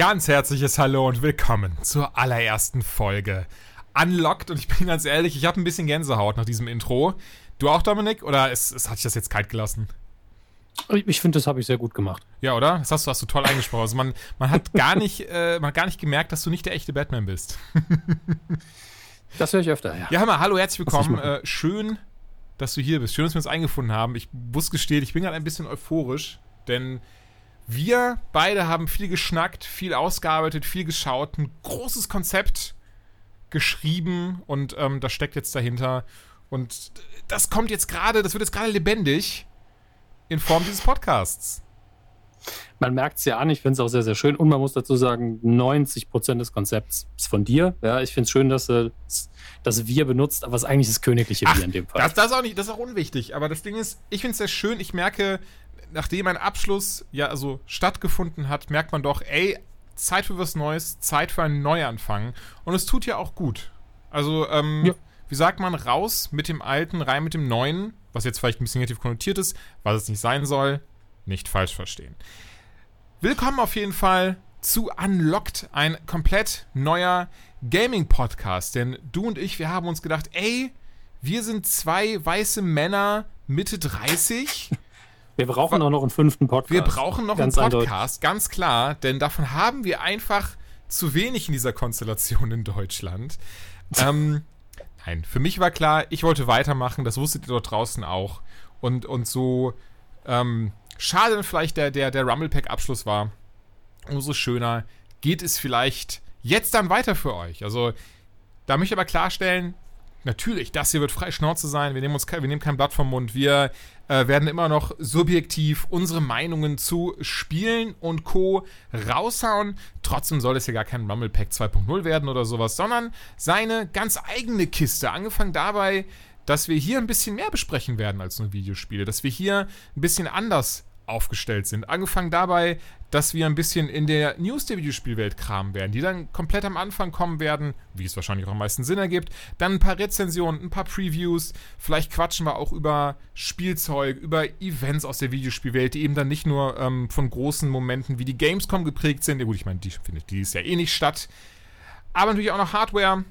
Ganz herzliches Hallo und willkommen zur allerersten Folge Unlocked. Und ich bin ganz ehrlich, ich habe ein bisschen Gänsehaut nach diesem Intro. Du auch, Dominik? Oder es, es hat sich das jetzt kalt gelassen? Ich, ich finde, das habe ich sehr gut gemacht. Ja, oder? Das hast du, hast du toll eingesprochen. Also man, man hat gar nicht, äh, man hat gar nicht gemerkt, dass du nicht der echte Batman bist. das höre ich öfter, ja. Ja, hör mal, hallo, herzlich willkommen. Äh, schön, dass du hier bist. Schön, dass wir uns eingefunden haben. Ich muss gestehen, ich bin gerade ein bisschen euphorisch, denn wir beide haben viel geschnackt, viel ausgearbeitet, viel geschaut, ein großes Konzept geschrieben und ähm, das steckt jetzt dahinter. Und das kommt jetzt gerade, das wird jetzt gerade lebendig in Form dieses Podcasts. Man merkt es ja an, ich finde es auch sehr, sehr schön. Und man muss dazu sagen, 90 Prozent des Konzepts ist von dir. Ja, ich finde es schön, dass du das Wir benutzt, aber es ist eigentlich das königliche Ach, Wir in dem Fall. Das, das, ist auch nicht, das ist auch unwichtig. Aber das Ding ist, ich finde es sehr schön. Ich merke, nachdem ein Abschluss ja also stattgefunden hat, merkt man doch, ey, Zeit für was Neues, Zeit für einen Neuanfang. Und es tut ja auch gut. Also, ähm, ja. wie sagt man, raus mit dem Alten, rein mit dem Neuen, was jetzt vielleicht ein bisschen negativ konnotiert ist, was es nicht sein soll, nicht falsch verstehen. Willkommen auf jeden Fall zu Unlocked, ein komplett neuer Gaming-Podcast. Denn du und ich, wir haben uns gedacht, ey, wir sind zwei weiße Männer Mitte 30 wir brauchen auch noch einen fünften Podcast. Wir brauchen noch ganz einen Podcast, eindeutig. ganz klar, denn davon haben wir einfach zu wenig in dieser Konstellation in Deutschland. ähm, nein, für mich war klar, ich wollte weitermachen, das wusstet ihr dort draußen auch. Und, und so ähm, schade vielleicht der, der, der Rumble-Pack-Abschluss war, umso schöner geht es vielleicht jetzt dann weiter für euch. Also, da möchte ich aber klarstellen, natürlich, das hier wird frei Schnauze sein. Wir nehmen uns kein, wir nehmen kein Blatt vom Mund. Wir äh, werden immer noch subjektiv unsere Meinungen zu Spielen und Co. raushauen. Trotzdem soll es ja gar kein Rumble Pack 2.0 werden oder sowas, sondern seine ganz eigene Kiste. Angefangen dabei, dass wir hier ein bisschen mehr besprechen werden als nur Videospiele. Dass wir hier ein bisschen anders aufgestellt sind. Angefangen dabei, dass wir ein bisschen in der News der Videospielwelt kramen werden, die dann komplett am Anfang kommen werden, wie es wahrscheinlich auch am meisten Sinn ergibt. Dann ein paar Rezensionen, ein paar Previews. Vielleicht quatschen wir auch über Spielzeug, über Events aus der Videospielwelt, die eben dann nicht nur ähm, von großen Momenten wie die Gamescom geprägt sind. Ja, gut, ich meine, die findet die ist ja eh nicht statt. Aber natürlich auch noch Hardware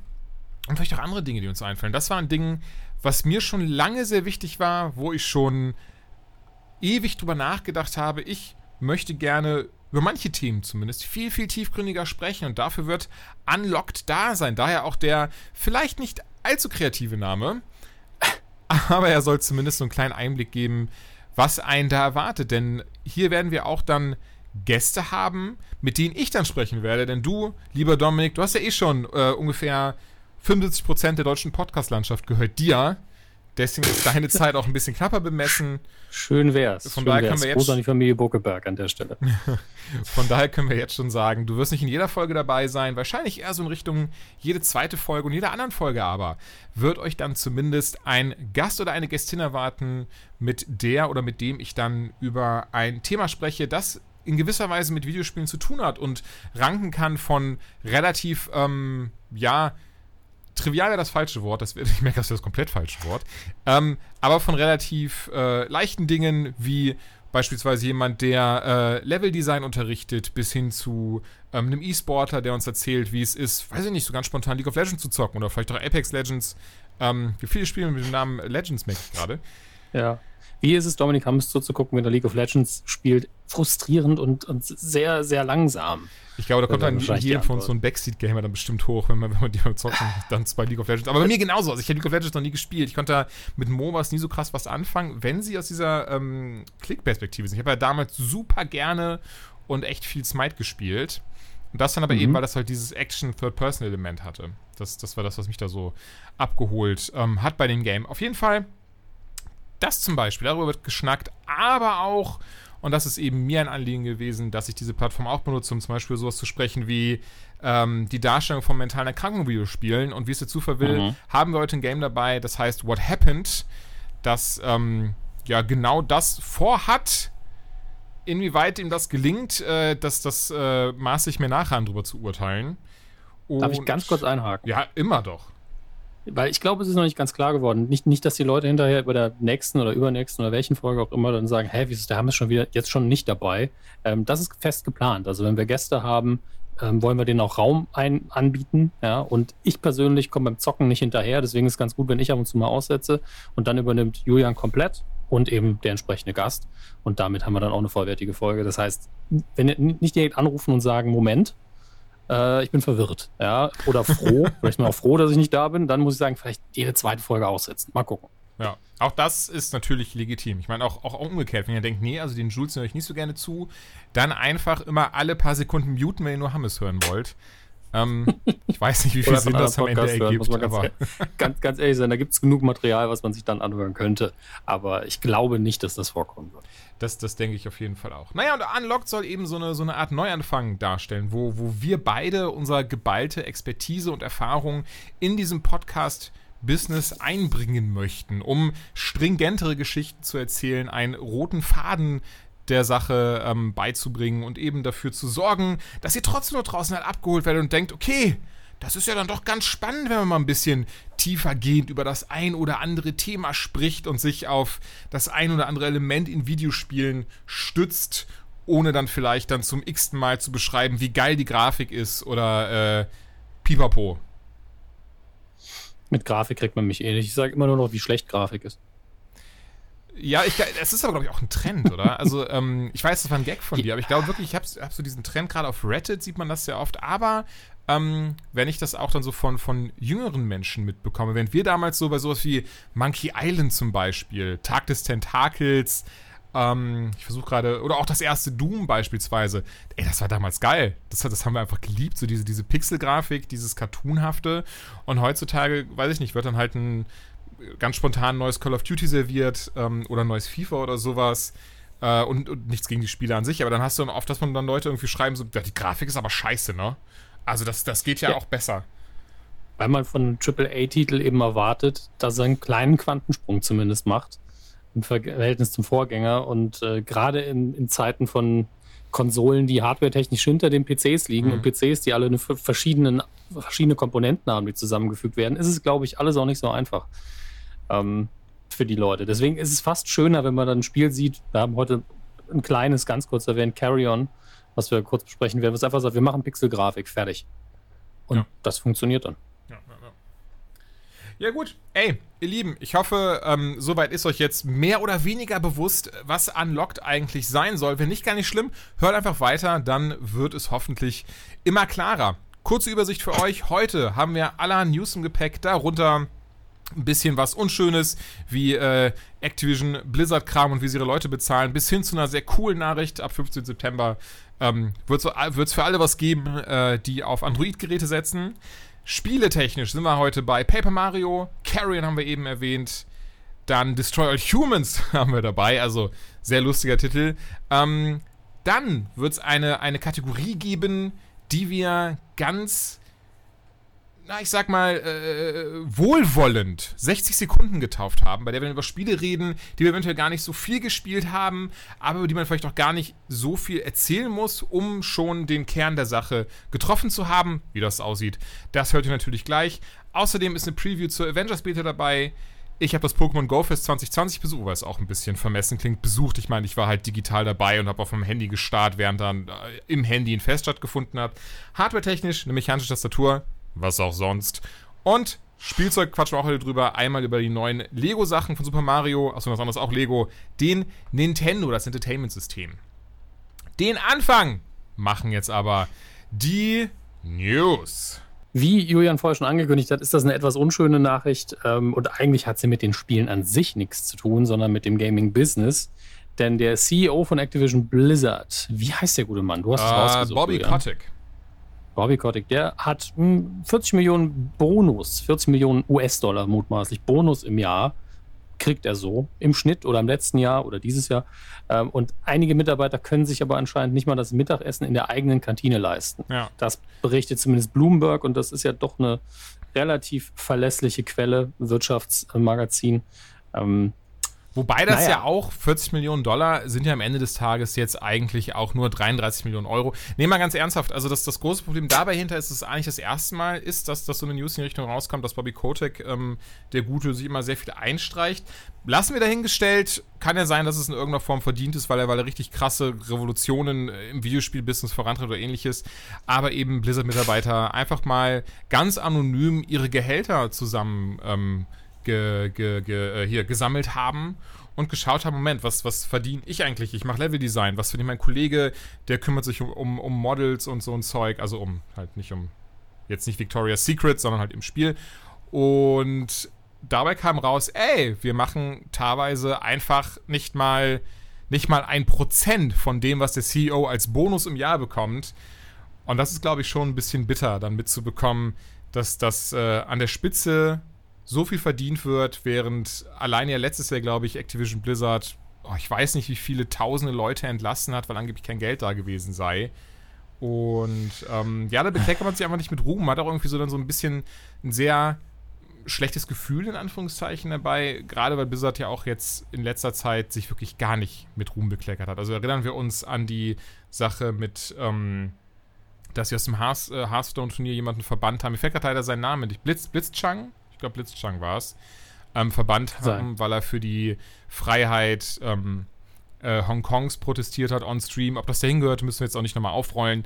und vielleicht auch andere Dinge, die uns einfallen. Das war ein Ding, was mir schon lange sehr wichtig war, wo ich schon ewig drüber nachgedacht habe, ich möchte gerne über manche Themen zumindest viel, viel tiefgründiger sprechen und dafür wird Unlocked da sein. Daher auch der vielleicht nicht allzu kreative Name, aber er soll zumindest so einen kleinen Einblick geben, was einen da erwartet. Denn hier werden wir auch dann Gäste haben, mit denen ich dann sprechen werde. Denn du, lieber Dominik, du hast ja eh schon äh, ungefähr 75% der deutschen Podcast-Landschaft gehört dir. Deswegen ist deine Zeit auch ein bisschen knapper bemessen. Schön wär's. Von Schön daher wär's. können wir jetzt. Gruß an die Familie Buckeberg an der Stelle. Von daher können wir jetzt schon sagen, du wirst nicht in jeder Folge dabei sein. Wahrscheinlich eher so in Richtung jede zweite Folge und jeder anderen Folge aber wird euch dann zumindest ein Gast oder eine Gästin erwarten, mit der oder mit dem ich dann über ein Thema spreche, das in gewisser Weise mit Videospielen zu tun hat und ranken kann von relativ, ähm, ja, trivial wäre das falsche Wort, das, ich merke, das ist das komplett falsche Wort, ähm, aber von relativ äh, leichten Dingen wie beispielsweise jemand, der äh, Leveldesign unterrichtet, bis hin zu ähm, einem E-Sportler, der uns erzählt, wie es ist, weiß ich nicht, so ganz spontan League of Legends zu zocken oder vielleicht auch Apex Legends. Ähm, wie viele spielen mit dem Namen Legends, merke ich gerade. Ja. Wie ist es, Dominik Hammes zuzugucken, wenn er League of Legends spielt? Frustrierend und, und sehr, sehr langsam. Ich glaube, da kommt dann jedem von so ein Backseat-Gamer dann bestimmt hoch, wenn man, wenn man die zocken, dann bei League of Legends. Aber bei mir genauso. Also ich habe League of Legends noch nie gespielt. Ich konnte da mit MOBAs nie so krass was anfangen, wenn sie aus dieser ähm, Klick-Perspektive sind. Ich habe ja damals super gerne und echt viel Smite gespielt. Und das dann aber mhm. eben, weil das halt dieses Action-Third-Person-Element hatte. Das, das war das, was mich da so abgeholt ähm, hat bei dem Game. Auf jeden Fall Das zum Beispiel, darüber wird geschnackt, aber auch, und das ist eben mir ein Anliegen gewesen, dass ich diese Plattform auch benutze, um zum Beispiel sowas zu sprechen wie ähm, die Darstellung von mentalen Erkrankungen Videospielen. Und wie es der Zufall will, mhm. haben wir heute ein Game dabei, das heißt What Happened, das ähm, ja genau das vorhat. Inwieweit ihm das gelingt, äh, das, das äh, maße ich mir nachher an, drüber zu urteilen. Und Darf ich ganz kurz einhaken? Ja, immer doch. Weil ich glaube, es ist noch nicht ganz klar geworden. Nicht, nicht, dass die Leute hinterher bei der nächsten oder übernächsten oder welchen Folge auch immer dann sagen, hä, wieso ist der Hammes schon wieder jetzt schon nicht dabei? Ähm, das ist fest geplant. Also wenn wir Gäste haben, ähm, wollen wir denen auch Raum ein anbieten. Ja? Und ich persönlich komme beim Zocken nicht hinterher. Deswegen ist es ganz gut, wenn ich ab und zu mal aussetze. Und dann übernimmt Julian komplett und eben der entsprechende Gast. Und damit haben wir dann auch eine vollwertige Folge. Das heißt, wenn nicht direkt anrufen und sagen, Moment, äh, ich bin verwirrt, ja, oder froh, vielleicht bin ich auch froh, dass ich nicht da bin, dann muss ich sagen, vielleicht jede zweite Folge aussetzen. Mal gucken. Ja, auch das ist natürlich legitim. Ich meine, auch, auch umgekehrt, wenn ihr denkt, nee, also den Jules höre ich nicht so gerne zu, dann einfach immer alle paar Sekunden muten, wenn ihr nur Hammes hören wollt. Ähm, ich weiß nicht, wie viel Sinn das am Ende hören, ergibt. Muss man ganz, aber ganz, ganz ehrlich sein, da gibt es genug Material, was man sich dann anhören könnte. Aber ich glaube nicht, dass das vorkommen wird. Das, das denke ich auf jeden Fall auch. Naja, und Unlocked soll eben so eine, so eine Art Neuanfang darstellen, wo, wo wir beide unsere geballte Expertise und Erfahrung in diesem Podcast Business einbringen möchten, um stringentere Geschichten zu erzählen, einen roten Faden der Sache ähm, beizubringen und eben dafür zu sorgen, dass ihr trotzdem nur draußen halt abgeholt werdet und denkt, okay, das ist ja dann doch ganz spannend, wenn man mal ein bisschen tiefergehend über das ein oder andere Thema spricht und sich auf das ein oder andere Element in Videospielen stützt, ohne dann vielleicht dann zum x-ten Mal zu beschreiben, wie geil die Grafik ist oder äh, pipapo. Mit Grafik kriegt man mich eh nicht. Ich sage immer nur noch, wie schlecht Grafik ist. Ja, ich, es ist aber, glaube ich, auch ein Trend, oder? Also, ähm, ich weiß, das war ein Gag von dir, aber ich glaube wirklich, ich habe hab so diesen Trend, gerade auf Reddit sieht man das sehr oft, aber ähm, wenn ich das auch dann so von, von jüngeren Menschen mitbekomme, während wir damals so bei sowas wie Monkey Island zum Beispiel, Tag des Tentakels, ähm, ich versuche gerade, oder auch das erste Doom beispielsweise, ey, das war damals geil. Das, das haben wir einfach geliebt, so diese, diese Pixelgrafik, dieses Cartoonhafte. Und heutzutage, weiß ich nicht, wird dann halt ein ganz spontan neues Call of Duty serviert ähm, oder neues FIFA oder sowas. Äh, und, und, nichts gegen die Spiele an sich, aber dann hast du dann oft, dass man dann Leute irgendwie schreiben, so, ja, die Grafik ist aber scheiße, ne? Also das, das geht ja, ja. auch besser. Weil man von einem AAA-Titel eben erwartet, dass er einen kleinen Quantensprung zumindest macht im Verhältnis zum Vorgänger. Und äh, gerade in, in Zeiten von Konsolen, die hardwaretechnisch hinter den PCs liegen mhm. und PCs, die alle eine verschiedenen, verschiedene Komponenten haben, die zusammengefügt werden, ist es, glaube ich, alles auch nicht so einfach ähm, für die Leute. Deswegen ist es fast schöner, wenn man dann ein Spiel sieht. Wir haben heute ein kleines, ganz kurz erwähnt, Carry On, was wir kurz besprechen werden, was einfach sagt, wir machen Pixelgrafik, fertig. Und ja. das funktioniert dann. Ja, ja, ja. ja, gut. Ey, ihr Lieben, ich hoffe, ähm, soweit ist euch jetzt mehr oder weniger bewusst, was Unlocked eigentlich sein soll. Wenn nicht, gar nicht schlimm, hört einfach weiter, dann wird es hoffentlich immer klarer. Kurze Übersicht für euch. Heute haben wir aller News im Gepäck, darunter ein bisschen was Unschönes, wie äh, Activision Blizzard-Kram und wie sie ihre Leute bezahlen, bis hin zu einer sehr coolen Nachricht. Ab 15. September ähm, wird es für alle was geben, äh, die auf Android-Geräte setzen. Spieletechnisch sind wir heute bei Paper Mario, Carrion haben wir eben erwähnt, dann Destroy All Humans haben wir dabei, also sehr lustiger Titel. Ähm, dann wird es eine, eine Kategorie geben, die wir ganz na, ich sag mal, äh, wohlwollend 60 Sekunden getauft haben, bei der wir über Spiele reden, die wir eventuell gar nicht so viel gespielt haben, aber über die man vielleicht auch gar nicht so viel erzählen muss, um schon den Kern der Sache getroffen zu haben. Wie das aussieht, das hört ihr natürlich gleich. Außerdem ist eine Preview zur Avengers Beta dabei. Ich habe das Pokémon Go Fest 2020 besucht, es auch ein bisschen vermessen klingt. Besucht, ich meine, ich war halt digital dabei und habe auf dem Handy gestarrt, während dann äh, im Handy ein Fest stattgefunden hat. Hardware-technisch eine mechanische Tastatur, was auch sonst. Und Spielzeug quatschen wir auch heute drüber. Einmal über die neuen Lego-Sachen von Super Mario, achso, was anderes auch Lego, den Nintendo, das Entertainment-System. Den Anfang machen jetzt aber die News. Wie Julian vorher schon angekündigt hat, ist das eine etwas unschöne Nachricht. Ähm, und eigentlich hat sie mit den Spielen an sich nichts zu tun, sondern mit dem Gaming-Business. Denn der CEO von Activision Blizzard, wie heißt der gute Mann? Du hast es uh, rausgesucht. Bobby Kotick. Bobby Kotick, der hat 40 hm, Millionen Bonus, 40 Millionen US-Dollar mutmaßlich Bonus im Jahr kriegt er so im Schnitt oder im letzten Jahr oder dieses Jahr. Ähm, und einige Mitarbeiter können sich aber anscheinend nicht mal das Mittagessen in der eigenen Kantine leisten. Ja. Das berichtet zumindest Bloomberg und das ist ja doch eine relativ verlässliche Quelle, Wirtschaftsmagazin. Ähm, Wobei das naja. ja auch 40 Millionen Dollar sind ja am Ende des Tages jetzt eigentlich auch nur 33 Millionen Euro. Nehmen wir ganz ernsthaft, also das, das große Problem dabei hinter ist, dass es eigentlich das erste Mal ist, dass, dass so eine News in die Richtung rauskommt, dass Bobby Kotick, ähm, der Gute, sich immer sehr viel einstreicht. Lassen wir dahingestellt, kann ja sein, dass es in irgendeiner Form verdient ist, weil er, weil er richtig krasse Revolutionen äh, im Videospielbusiness vorantritt oder ähnliches. Aber eben Blizzard-Mitarbeiter einfach mal ganz anonym ihre Gehälter zusammen ähm, ge, ge, ge, äh, hier gesammelt haben und geschaut haben, Moment, was, was verdiene ich eigentlich? Ich mache Leveldesign, was verdient mein Kollege, der kümmert sich um, um, um Models und so ein Zeug, also um, halt nicht um, jetzt nicht Victoria's Secret, sondern halt im Spiel. Und dabei kam raus, ey, wir machen teilweise einfach nicht mal, nicht mal ein Prozent von dem, was der CEO als Bonus im Jahr bekommt. Und das ist, glaube ich, schon ein bisschen bitter, dann mitzubekommen, dass das äh, an der Spitze so viel verdient wird, während allein ja letztes Jahr, glaube ich, Activision Blizzard, oh, ich weiß nicht, wie viele tausende Leute entlassen hat, weil angeblich kein Geld da gewesen sei. Und ähm, ja, da bekleckert man sich einfach nicht mit Ruhm. Man hat auch irgendwie so dann so ein bisschen ein sehr schlechtes Gefühl in Anführungszeichen dabei, gerade weil Blizzard ja auch jetzt in letzter Zeit sich wirklich gar nicht mit Ruhm bekleckert hat. Also erinnern wir uns an die Sache mit, ähm, dass sie aus dem äh, Hearthstone-Turnier jemanden verbannt haben. Mir fällt gerade leider sein Name nicht. Blitz, Blitzchang? Ich glaube Blitzchang war es, ähm, verbannt haben, weil er für die Freiheit ähm, äh, Hongkongs protestiert hat on Stream. Ob das dahin gehört, müssen wir jetzt auch nicht nochmal aufrollen.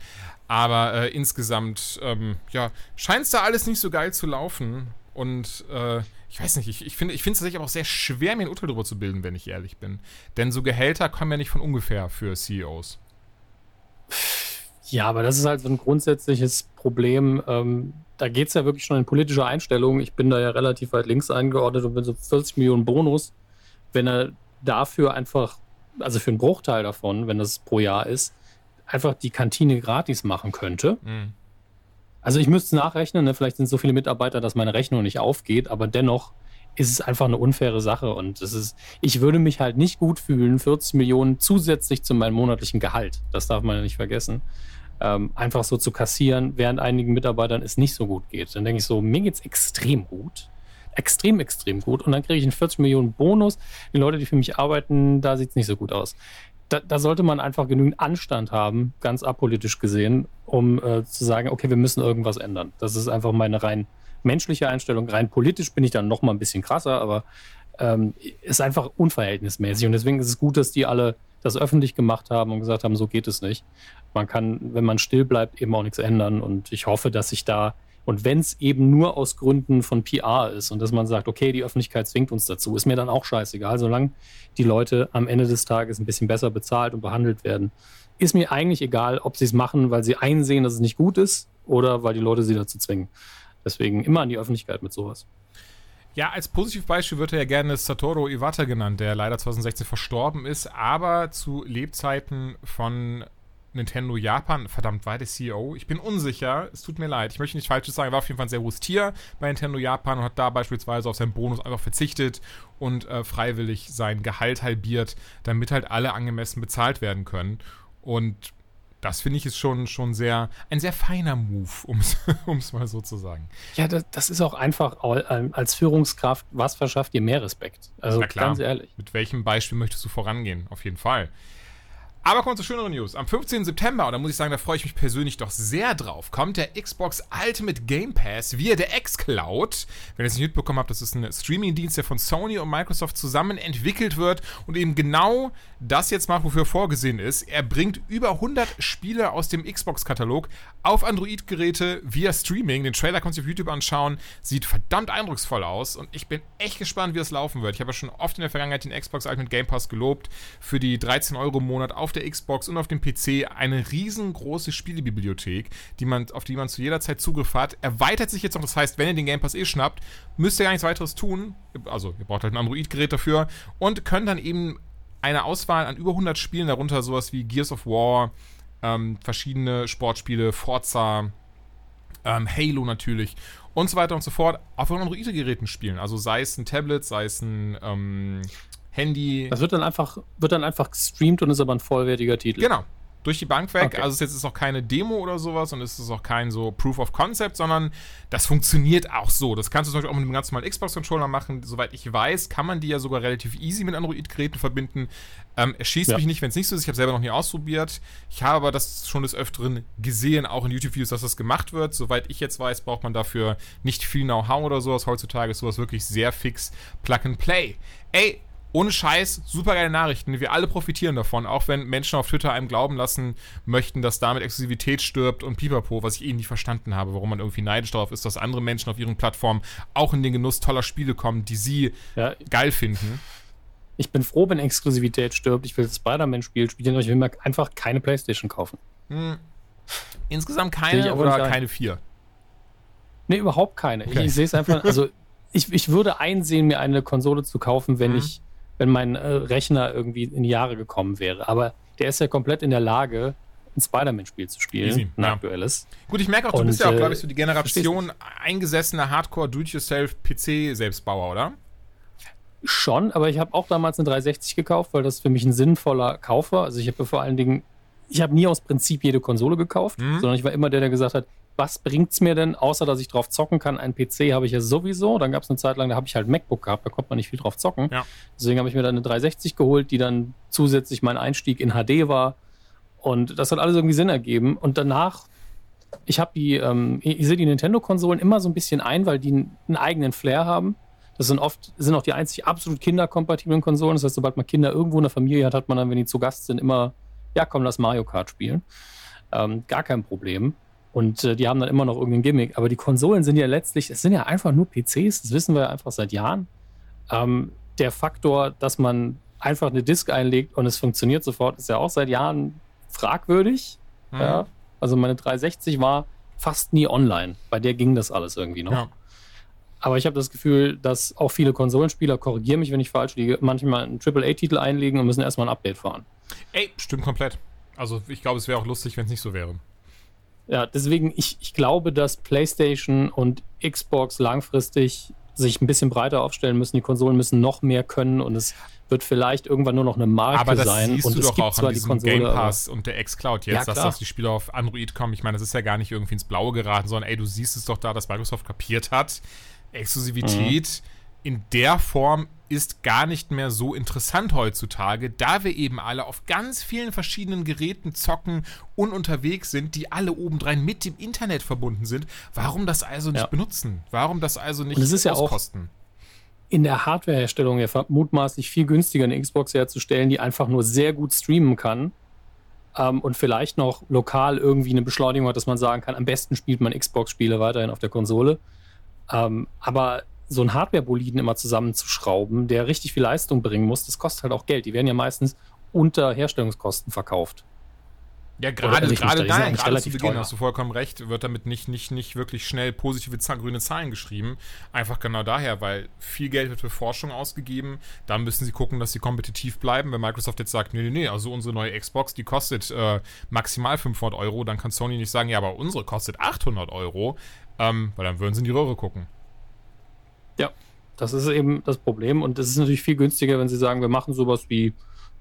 Aber äh, insgesamt, ähm, ja, scheint es da alles nicht so geil zu laufen. Und äh, ich weiß nicht, ich, ich finde es tatsächlich auch sehr schwer, mir ein Urteil darüber zu bilden, wenn ich ehrlich bin. Denn so Gehälter kommen ja nicht von ungefähr für CEOs. Ja, aber das ist halt so ein grundsätzliches Problem. Ähm, da geht es ja wirklich schon in politische Einstellungen. Ich bin da ja relativ weit links eingeordnet und bin so 40 Millionen Bonus, wenn er dafür einfach, also für einen Bruchteil davon, wenn das pro Jahr ist, einfach die Kantine gratis machen könnte. Mhm. Also ich müsste nachrechnen, ne? vielleicht sind so viele Mitarbeiter, dass meine Rechnung nicht aufgeht, aber dennoch ist es einfach eine unfaire Sache und es ist, ich würde mich halt nicht gut fühlen, 40 Millionen zusätzlich zu meinem monatlichen Gehalt. Das darf man ja nicht vergessen ähm, einfach so zu kassieren, während einigen Mitarbeitern es nicht so gut geht. Dann denke ich so, mir geht es extrem gut. Extrem, extrem gut. Und dann kriege ich einen 40 Millionen Bonus. Die Leute, die für mich arbeiten, da sieht es nicht so gut aus. Da, da, sollte man einfach genügend Anstand haben, ganz apolitisch gesehen, um äh, zu sagen, okay, wir müssen irgendwas ändern. Das ist einfach meine rein menschliche Einstellung. Rein politisch bin ich dann noch mal ein bisschen krasser, aber ähm, ist einfach unverhältnismäßig. Und deswegen ist es gut, dass die alle das öffentlich gemacht haben und gesagt haben, so geht es nicht. Man kann, wenn man still bleibt, eben auch nichts ändern. Und ich hoffe, dass sich da, und wenn es eben nur aus Gründen von PR ist und dass man sagt, okay, die Öffentlichkeit zwingt uns dazu, ist mir dann auch scheißegal, solange die Leute am Ende des Tages ein bisschen besser bezahlt und behandelt werden. Ist mir eigentlich egal, ob sie es machen, weil sie einsehen, dass es nicht gut ist oder weil die Leute sie dazu zwingen. Deswegen immer an die Öffentlichkeit mit sowas. Ja, als Positivbeispiel wird er ja gerne Satoru Iwata genannt, der leider 2016 verstorben ist, aber zu Lebzeiten von Nintendo Japan, verdammt, war der CEO? Ich bin unsicher, es tut mir leid, ich möchte nicht Falsches sagen, er war auf jeden Fall ein sehr hohes Tier bei Nintendo Japan und hat da beispielsweise auf seinen Bonus einfach verzichtet und äh, freiwillig sein Gehalt halbiert, damit halt alle angemessen bezahlt werden können. Und das finde ich ist schon, schon sehr, ein sehr feiner Move, um es mal so zu sagen. Ja, das, das, ist auch einfach ähm, als Führungskraft, was verschafft dir mehr Respekt? Also ganz ehrlich. Mit welchem Beispiel möchtest du vorangehen? Auf jeden Fall. Aber kommen wir zu schöneren News. Am 15. September, und da muss ich sagen, da freue ich mich persönlich doch sehr drauf, kommt der Xbox Ultimate Game Pass via der xCloud. Wenn ihr es nicht mitbekommen habt, das ist ein Streaming-Dienst, der von Sony und Microsoft zusammen entwickelt wird und eben genau das jetzt macht, wofür vorgesehen ist. Er bringt über 100 Spiele aus dem Xbox-Katalog auf Android-Geräte via Streaming. Den Trailer kannst du auf YouTube anschauen. Sieht verdammt eindrucksvoll aus und ich bin echt gespannt, wie es laufen wird. Ich habe ja schon oft in der Vergangenheit den Xbox Ultimate Game Pass gelobt für die 13 Euro im Monat auf der Xbox und auf dem PC eine riesengroße Spielebibliothek, die man, auf die man zu jeder Zeit Zugriff hat. Erweitert sich jetzt noch, das heißt, wenn ihr den Game Pass eh schnappt, müsst ihr gar nichts weiteres tun. Also, ihr braucht halt ein Android-Gerät dafür und könnt dann eben eine Auswahl an über 100 Spielen, darunter sowas wie Gears of War, ähm, verschiedene Sportspiele, Forza, ähm, Halo natürlich und so weiter und so fort auf Android-Geräten spielen. Also sei es ein Tablet, sei es ein ähm, Handy. Das wird dann einfach, wird dann einfach gestreamt und ist aber ein vollwertiger Titel. Genau. Durch die Bank weg. Okay. Also es ist jetzt auch keine Demo oder sowas und es ist auch kein so Proof of Concept, sondern das funktioniert auch so. Das kannst du zum Beispiel auch mit einem ganz normalen Xbox-Controller machen. Soweit ich weiß, kann man die ja sogar relativ easy mit Android-Geräten verbinden. Ähm, es schießt Ja. mich nicht, wenn es nicht so ist. Ich habe selber noch nie ausprobiert. Ich habe aber das schon des Öfteren gesehen, auch in YouTube-Videos, dass das gemacht wird. Soweit ich jetzt weiß, braucht man dafür nicht viel Know-how oder sowas. Heutzutage ist sowas wirklich sehr fix Plug and Play. Ey, ohne Scheiß, super geile Nachrichten. Wir alle profitieren davon, auch wenn Menschen auf Twitter einem glauben lassen möchten, dass damit Exklusivität stirbt und pipapo, was ich eh nie verstanden habe, warum man irgendwie neidisch darauf ist, dass andere Menschen auf ihren Plattformen auch in den Genuss toller Spiele kommen, die sie Ja, geil finden. ich bin froh, wenn Exklusivität stirbt. Ich will das Spider-Man-Spiel spielen, aber ich will mir einfach keine Playstation kaufen. Hm. Insgesamt keine oder nicht ein. keine vier. Nee, überhaupt keine. Okay. Ich, ich sehe es einfach, also ich, ich würde einsehen, mir eine Konsole zu kaufen, wenn Mhm. ich, wenn mein äh, Rechner irgendwie in die Jahre gekommen wäre. Aber der ist ja komplett in der Lage, ein Spider-Man-Spiel zu spielen, Easy, ein ja. aktuelles. Gut, ich merke auch, du Und, bist ja auch, äh, glaube ich, so die Generation eingesessener Hardcore-Do-it-yourself-PC-Selbstbauer, oder? Schon, aber ich habe auch damals eine 360 gekauft, weil das für mich ein sinnvoller Kauf war. Also ich habe vor allen Dingen, ich habe nie aus Prinzip jede Konsole gekauft, Mhm. sondern ich war immer der, der gesagt hat, was bringt's mir denn, außer dass ich drauf zocken kann? Ein PC habe ich ja sowieso. Dann gab es eine Zeit lang, da habe ich halt MacBook gehabt, da konnte man nicht viel drauf zocken. Ja. Deswegen habe ich mir dann eine 360 geholt, die dann zusätzlich mein Einstieg in HD war. Und das hat alles irgendwie Sinn ergeben. Und danach, ich habe die, ähm, ich sehe die Nintendo-Konsolen immer so ein bisschen ein, weil die einen, einen eigenen Flair haben. Das sind oft, sind auch die einzig absolut kinderkompatiblen Konsolen. Das heißt, sobald man Kinder irgendwo in der Familie hat, hat man dann, wenn die zu Gast sind, immer, ja, komm, lass Mario Kart spielen. Ähm, gar kein Problem. Und äh, die haben dann immer noch irgendein Gimmick. Aber die Konsolen sind ja letztlich, es sind ja einfach nur PCs, das wissen wir ja einfach seit Jahren. Ähm, der Faktor, dass man einfach eine Disk einlegt und es funktioniert sofort, ist ja auch seit Jahren fragwürdig. Mhm. Ja. Also meine 360 war fast nie online. Bei der ging das alles irgendwie noch. Ja. Aber ich habe das Gefühl, dass auch viele Konsolenspieler, korrigieren mich, wenn ich falsch liege, manchmal einen AAA-Titel einlegen und müssen erstmal ein Update fahren. Ey, stimmt komplett. Also ich glaube, es wäre auch lustig, wenn es nicht so wäre. Ja, deswegen, ich, ich glaube, dass PlayStation und Xbox langfristig sich ein bisschen breiter aufstellen müssen. Die Konsolen müssen noch mehr können und es wird vielleicht irgendwann nur noch eine Marke Aber das sein. siehst und du es doch gibt auch zwar an die diesem Konsole, Game Pass und der Xcloud jetzt, Ja, dass klar. das die Spiele auf Android kommen. Ich meine, das ist ja gar nicht irgendwie ins Blaue geraten, sondern ey, du siehst es doch da, dass Microsoft kapiert hat. Exklusivität in der Form ist gar nicht mehr so interessant heutzutage, da wir eben alle auf ganz vielen verschiedenen Geräten zocken und unterwegs sind, die alle obendrein mit dem Internet verbunden sind. Warum das also nicht Ja. benutzen? Warum das also nicht Und es ist ja auch- auskosten? in der Hardwareherstellung ja mutmaßlich viel günstiger eine Xbox herzustellen, die einfach nur sehr gut streamen kann ähm, und vielleicht noch lokal irgendwie eine Beschleunigung hat, dass man sagen kann, am besten spielt man Xbox-Spiele weiterhin auf der Konsole. Ähm, aber so einen Hardware-Boliden immer zusammenzuschrauben, der richtig viel Leistung bringen muss, das kostet halt auch Geld. Die werden ja meistens unter Herstellungskosten verkauft. Ja, gerade, gerade nein, gerade zu Beginn teuer. hast du vollkommen recht, wird damit nicht, nicht, nicht wirklich schnell positive grüne Zahlen geschrieben. Einfach genau daher, weil viel Geld wird für Forschung ausgegeben. Da müssen sie gucken, dass sie kompetitiv bleiben. Wenn Microsoft jetzt sagt, nee, nee, nee, also unsere neue Xbox, die kostet äh, maximal 500 Euro, dann kann Sony nicht sagen, ja, aber unsere kostet 800 Euro, ähm, weil dann würden sie in die Röhre gucken. Ja, das ist eben das Problem. Und es ist natürlich viel günstiger, wenn sie sagen, wir machen sowas wie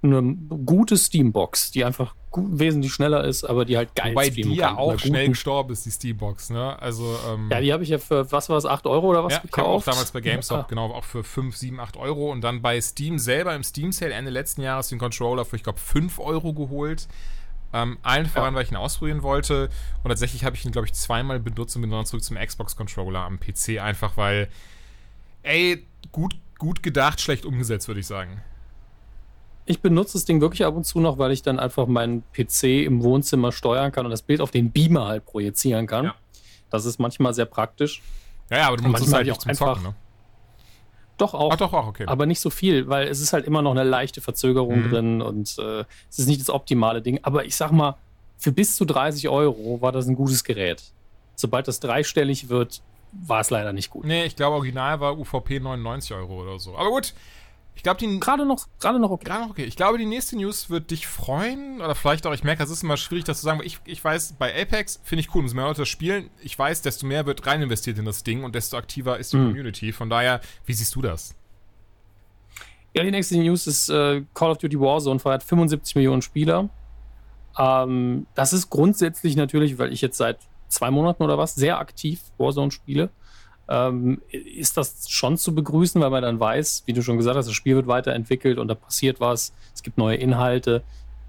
eine gute Steambox, die einfach wesentlich schneller ist, aber die halt geil Wobei die streamen ja kann. auch schnell gestorben ist, die Steambox, ne? Also, ähm, Ja, die habe ich ja für, was war es, 8 Euro oder was Ja, ich habe auch gekauft? damals bei GameStop, Ja. genau, auch für 5, 7, 8 Euro und dann bei Steam selber im Steam Sale Ende letzten Jahres den Controller für, ich glaube, 5 Euro geholt. Ähm, allen voran, weil ich ihn ausprobieren wollte. Und tatsächlich habe ich ihn, glaube ich, zweimal benutzt und bin dann zurück zum Xbox-Controller am PC, einfach weil, ey, gut, gut gedacht, schlecht umgesetzt, würde ich sagen. Ich benutze das Ding wirklich ab und zu noch, weil ich dann einfach meinen PC im Wohnzimmer steuern kann und das Bild auf den Beamer halt projizieren kann. Ja. Das ist manchmal sehr praktisch. Ja, ja, aber du nutzt es halt nicht ich zum auch Zocken, einfach- ne? Doch auch. Ach doch, auch, okay. Aber nicht so viel, weil es ist halt immer noch eine leichte Verzögerung Mhm. drin und äh, es ist nicht das optimale Ding. Aber ich sag mal, für bis zu 30 Euro war das ein gutes Gerät. Sobald das dreistellig wird, war es leider nicht gut. Nee, ich glaube, original war UVP 99 Euro oder so. Aber gut, Ich glaube, die. Gerade noch, gerade noch okay. Gerade noch okay. Ich glaube, die nächste News wird dich freuen. Oder vielleicht auch, ich merke, es ist immer schwierig, das zu sagen, weil ich, ich weiß, bei Apex finde ich cool, umso mehr Leute das spielen. Ich weiß, desto mehr wird rein investiert in das Ding und desto aktiver ist die mhm. Community. Von daher, wie siehst du das? Ja, die nächste News ist äh, Call of Duty Warzone feiert 75 Millionen Spieler. Ähm, das ist grundsätzlich natürlich, weil ich jetzt seit zwei Monaten oder was sehr aktiv Warzone spiele ähm, ist das schon zu begrüßen, weil man dann weiß, wie du schon gesagt hast, das Spiel wird weiterentwickelt und da passiert was, es gibt neue Inhalte.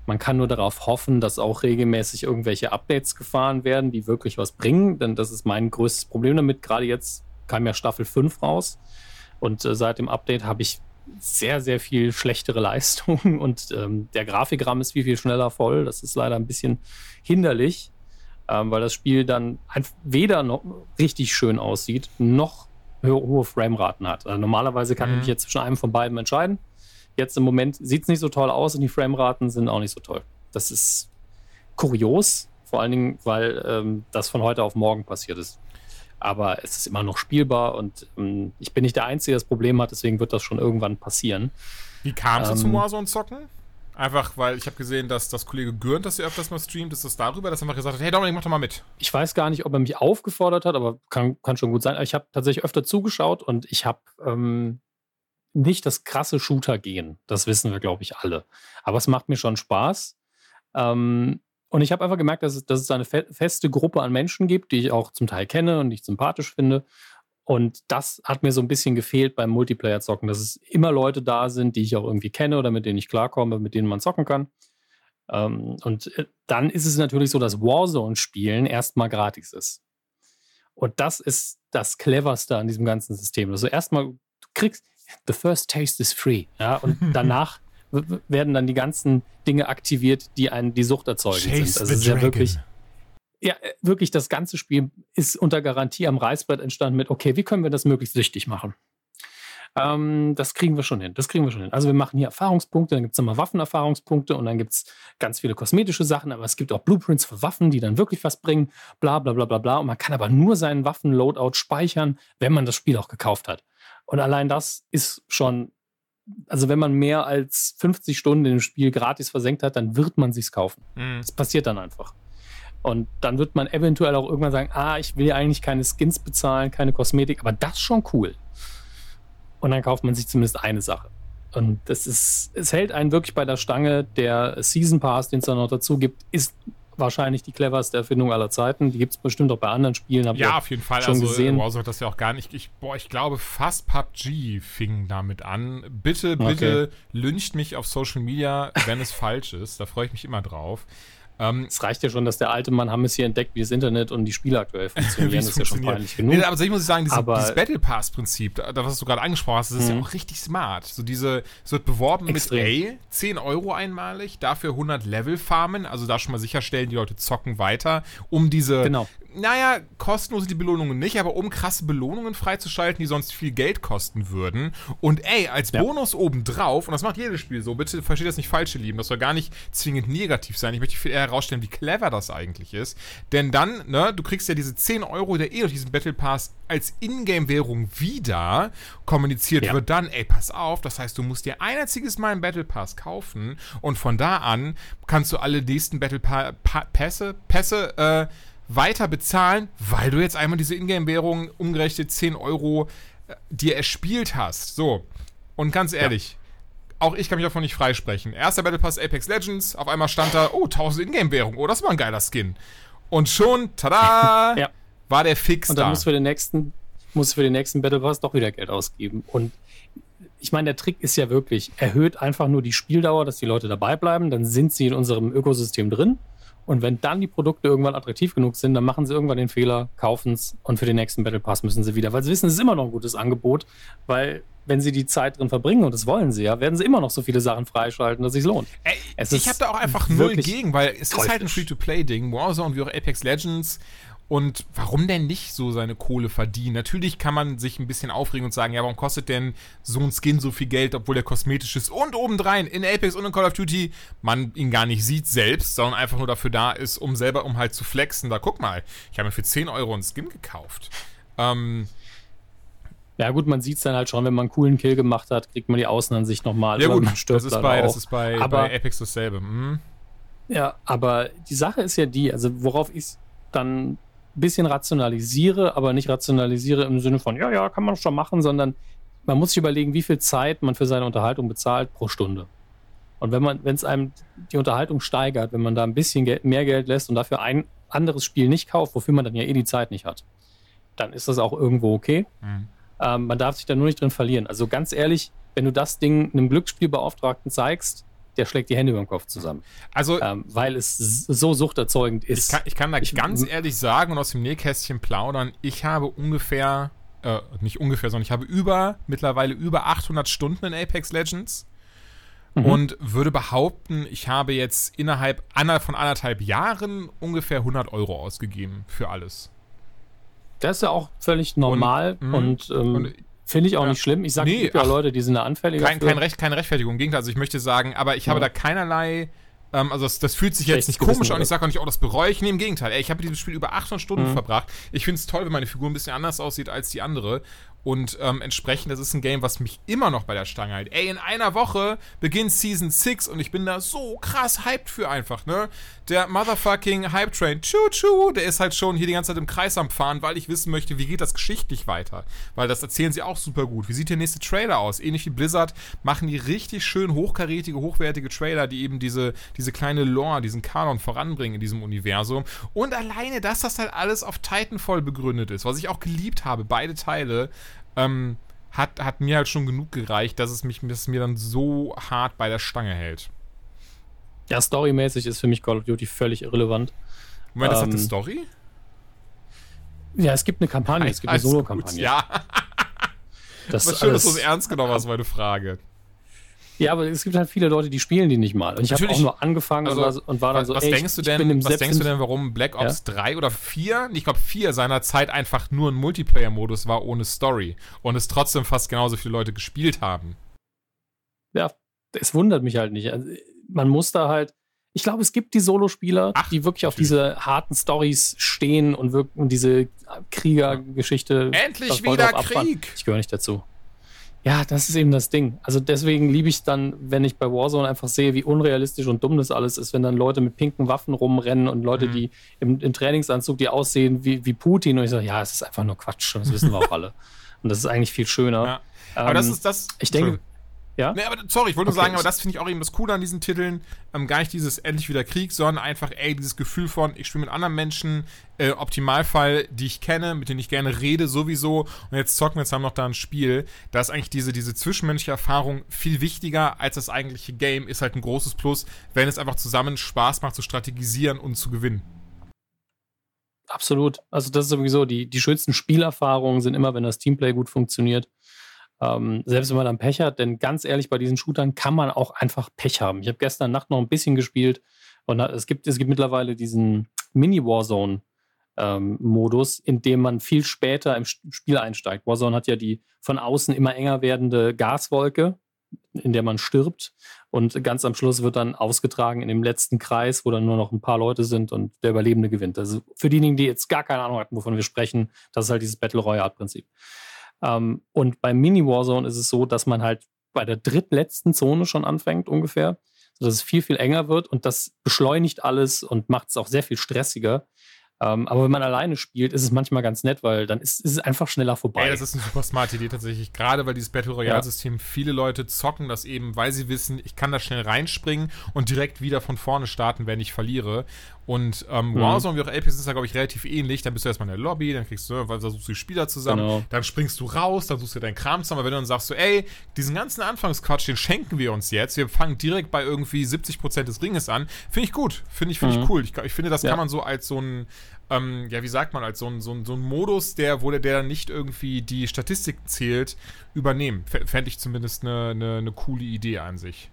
Man kann nur darauf hoffen, dass auch regelmäßig irgendwelche Updates gefahren werden, die wirklich was bringen, denn das ist mein größtes Problem damit. Gerade jetzt kam ja Staffel 5 raus und äh, seit dem Update habe ich sehr, sehr viel schlechtere Leistungen und ähm, der Grafikrahmen ist viel, viel schneller voll. Das ist leider ein bisschen hinderlich ähm, weil das Spiel dann weder noch richtig schön aussieht, noch hohe Frameraten hat. Also normalerweise kann mhm. ich mich jetzt zwischen einem von beiden entscheiden. Jetzt im Moment sieht es nicht so toll aus und die Frameraten sind auch nicht so toll. Das ist kurios, vor allen Dingen, weil ähm, das von heute auf morgen passiert ist. Aber es ist immer noch spielbar und ähm, ich bin nicht der Einzige, der das Problem hat, deswegen wird das schon irgendwann passieren. Wie kam es ähm, zum Warzone-Zocken? Einfach, weil ich habe gesehen, dass das Kollege Gürnt das ja öfters mal streamt. Ist das darüber, dass er einfach gesagt hat, hey Dominik, mach doch mal mit? Ich weiß gar nicht, ob er mich aufgefordert hat, aber kann, kann schon gut sein. Ich habe tatsächlich öfter zugeschaut und ich habe ähm, nicht das krasse Shooter-Gehen. Das wissen wir, glaube ich, alle. Aber es macht mir schon Spaß. Ähm, und ich habe einfach gemerkt, dass es, dass es eine fe feste Gruppe an Menschen gibt, die ich auch zum Teil kenne und die ich sympathisch finde. Und das hat mir so ein bisschen gefehlt beim Multiplayer-Zocken, dass es immer Leute da sind, die ich auch irgendwie kenne oder mit denen ich klarkomme, mit denen man zocken kann. Ähm, und äh, dann ist es natürlich so, dass Warzone-Spielen erstmal gratis ist. Und das ist das Cleverste an diesem ganzen System. Also erstmal, du kriegst, the first taste is free. Ja, und danach werden dann die ganzen Dinge aktiviert, die einen die Sucht erzeugen Chase sind. Also es ist ja wirklich ja, äh, wirklich das ganze Spiel ist unter Garantie am Reißbrett entstanden mit, okay, wie können wir das möglichst süchtig machen? Ähm, das kriegen wir schon hin. Das kriegen wir schon hin. Also wir machen hier Erfahrungspunkte, dann gibt es nochmal Waffenerfahrungspunkte und dann gibt es ganz viele kosmetische Sachen, aber es gibt auch Blueprints für Waffen, die dann wirklich was bringen, bla bla bla bla bla. Und man kann aber nur seinen Waffen-Loadout speichern, wenn man das Spiel auch gekauft hat. Und allein das ist schon, also wenn man mehr als 50 Stunden in dem Spiel gratis versenkt hat, dann wird man sich's kaufen. Mhm. Das passiert dann einfach. Und dann wird man eventuell auch irgendwann sagen, ah, ich will ja eigentlich keine Skins bezahlen, keine Kosmetik, aber das ist schon cool. Und dann kauft man sich zumindest eine Sache. Und das ist, es hält einen wirklich bei der Stange. Der Season Pass, den es dann noch dazu gibt, ist wahrscheinlich die cleverste Erfindung aller Zeiten. Die gibt es bestimmt auch bei anderen Spielen. ja, auf jeden Fall. Schon also, gesehen. Warzone hat das ja auch gar nicht. Ich, boah, ich glaube, fast PUBG fing damit an. Bitte, bitte okay. lyncht mich auf Social Media, wenn es falsch ist. Da freue ich mich immer drauf. Ähm, es reicht ja schon, dass der alte Mann Hammes hier entdeckt, wie das Internet und die Spiele aktuell funktionieren. das ist ja schon peinlich genug. Nee, aber ich muss sagen, diese, aber, dieses Battle Pass-Prinzip, das, was du gerade angesprochen hast, das ist ja mhm. auch richtig smart. So diese, es wird beworben extrem. mit, ey, 10 Euro einmalig, dafür 100 Level farmen, also da schon mal sicherstellen, die Leute zocken weiter, um diese genau naja, kostenlos die Belohnungen nicht, aber um krasse Belohnungen freizuschalten, die sonst viel Geld kosten würden. Und ey, als ja. Bonus obendrauf, und das macht jedes Spiel so, bitte versteht das nicht falsch, ihr Lieben, das soll gar nicht zwingend negativ sein. Ich möchte viel eher herausstellen, wie clever das eigentlich ist. Denn dann, ne, du kriegst ja diese 10 Euro, der eh durch diesen Battle Pass als Ingame-Währung wieder kommuniziert ja. wird, dann, ey, pass auf, das heißt, du musst dir ein einziges Mal einen Battle Pass kaufen und von da an kannst du alle nächsten Battle pa pa Pässe, Pässe, äh, weiter bezahlen, weil du jetzt einmal diese Ingame-Währung umgerechnet 10 Euro äh, dir erspielt hast. So. Und ganz ehrlich, ja. auch ich kann mich davon nicht freisprechen. Erster Battle Pass Apex Legends, auf einmal stand da, oh, 1000 Ingame-Währung, oh, das war ein geiler Skin. Und schon, tada, ja. war der Fix Und dann da. muss für den nächsten, muss für den nächsten Battle Pass doch wieder Geld ausgeben. Und ich meine, der Trick ist ja wirklich, erhöht einfach nur die Spieldauer, dass die Leute dabei bleiben, dann sind sie in unserem Ökosystem drin. Und wenn dann die Produkte irgendwann attraktiv genug sind, dann machen sie irgendwann den Fehler, kaufen es und für den nächsten Battle Pass müssen sie wieder. Weil sie wissen, es ist immer noch ein gutes Angebot, weil wenn sie die Zeit drin verbringen, und das wollen sie ja, werden sie immer noch so viele Sachen freischalten, dass es sich lohnt. Ey, ich habe da auch einfach null gegen, weil es ist halt ein Free-to-Play-Ding. Warzone wie auch Apex Legends und warum denn nicht so seine Kohle verdienen? Natürlich kann man sich ein bisschen aufregen und sagen, ja, warum kostet denn so ein Skin so viel Geld, obwohl der kosmetisch ist und obendrein in Apex und in Call of Duty man ihn gar nicht sieht selbst, sondern einfach nur dafür da ist, um selber, um halt zu flexen. Da guck mal, ich habe mir für 10 Euro einen Skin gekauft. Ähm, Ja, gut, man sieht es dann halt schon, wenn man einen coolen Kill gemacht hat, kriegt man die Außenansicht nochmal. Ja, gut, das ist, bei, das ist bei, aber, bei Apex dasselbe. Mhm. Ja, aber die Sache ist ja die, also worauf ich dann bisschen rationalisiere, aber nicht rationalisiere im Sinne von, ja, ja, kann man schon machen, sondern man muss sich überlegen, wie viel Zeit man für seine Unterhaltung bezahlt pro Stunde. Und wenn man, wenn es einem die Unterhaltung steigert, wenn man da ein bisschen Geld, mehr Geld lässt und dafür ein anderes Spiel nicht kauft, wofür man dann ja eh die Zeit nicht hat, dann ist das auch irgendwo okay. Mhm. Ähm, man darf sich da nur nicht drin verlieren. Also ganz ehrlich, wenn du das Ding einem Glücksspielbeauftragten zeigst, der schlägt die Hände über den Kopf zusammen. Also, ähm, weil es so suchterzeugend ist. Ich kann, ich kann da ich, ganz ehrlich sagen und aus dem Nähkästchen plaudern, ich habe ungefähr, äh, nicht ungefähr, sondern ich habe über, mittlerweile über 800 Stunden in Apex Legends. Mhm. Und würde behaupten, ich habe jetzt innerhalb einer von anderthalb Jahren ungefähr 100 Euro ausgegeben für alles. Das ist ja auch völlig normal und, und, ähm, und Finde ich auch ja. nicht schlimm. Ich sage, nee, ja Leute, die sind da anfälliger. Kein, kein Recht, keine Rechtfertigung. Im Gegenteil, also ich möchte sagen, aber ich ja. habe da keinerlei. Ähm, also das, das, fühlt sich jetzt nicht komisch an. Ich sage auch nicht, oh, das bereue ich. Nee, im Gegenteil. Ey, ich habe dieses Spiel über 800 Stunden mhm. verbracht. Ich finde es toll, wenn meine Figur ein bisschen anders aussieht als die andere. Und ähm, entsprechend, das ist ein Game, was mich immer noch bei der Stange hält. Ey, in einer Woche beginnt Season 6 und ich bin da so krass hyped für einfach, ne? Der motherfucking Hype Train, tschu tschu, der ist halt schon hier die ganze Zeit im Kreis am Fahren, weil ich wissen möchte, wie geht das geschichtlich weiter. Weil das erzählen sie auch super gut. Wie sieht der nächste Trailer aus? Ähnlich wie Blizzard machen die richtig schön hochkarätige, hochwertige Trailer, die eben diese, diese kleine Lore, diesen Kanon voranbringen in diesem Universum. Und alleine, dass das halt alles auf Titanfall begründet ist, was ich auch geliebt habe, beide Teile, ähm, hat, hat mir halt schon genug gereicht, dass es mich dass es mir dann so hart bei der Stange hält. Ja, storymäßig ist für mich Call of Duty völlig irrelevant. Moment, das ähm, hat eine Story? Ja, es gibt eine Kampagne, es gibt eine Solo-Kampagne. Ja. das ist schön, dass du es ernst genommen hast, meine Frage. Ja, aber es gibt halt viele Leute, die spielen die nicht mal. Und ich habe auch nur angefangen also, und, war, und, war, dann so, was ey, denkst du denn, Was denkst du denn, warum Black Ops ja? 3 oder 4, ich glaube 4 seinerzeit einfach nur ein Multiplayer-Modus war ohne Story und es trotzdem fast genauso viele Leute gespielt haben? Ja, es wundert mich halt nicht. Also, man muss da halt, ich glaube, es gibt die Solospieler, die wirklich auf diese harten Stories stehen und, wirken, und diese Kriegergeschichte. Endlich wieder Krieg! Ich gehöre nicht dazu. Ja, das ist eben das Ding. Also deswegen liebe ich dann, wenn ich bei Warzone einfach sehe, wie unrealistisch und dumm das alles ist, wenn dann Leute mit pinken Waffen rumrennen und Leute, mhm. die im, im, Trainingsanzug, die aussehen wie, wie Putin und ich sage, ja, es ist einfach nur Quatsch, das wissen wir auch alle. Und das ist eigentlich viel schöner. Ja. Aber ähm, das ist das. Ich denke, ja? Nee, aber sorry, ich wollte okay. nur sagen, aber das finde ich auch eben das Coole an diesen Titeln. Ähm, gar nicht dieses endlich wieder Krieg, sondern einfach, ey, dieses Gefühl von, ich spiele mit anderen Menschen, äh, Optimalfall, die ich kenne, mit denen ich gerne rede, sowieso. Und jetzt zocken wir jetzt haben noch da ein Spiel. Da ist eigentlich diese, diese zwischenmenschliche Erfahrung viel wichtiger als das eigentliche Game, ist halt ein großes Plus, wenn es einfach zusammen Spaß macht, zu strategisieren und zu gewinnen. Absolut. Also, das ist sowieso, die, die schönsten Spielerfahrungen sind immer, wenn das Teamplay gut funktioniert. Ähm, selbst wenn man dann Pech hat, denn ganz ehrlich, bei diesen Shootern kann man auch einfach Pech haben. Ich habe gestern Nacht noch ein bisschen gespielt und es gibt, es gibt mittlerweile diesen Mini-Warzone. Ähm, Modus, in dem man viel später im Spiel einsteigt. Warzone hat ja die von außen immer enger werdende Gaswolke, in der man stirbt. Und ganz am Schluss wird dann ausgetragen in dem letzten Kreis, wo dann nur noch ein paar Leute sind und der Überlebende gewinnt. Also für diejenigen, die jetzt gar keine Ahnung hatten, wovon wir sprechen, das ist halt dieses Battle Royale-Prinzip. Ähm, und beim Mini-Warzone ist es so, dass man halt bei der drittletzten Zone schon anfängt, ungefähr, sodass es viel, viel enger wird und das beschleunigt alles und macht es auch sehr viel stressiger. Ähm, aber wenn man alleine spielt, ist es manchmal ganz nett, weil dann ist, ist es einfach schneller vorbei. Ey, das ist eine super smarte Idee tatsächlich. Gerade weil dieses Battle Royale-System, ja. viele Leute zocken das eben, weil sie wissen, ich kann da schnell reinspringen und direkt wieder von vorne starten, wenn ich verliere. Und ähm, mhm. Warzone wie auch Apex ist da, glaube ich, relativ ähnlich. Dann bist du erstmal in der Lobby, dann kriegst du, weil da suchst du die Spieler zusammen, genau. dann springst du raus, dann suchst du deinen Kram zusammen. Aber wenn du dann sagst so, ey, diesen ganzen Anfangsquatsch, den schenken wir uns jetzt. Wir fangen direkt bei irgendwie 70% des Ringes an. Finde ich gut. Finde ich, finde mhm. ich cool. Ich, ich, finde, das ja. kann man so als so ein, ähm, ja, wie sagt man, als so ein, so ein, so ein Modus, der, wo der, der nicht irgendwie die Statistik zählt, übernehmen. Fände ich zumindest eine, eine, eine coole Idee an sich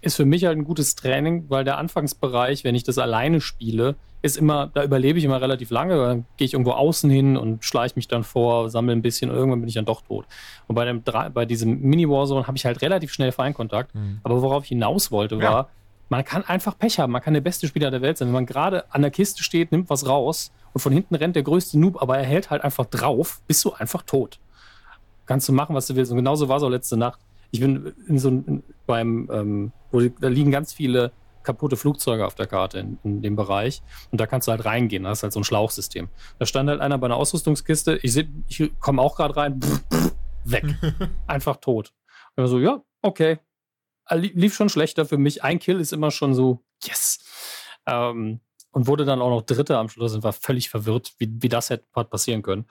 ist für mich halt ein gutes Training, weil der Anfangsbereich, wenn ich das alleine spiele, ist immer, da überlebe ich immer relativ lange, dann gehe ich irgendwo außen hin und schleiche mich dann vor, sammle ein bisschen und irgendwann bin ich dann doch tot. Und bei, dem, bei diesem Mini-Warzone habe ich halt relativ schnell Feinkontakt. Mhm. Aber worauf ich hinaus wollte, war, ja. man kann einfach Pech haben, man kann der beste Spieler der Welt sein. Wenn man gerade an der Kiste steht, nimmt was raus und von hinten rennt der größte Noob, aber er hält halt einfach drauf, bist du einfach tot. kannst du machen, was du willst. Und genauso war es auch letzte Nacht. Ich bin in so ein, beim, ähm, wo da liegen ganz viele kaputte Flugzeuge auf der Karte in, in, dem Bereich. Und da kannst du halt reingehen. Das ist halt so ein Schlauchsystem. Da stand halt einer bei einer Ausrüstungskiste. Ich, ich komme auch gerade rein. weg. Einfach tot. Und so, ja, okay. Lief schon schlechter für mich. Ein Kill ist immer schon so, yes. Ähm, und wurde dann auch noch Dritter am Schluss und war völlig verwirrt, wie, wie das hätte passieren können.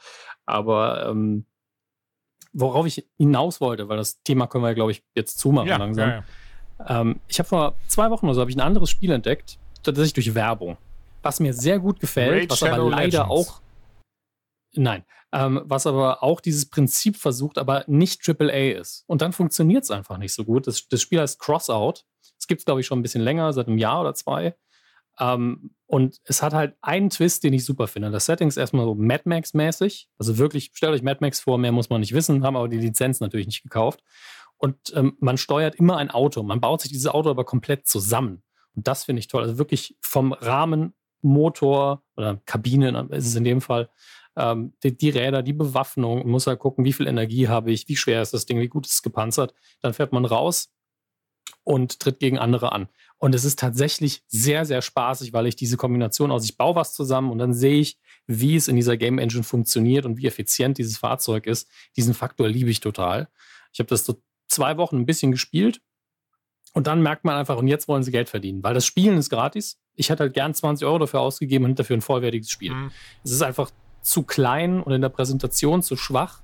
Aber ähm, worauf ich hinaus wollte, weil das Thema können wir, glaube ich, jetzt zumachen ja, langsam. Ja, ja. Ähm, ich habe vor zwei Wochen oder so ich ein anderes Spiel entdeckt, tatsächlich durch Werbung, was mir sehr gut gefällt, Raid was Shadow aber leider Legends. auch Nein, ähm, was aber auch dieses Prinzip versucht, aber nicht AAA ist. Und dann funktioniert es einfach nicht so gut. Das, das Spiel heißt Crossout. Es gibt es, glaube ich, schon ein bisschen länger, seit einem Jahr oder zwei. Ähm, und es hat halt einen Twist, den ich super finde. Das Setting ist erstmal so Mad Max-mäßig. Also wirklich, stellt euch Mad Max vor, mehr muss man nicht wissen, haben aber die Lizenz natürlich nicht gekauft. Und ähm, man steuert immer ein Auto. Man baut sich dieses Auto aber komplett zusammen. Und das finde ich toll. Also wirklich vom Rahmen, Motor oder Kabine ist es in dem Fall, ähm, die, die, Räder, die Bewaffnung, man muss halt gucken, wie viel Energie habe ich, wie schwer ist das Ding, wie gut ist es gepanzert. Dann fährt man raus und tritt gegen andere an. Und es ist tatsächlich sehr, sehr spaßig, weil ich diese Kombination aus, ich baue was zusammen und dann sehe ich, wie es in dieser Game Engine funktioniert und wie effizient dieses Fahrzeug ist. Diesen Faktor liebe ich total. Ich habe das so zwei Wochen ein bisschen gespielt und dann merkt man einfach, und jetzt wollen sie Geld verdienen, weil das Spielen ist gratis. Ich hätte halt gern 20 Euro dafür ausgegeben und dafür ein vollwertiges Spiel. Mhm. Es ist einfach zu klein und in der Präsentation zu schwach,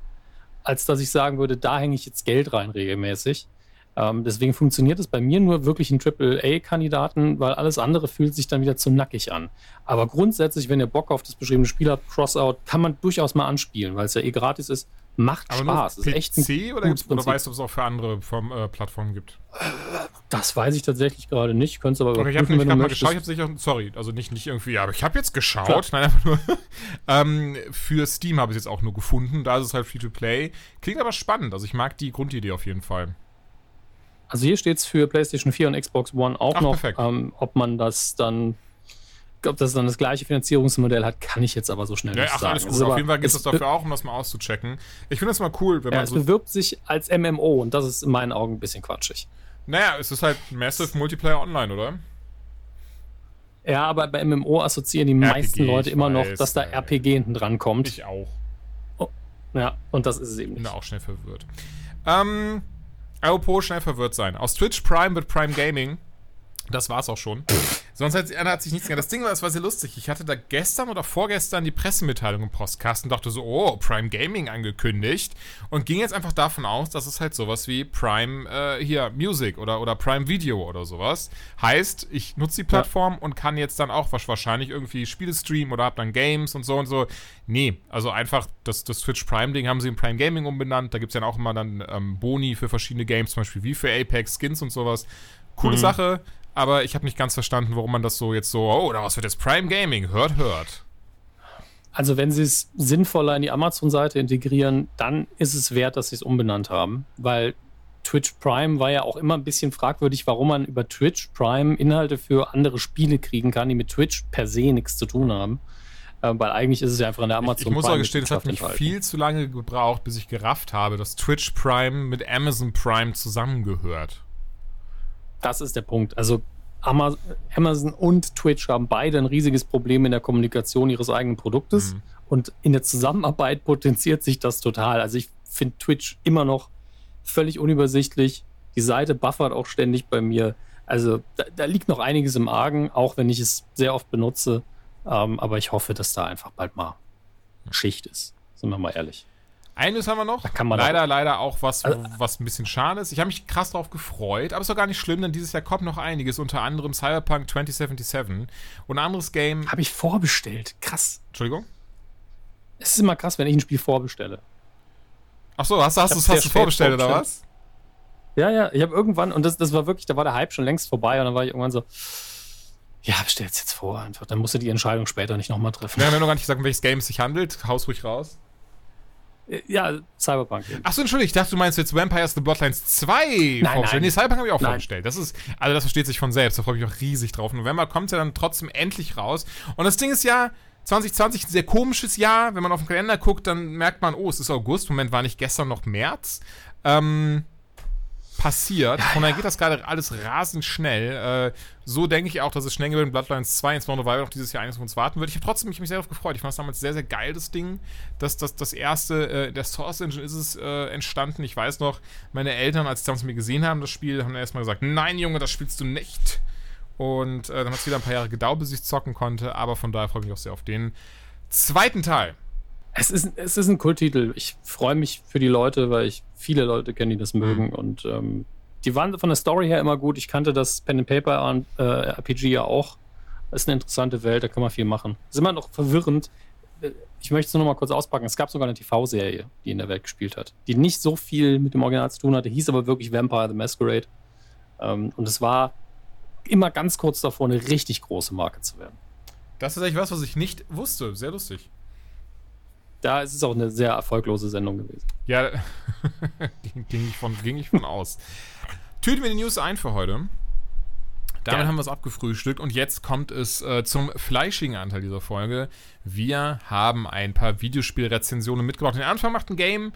als dass ich sagen würde, da hänge ich jetzt Geld rein regelmäßig. Ähm, deswegen funktioniert es bei mir nur wirklich in AAA-Kandidaten, weil alles andere fühlt sich dann wieder zu nackig an. Aber grundsätzlich, wenn ihr Bock auf das beschriebene Spiel habt, Crossout, kann man durchaus mal anspielen, weil es ja eh gratis ist. Macht Aber Spaß. Nur PC ist echt ein oder, oder weißt du, ob es auch für andere vom, äh, Plattformen gibt? Das weiß ich tatsächlich gerade nicht. Könntest aber okay, ich habe hab mal geschaut, ich habe sicher, sorry, also nicht, nicht irgendwie, aber ich habe jetzt geschaut, Klar. nein, einfach nur ähm, für Steam habe ich es jetzt auch nur gefunden, da ist es halt Free-to-Play. Klingt aber spannend, also ich mag die Grundidee auf jeden Fall. Also hier steht es für PlayStation 4 und Xbox One auch Ach, noch. Ähm, ob man das dann, ob das dann das gleiche Finanzierungsmodell hat, kann ich jetzt aber so schnell ja, nicht ach, sagen. Gut. Auf jeden Fall geht es dafür auch, um das mal auszuchecken. Ich finde es mal cool, wenn ja, man. Es so bewirbt sich als MMO und das ist in meinen Augen ein bisschen quatschig. Naja, es ist halt Massive Multiplayer Online, oder? Ja, aber bei MMO assoziieren die RPG, meisten Leute immer weiß, noch, dass da RPG hinten dran kommt. Ich auch. Oh, ja, und das ist es eben nicht. Ich bin auch schnell verwirrt. Ähm, Apropos schnell verwirrt sein. Aus Twitch Prime wird Prime Gaming. Das war's auch schon. Sonst hat, hat sich nichts geändert. Das Ding war, das war sehr lustig. Ich hatte da gestern oder vorgestern die Pressemitteilung im Postkasten und dachte so, oh, Prime Gaming angekündigt. Und ging jetzt einfach davon aus, dass es halt sowas wie Prime, äh, hier, Music oder, oder Prime Video oder sowas. Heißt, ich nutze die Plattform ja. und kann jetzt dann auch wahrscheinlich irgendwie Spiele streamen oder hab dann Games und so und so. Nee, also einfach das, das Twitch Prime-Ding haben sie in Prime Gaming umbenannt. Da gibt es ja auch immer dann ähm, Boni für verschiedene Games, zum Beispiel wie für Apex, Skins und sowas. Coole mhm. Sache aber ich habe nicht ganz verstanden, warum man das so jetzt so, oh, daraus wird jetzt Prime Gaming, hört, hört. Also wenn sie es sinnvoller in die Amazon-Seite integrieren, dann ist es wert, dass sie es umbenannt haben, weil Twitch Prime war ja auch immer ein bisschen fragwürdig, warum man über Twitch Prime Inhalte für andere Spiele kriegen kann, die mit Twitch per se nichts zu tun haben. Äh, weil eigentlich ist es ja einfach in der Amazon Ich, ich muss auch gestehen, es hat mich viel zu lange gebraucht, bis ich gerafft habe, dass Twitch Prime mit Amazon Prime zusammengehört. Das ist der Punkt. Also Amazon und Twitch haben beide ein riesiges Problem in der Kommunikation ihres eigenen Produktes. Mhm. Und in der Zusammenarbeit potenziert sich das total. Also ich finde Twitch immer noch völlig unübersichtlich. Die Seite buffert auch ständig bei mir. Also da, da liegt noch einiges im Argen, auch wenn ich es sehr oft benutze. Ähm, aber ich hoffe, dass da einfach bald mal Schicht ist. Sind wir mal ehrlich. Eines haben wir noch. leider, auch. leider auch was, also, was ein bisschen schade ist. Ich habe mich krass darauf gefreut, aber ist doch gar nicht schlimm, denn dieses Jahr kommt noch einiges, unter anderem Cyberpunk 2077 und ein anderes Game. Habe ich vorbestellt. Krass. Entschuldigung? Es ist immer krass, wenn ich ein Spiel vorbestelle. Ach so, hast, hast, hast, hast du vorbestellt, oder was? Ja, ja, ich habe irgendwann, und das, das war wirklich, da war der Hype schon längst vorbei und dann war ich irgendwann so, ja, bestell's jetzt vor einfach. Dann musst du die Entscheidung später nicht nochmal treffen. Wir haben ja noch gar nicht gesagt, um welches Game es sich handelt. Haus ruhig raus. Ja, Cyberpunk. Achso, entschuldige, ich dachte, du meinst jetzt Vampires the Bloodlines 2 nein, vorgestellt. Nee, Cyberpunk habe ich auch nein. vorgestellt. Das ist, also das versteht sich von selbst, da freue ich mich auch riesig drauf. November kommt ja dann trotzdem endlich raus. Und das Ding ist ja, 2020 ein sehr komisches Jahr. Wenn man auf den Kalender guckt, dann merkt man, oh, es ist August. Moment, war nicht gestern noch März. Ähm, passiert. Ja, Von daher geht das gerade alles rasend schnell. Äh, so denke ich auch, dass es schnell mit Bloodlines 2, insbesondere weil noch dieses Jahr eines von uns warten wird. Ich habe trotzdem mich, mich sehr darauf gefreut. Ich fand es damals sehr, sehr geil, das Ding. Das, das, das erste, äh, der Source Engine ist es äh, entstanden. Ich weiß noch, meine Eltern, als sie damals mir gesehen haben, das Spiel, haben erstmal gesagt, nein, Junge, das spielst du nicht. Und äh, dann hat es wieder ein paar Jahre gedauert, bis ich zocken konnte, aber von daher freue ich mich auch sehr auf den zweiten Teil. Es ist, es ist ein Kulttitel. Ich freue mich für die Leute, weil ich viele Leute kenne, die das mögen. Mhm. Und ähm, die waren von der Story her immer gut. Ich kannte das Pen and Paper äh, RPG ja auch. Das ist eine interessante Welt, da kann man viel machen. Ist immer noch verwirrend. Ich möchte es nur noch mal kurz auspacken. Es gab sogar eine TV-Serie, die in der Welt gespielt hat, die nicht so viel mit dem Original zu tun hatte, hieß aber wirklich Vampire the Masquerade. Ähm, und es war immer ganz kurz davor, eine richtig große Marke zu werden. Das ist eigentlich was, was ich nicht wusste. Sehr lustig da ist es auch eine sehr erfolglose Sendung gewesen. Ja, ging, ich von, ging ich von aus. Tüten wir die News ein für heute. Damit ja. haben wir es abgefrühstückt und jetzt kommt es äh, zum fleischigen Anteil dieser Folge. Wir haben ein paar Videospielrezensionen mitgebracht. Den Anfang macht ein Game.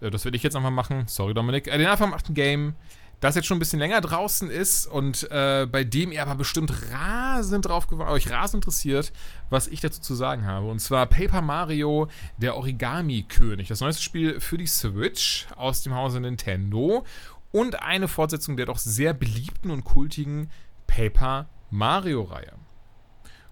Äh, das werde ich jetzt nochmal machen. Sorry, Dominik. Äh, den Anfang macht ein Game das jetzt schon ein bisschen länger draußen ist und äh, bei dem ihr aber bestimmt rasend drauf euch rasend interessiert, was ich dazu zu sagen habe. Und zwar Paper Mario, der Origami-König. Das neueste Spiel für die Switch aus dem Hause Nintendo. Und eine Fortsetzung der doch sehr beliebten und kultigen Paper Mario-Reihe.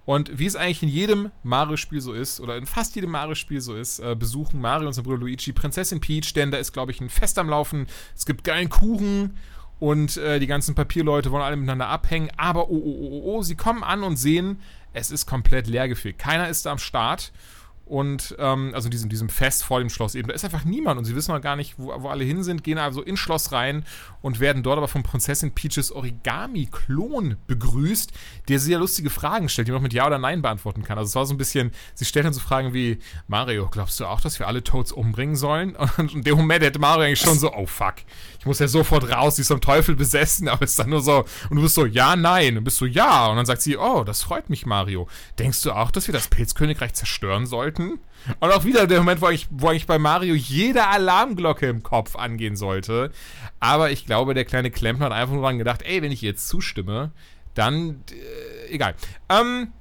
Und wie es eigentlich in jedem Mario-Spiel so ist, oder in fast jedem Mario-Spiel so ist, äh, besuchen Mario und sein Bruder Luigi Prinzessin Peach, denn da ist, glaube ich, ein Fest am Laufen. Es gibt geilen Kuchen und äh, die ganzen Papierleute wollen alle miteinander abhängen. Aber oh, oh, oh, oh, oh, sie kommen an und sehen, es ist komplett leer gefegt. Keiner ist da am Start. Und, ähm, also in diesem, diesem Fest vor dem Schloss eben, da ist einfach niemand und sie wissen noch gar nicht, wo, wo alle hin sind, gehen also ins Schloss rein und werden dort aber von Prinzessin Peaches Origami-Klon begrüßt, der sehr lustige Fragen stellt, die man auch mit Ja oder Nein beantworten kann. Also es war so ein bisschen, sie stellt dann so Fragen wie, Mario, glaubst du auch, dass wir alle Toads umbringen sollen? Und in dem Moment hätte Mario eigentlich schon so, oh fuck, ich muss ja sofort raus, sie ist vom Teufel besessen, aber ist dann nur so, und du bist so, ja, nein, und bist so, ja, und dann sagt sie, oh, das freut mich, Mario. Denkst du auch, dass wir das Pilzkönigreich zerstören sollten? Sollten. Und auch wieder der Moment, wo ich, wo ich bei Mario jede Alarmglocke im Kopf angehen sollte. Aber ich glaube, der kleine Klempner hat einfach nur daran gedacht, ey, wenn ich jetzt zustimme, dann äh, egal. Ähm,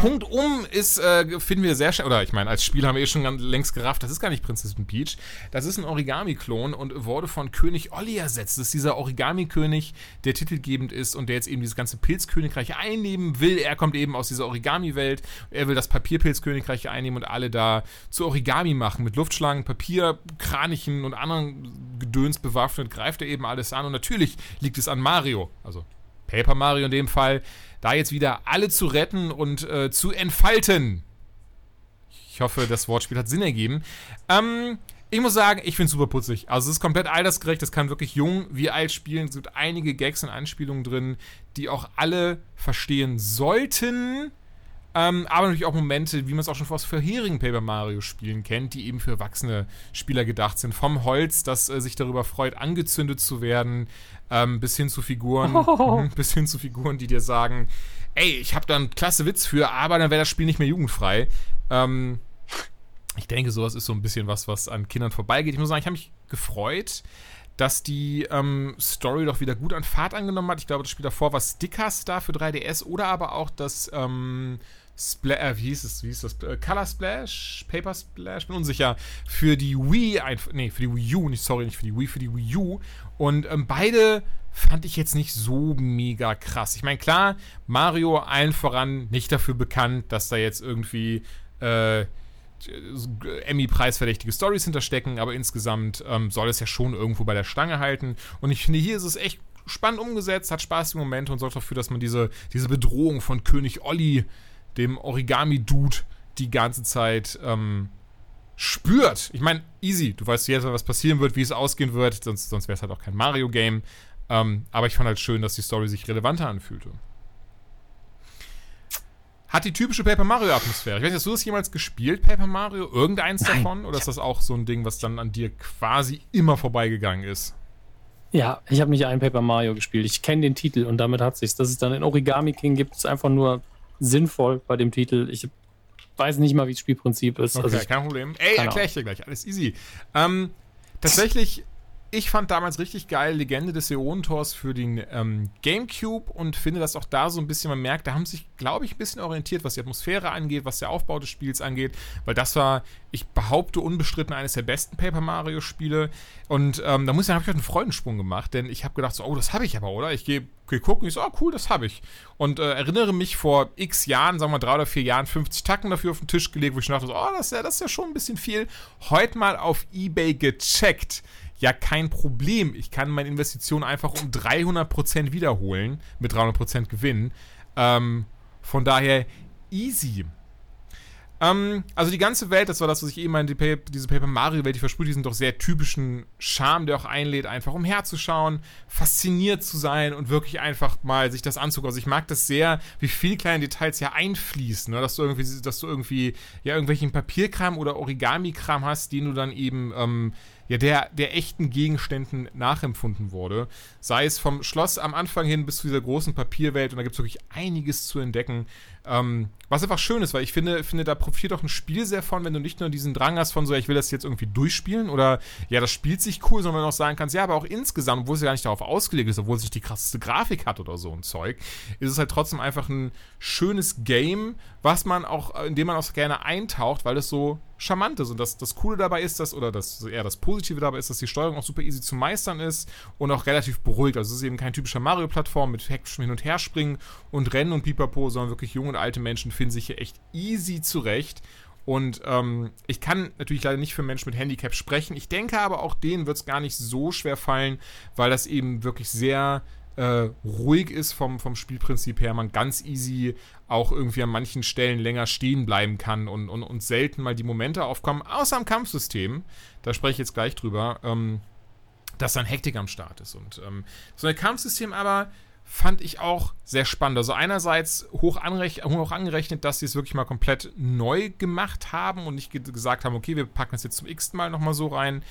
Punkt um ist, äh, finden wir sehr schnell, oder ich meine, als Spiel haben wir eh schon ganz längst gerafft, das ist gar nicht Prinzessin Peach, das ist ein Origami-Klon und wurde von König Olli ersetzt. Das ist dieser Origami-König, der titelgebend ist und der jetzt eben dieses ganze Pilzkönigreich einnehmen will. Er kommt eben aus dieser Origami-Welt, er will das Papierpilzkönigreich einnehmen und alle da zu Origami machen. Mit Luftschlangen, Papier, Kranichen und anderen Gedöns bewaffnet, greift er eben alles an und natürlich liegt es an Mario, also Paper Mario in dem Fall, da jetzt wieder alle zu retten und äh, zu entfalten. Ich hoffe, das Wortspiel hat Sinn ergeben. Ähm, ich muss sagen, ich finde es super putzig. Also es ist komplett altersgerecht, es kann wirklich jung wie alt spielen. Es gibt einige Gags und Anspielungen drin, die auch alle verstehen sollten. Ähm, aber natürlich auch Momente, wie man es auch schon aus vorherigen Paper Mario Spielen kennt, die eben für erwachsene Spieler gedacht sind. Vom Holz, das äh, sich darüber freut, angezündet zu werden, ähm, bis hin zu Figuren, oh. bis hin zu Figuren, die dir sagen, ey, ich habe da einen klasse Witz für, aber dann wäre das Spiel nicht mehr jugendfrei. Ähm, ich denke, sowas ist so ein bisschen was, was an Kindern vorbeigeht. Ich muss sagen, ich habe mich gefreut, dass die ähm, Story doch wieder gut an Fahrt angenommen hat. Ich glaube, das Spiel davor war Stickers da für 3DS oder aber auch das ähm, Spla äh, wie hieß es, wie hieß das? Äh, Color Splash, Paper Splash, bin unsicher. Für die Wii, nee, für die Wii U, nicht, sorry, nicht für die Wii, für die Wii U. Und ähm, beide fand ich jetzt nicht so mega krass. Ich meine, klar, Mario allen voran nicht dafür bekannt, dass da jetzt irgendwie äh, Emmy-preisverdächtige Stories hinterstecken, aber insgesamt ähm, soll es ja schon irgendwo bei der Stange halten. Und ich finde, hier ist es echt spannend umgesetzt, hat spaßige Momente und sorgt dafür, dass man diese, diese Bedrohung von König Olli dem Origami-Dude die ganze Zeit ähm, spürt. Ich meine, easy. Du weißt jetzt, was passieren wird, wie es ausgehen wird. Sonst, sonst wäre es halt auch kein Mario-Game. Ähm, aber ich fand halt schön, dass die Story sich relevanter anfühlte. Hat die typische Paper Mario-Atmosphäre. Ich weiß nicht, hast du das jemals gespielt, Paper Mario? Irgendeins Nein. davon? Oder ist das auch so ein Ding, was dann an dir quasi immer vorbeigegangen ist? Ja, ich habe nicht ein Paper Mario gespielt. Ich kenne den Titel und damit hat sich's. Dass es dann in Origami King gibt, ist einfach nur sinnvoll bei dem Titel. Ich weiß nicht mal, wie das Spielprinzip ist. Okay, also ich, kein Problem. Ey, erkläre ich dir gleich. Alles easy. Ähm, tatsächlich ich fand damals richtig geil Legende des Äonentors für den ähm, Gamecube und finde das auch da so ein bisschen, man merkt, da haben sich, glaube ich, ein bisschen orientiert, was die Atmosphäre angeht, was der Aufbau des Spiels angeht, weil das war, ich behaupte unbestritten, eines der besten Paper Mario-Spiele. Und ähm, da muss ich habe ich einen Freudensprung gemacht, denn ich habe gedacht, so, oh, das habe ich aber, oder? Ich gehe okay, gucken, ich so, oh, cool, das habe ich. Und äh, erinnere mich vor x Jahren, sagen wir drei oder vier Jahren, 50 Tacken dafür auf den Tisch gelegt, wo ich dachte, so, oh, das ist, ja, das ist ja schon ein bisschen viel. Heute mal auf Ebay gecheckt ja kein Problem. Ich kann meine Investition einfach um 300% wiederholen mit 300% Gewinn. Ähm, von daher easy. Ähm, also die ganze Welt, das war das, was ich eben meinte, die diese Paper Mario-Welt, die versprüht diesen doch sehr typischen Charme, der auch einlädt, einfach umherzuschauen, fasziniert zu sein und wirklich einfach mal sich das anzugucken. Also ich mag das sehr, wie viele kleine Details ja einfließen, ne? dass du irgendwie, dass du irgendwie ja irgendwelchen Papierkram oder Origami-Kram hast, den du dann eben ähm, ja, der, der echten Gegenständen nachempfunden wurde. Sei es vom Schloss am Anfang hin bis zu dieser großen Papierwelt und da gibt es wirklich einiges zu entdecken. Ähm, was einfach schön ist, weil ich finde, finde, da profitiert auch ein Spiel sehr von, wenn du nicht nur diesen Drang hast von so, ich will das jetzt irgendwie durchspielen oder ja, das spielt sich cool, sondern auch sagen kannst, ja, aber auch insgesamt, obwohl es ja gar nicht darauf ausgelegt ist, obwohl es nicht die krasseste Grafik hat oder so ein Zeug, ist es halt trotzdem einfach ein schönes Game, was man auch, in dem man auch gerne eintaucht, weil es so charmant ist. Und das, das Coole dabei ist, dass, oder das eher das Positive dabei ist, dass die Steuerung auch super easy zu meistern ist und auch relativ beruhigt. Also es ist eben kein typischer Mario-Plattform mit hektischem Hin- und Herspringen und Rennen und Pipapo, sondern wirklich junge und alte Menschen finden sich hier echt easy zurecht. Und ähm, ich kann natürlich leider nicht für Menschen mit Handicap sprechen. Ich denke aber, auch denen wird es gar nicht so schwer fallen, weil das eben wirklich sehr äh, ruhig ist vom, vom Spielprinzip her, man ganz easy auch irgendwie an manchen Stellen länger stehen bleiben kann und, und, und selten mal die Momente aufkommen, außer am Kampfsystem, da spreche ich jetzt gleich drüber, ähm, dass dann Hektik am Start ist. Und ähm, so ein Kampfsystem aber fand ich auch sehr spannend. Also einerseits hoch, hoch angerechnet, dass sie es wirklich mal komplett neu gemacht haben und nicht ge gesagt haben, okay, wir packen es jetzt zum x Mal nochmal so rein,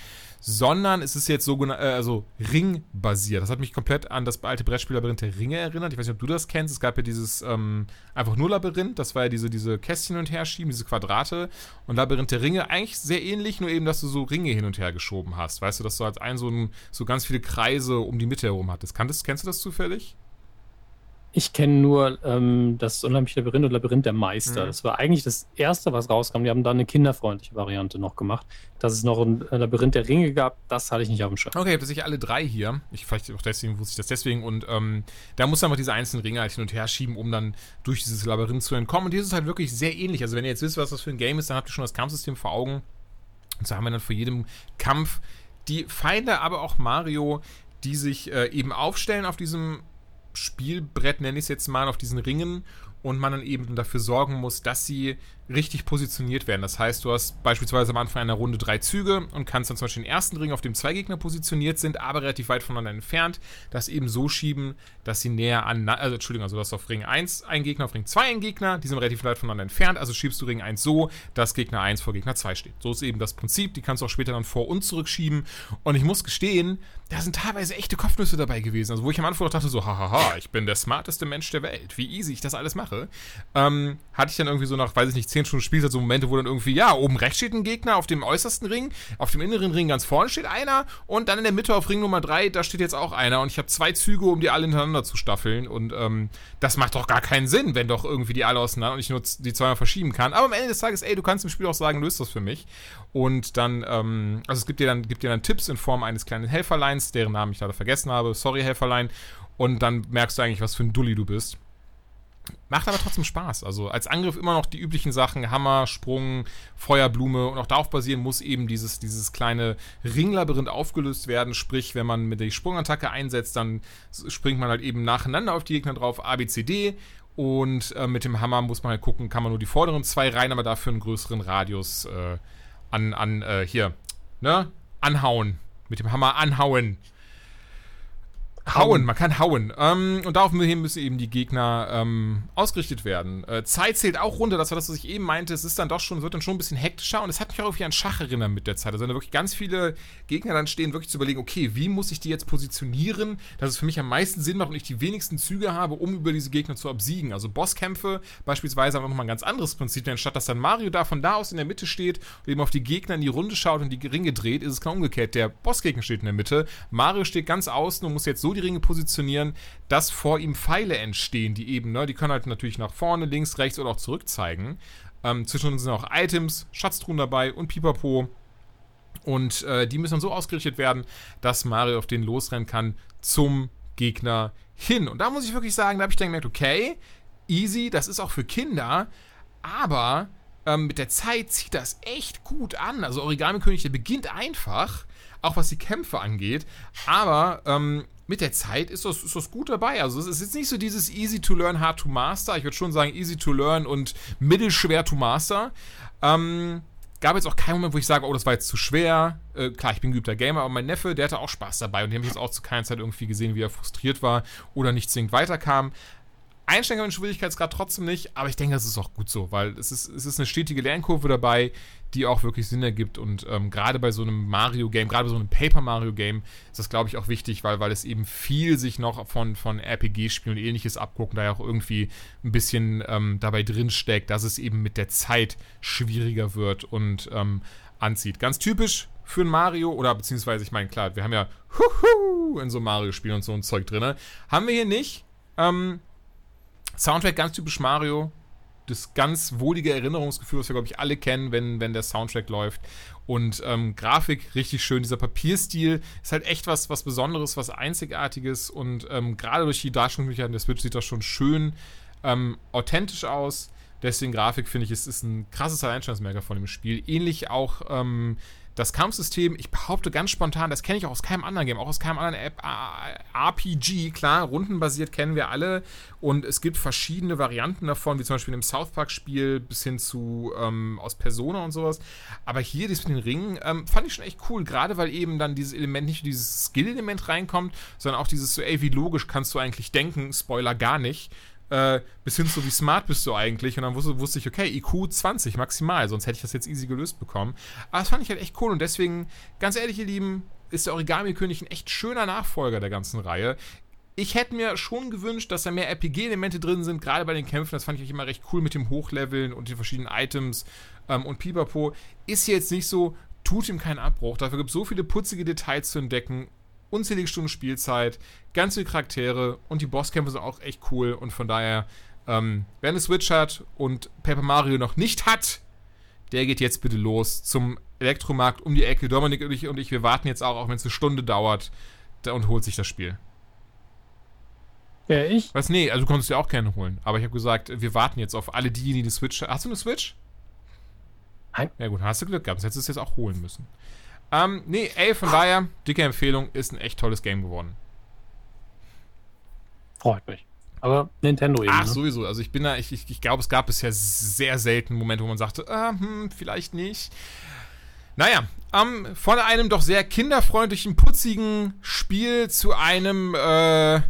sondern es ist jetzt so äh, also Ring-basiert. Das hat mich komplett an das alte Brettspiellabyrinth der Ringe erinnert. Ich weiß nicht, ob du das kennst. Es gab ja dieses ähm, einfach nur Labyrinth. Das war ja diese, diese Kästchen hin und her schieben, diese Quadrate. Und Labyrinth der Ringe eigentlich sehr ähnlich, nur eben, dass du so Ringe hin und her geschoben hast. Weißt du, dass du als ein so, ein, so ganz viele Kreise um die Mitte herum hattest. Kanntest, kennst du das zufällig? Ich kenne nur ähm, das Unheimliche Labyrinth und Labyrinth der Meister. Mhm. Das war eigentlich das erste, was rauskam. Die haben da eine kinderfreundliche Variante noch gemacht. Dass es noch ein Labyrinth der Ringe gab, das hatte ich nicht auf dem Schirm. Okay, ich habe sicher alle drei hier. Ich, vielleicht auch deswegen wusste ich das deswegen. Und ähm, da muss man einfach diese einzelnen Ringe halt hin und her schieben, um dann durch dieses Labyrinth zu entkommen. Und hier ist es halt wirklich sehr ähnlich. Also, wenn ihr jetzt wisst, was das für ein Game ist, dann habt ihr schon das Kampfsystem vor Augen. Und so haben wir dann vor jedem Kampf die Feinde, aber auch Mario, die sich äh, eben aufstellen auf diesem Spielbrett, nenne ich es jetzt mal, auf diesen Ringen und man dann eben dafür sorgen muss, dass sie richtig positioniert werden. Das heißt, du hast beispielsweise am Anfang einer Runde drei Züge und kannst dann zum Beispiel den ersten Ring, auf dem zwei Gegner positioniert sind, aber relativ weit voneinander entfernt, das eben so schieben, dass sie näher an, also Entschuldigung, also du hast auf Ring 1 einen Gegner, auf Ring 2 einen Gegner, die sind relativ weit voneinander entfernt, also schiebst du Ring 1 so, dass Gegner 1 vor Gegner 2 steht. So ist eben das Prinzip, die kannst du auch später dann vor und zurück schieben und ich muss gestehen, da sind teilweise echte Kopfnüsse dabei gewesen, also wo ich am Anfang dachte so, hahaha, ich bin der smarteste Mensch der Welt, wie easy ich das alles mache, ähm, hatte ich dann irgendwie so nach, weiß ich nicht, 10 Stunden Spielzeit so Momente, wo dann irgendwie, ja, oben rechts steht ein Gegner, auf dem äußersten Ring, auf dem inneren Ring ganz vorne steht einer und dann in der Mitte auf Ring Nummer 3, da steht jetzt auch einer und ich habe zwei Züge, um die alle hintereinander zu staffeln und ähm, das macht doch gar keinen Sinn, wenn doch irgendwie die alle auseinander und ich nur die zweimal verschieben kann. Aber am Ende des Tages, ey, du kannst im Spiel auch sagen, löst das für mich. Und dann, ähm, also es gibt dir dann, gibt dir dann Tipps in Form eines kleinen Helferleins, deren Namen ich leider vergessen habe. Sorry, Helferlein. Und dann merkst du eigentlich, was für ein Dulli du bist. Macht aber trotzdem Spaß. Also als Angriff immer noch die üblichen Sachen, Hammer, Sprung, Feuerblume und auch darauf basieren muss eben dieses, dieses kleine Ringlabyrinth aufgelöst werden. Sprich, wenn man mit der Sprungattacke einsetzt, dann springt man halt eben nacheinander auf die Gegner drauf, A, B, C, D. Und äh, mit dem Hammer muss man halt gucken, kann man nur die vorderen zwei rein, aber dafür einen größeren Radius äh, an, an äh, hier, ne? Anhauen. Mit dem Hammer anhauen. Hauen, man kann hauen. Ähm, und darauf müssen eben die Gegner ähm, ausgerichtet werden. Äh, Zeit zählt auch runter, das war das, was ich eben meinte. Es ist dann doch schon, wird dann schon ein bisschen hektischer und es hat mich auch irgendwie an Schach erinnert mit der Zeit. Also wenn da wirklich ganz viele Gegner dann stehen, wirklich zu überlegen, okay, wie muss ich die jetzt positionieren, dass es für mich am meisten Sinn macht und ich die wenigsten Züge habe, um über diese Gegner zu obsiegen. Also Bosskämpfe beispielsweise haben nochmal ein ganz anderes Prinzip, denn anstatt dass dann Mario da von da aus in der Mitte steht und eben auf die Gegner in die Runde schaut und die Ringe dreht, ist es genau umgekehrt. Der Bossgegner steht in der Mitte, Mario steht ganz außen und muss jetzt so die Ringe positionieren, dass vor ihm Pfeile entstehen, die eben, ne, die können halt natürlich nach vorne, links, rechts oder auch zurück zeigen. Ähm, zwischen uns sind auch Items, Schatztruhen dabei und Pipapo. Und äh, die müssen dann so ausgerichtet werden, dass Mario auf den losrennen kann zum Gegner hin. Und da muss ich wirklich sagen, da habe ich dann gemerkt, okay, easy, das ist auch für Kinder, aber ähm, mit der Zeit zieht das echt gut an. Also Origami König, der beginnt einfach, auch was die Kämpfe angeht, aber ähm, mit der Zeit ist das, ist das gut dabei. Also es ist jetzt nicht so dieses easy to learn, hard to master. Ich würde schon sagen easy to learn und mittelschwer to master. Ähm, gab jetzt auch keinen Moment, wo ich sage, oh, das war jetzt zu schwer. Äh, klar, ich bin geübter Gamer, aber mein Neffe, der hatte auch Spaß dabei und die habe ich jetzt auch zu keiner Zeit irgendwie gesehen, wie er frustriert war oder nicht zwingend weiterkam. Einsteiger mit Schwierigkeitsgrad trotzdem nicht, aber ich denke, das ist auch gut so, weil es ist, es ist eine stetige Lernkurve dabei, die auch wirklich Sinn ergibt. Und ähm, gerade bei so einem Mario-Game, gerade bei so einem Paper Mario-Game, ist das, glaube ich, auch wichtig, weil, weil es eben viel sich noch von, von RPG-Spielen und ähnliches abgucken, da ja auch irgendwie ein bisschen ähm, dabei drinsteckt, dass es eben mit der Zeit schwieriger wird und ähm, anzieht. Ganz typisch für ein Mario, oder beziehungsweise, ich meine, klar, wir haben ja Huhu in so Mario-Spielen und so ein Zeug drin. Haben wir hier nicht. Ähm, Soundtrack ganz typisch Mario. Das ganz wohlige Erinnerungsgefühl, was wir, glaube ich, alle kennen, wenn, wenn der Soundtrack läuft. Und ähm, Grafik richtig schön. Dieser Papierstil ist halt echt was, was Besonderes, was Einzigartiges. Und ähm, gerade durch die Darstellungsmöglichkeiten der Switch sieht das schon schön ähm, authentisch aus. Deswegen Grafik finde ich, ist, ist ein krasses Alleinstellungsmerker von dem Spiel. Ähnlich auch ähm, das Kampfsystem, ich behaupte ganz spontan, das kenne ich auch aus keinem anderen Game, auch aus keinem anderen App, RPG, klar, rundenbasiert kennen wir alle. Und es gibt verschiedene Varianten davon, wie zum Beispiel im South Park-Spiel bis hin zu ähm, aus Persona und sowas. Aber hier, das mit den Ringen, ähm, fand ich schon echt cool, gerade weil eben dann dieses Element, nicht nur dieses Skill-Element reinkommt, sondern auch dieses so, ey, wie logisch kannst du eigentlich denken, Spoiler gar nicht äh, bis hin zu wie smart bist du eigentlich. Und dann wusste, wusste, ich, okay, IQ 20 maximal, sonst hätte ich das jetzt easy gelöst bekommen. Aber das fand ich halt echt cool und deswegen, ganz ehrlich, ihr Lieben, ist der Origami-König ein echt schöner Nachfolger der ganzen Reihe. Ich hätte mir schon gewünscht, dass da mehr RPG-Elemente drin sind, gerade bei den Kämpfen. Das fand ich immer recht cool mit dem Hochleveln und den verschiedenen Items ähm, und Pipapo. Ist jetzt nicht so, tut ihm keinen Abbruch. Dafür gibt es so viele putzige Details zu entdecken unzählige Stunden Spielzeit, ganz viele Charaktere und die Bosskämpfe sind auch echt cool und von daher, ähm, wer eine Switch hat und Paper Mario noch nicht hat, der geht jetzt bitte los zum Elektromarkt um die Ecke. Dominik und ich, und ich wir warten jetzt auch, auch wenn es eine Stunde dauert, und holt sich das Spiel. Ja, ich? Was? Nee, also du konntest ja auch gerne holen. Aber ich habe gesagt, wir warten jetzt auf alle die, die eine Switch. Hast du eine Switch? Nein. Ja gut, hast du Glück gehabt. Sonst hättest du es jetzt auch holen müssen. Ähm, nee, ey, von daher, dicke Empfehlung, ist ein echt tolles Game geworden. Freut mich. Aber Nintendo eben. Ach, ne? sowieso. Also ich bin da, ich, ich, ich glaube, es gab bisher sehr selten Momente, wo man sagte, äh, hm, vielleicht nicht. Naja, ähm, von einem doch sehr kinderfreundlichen, putzigen Spiel zu einem, äh,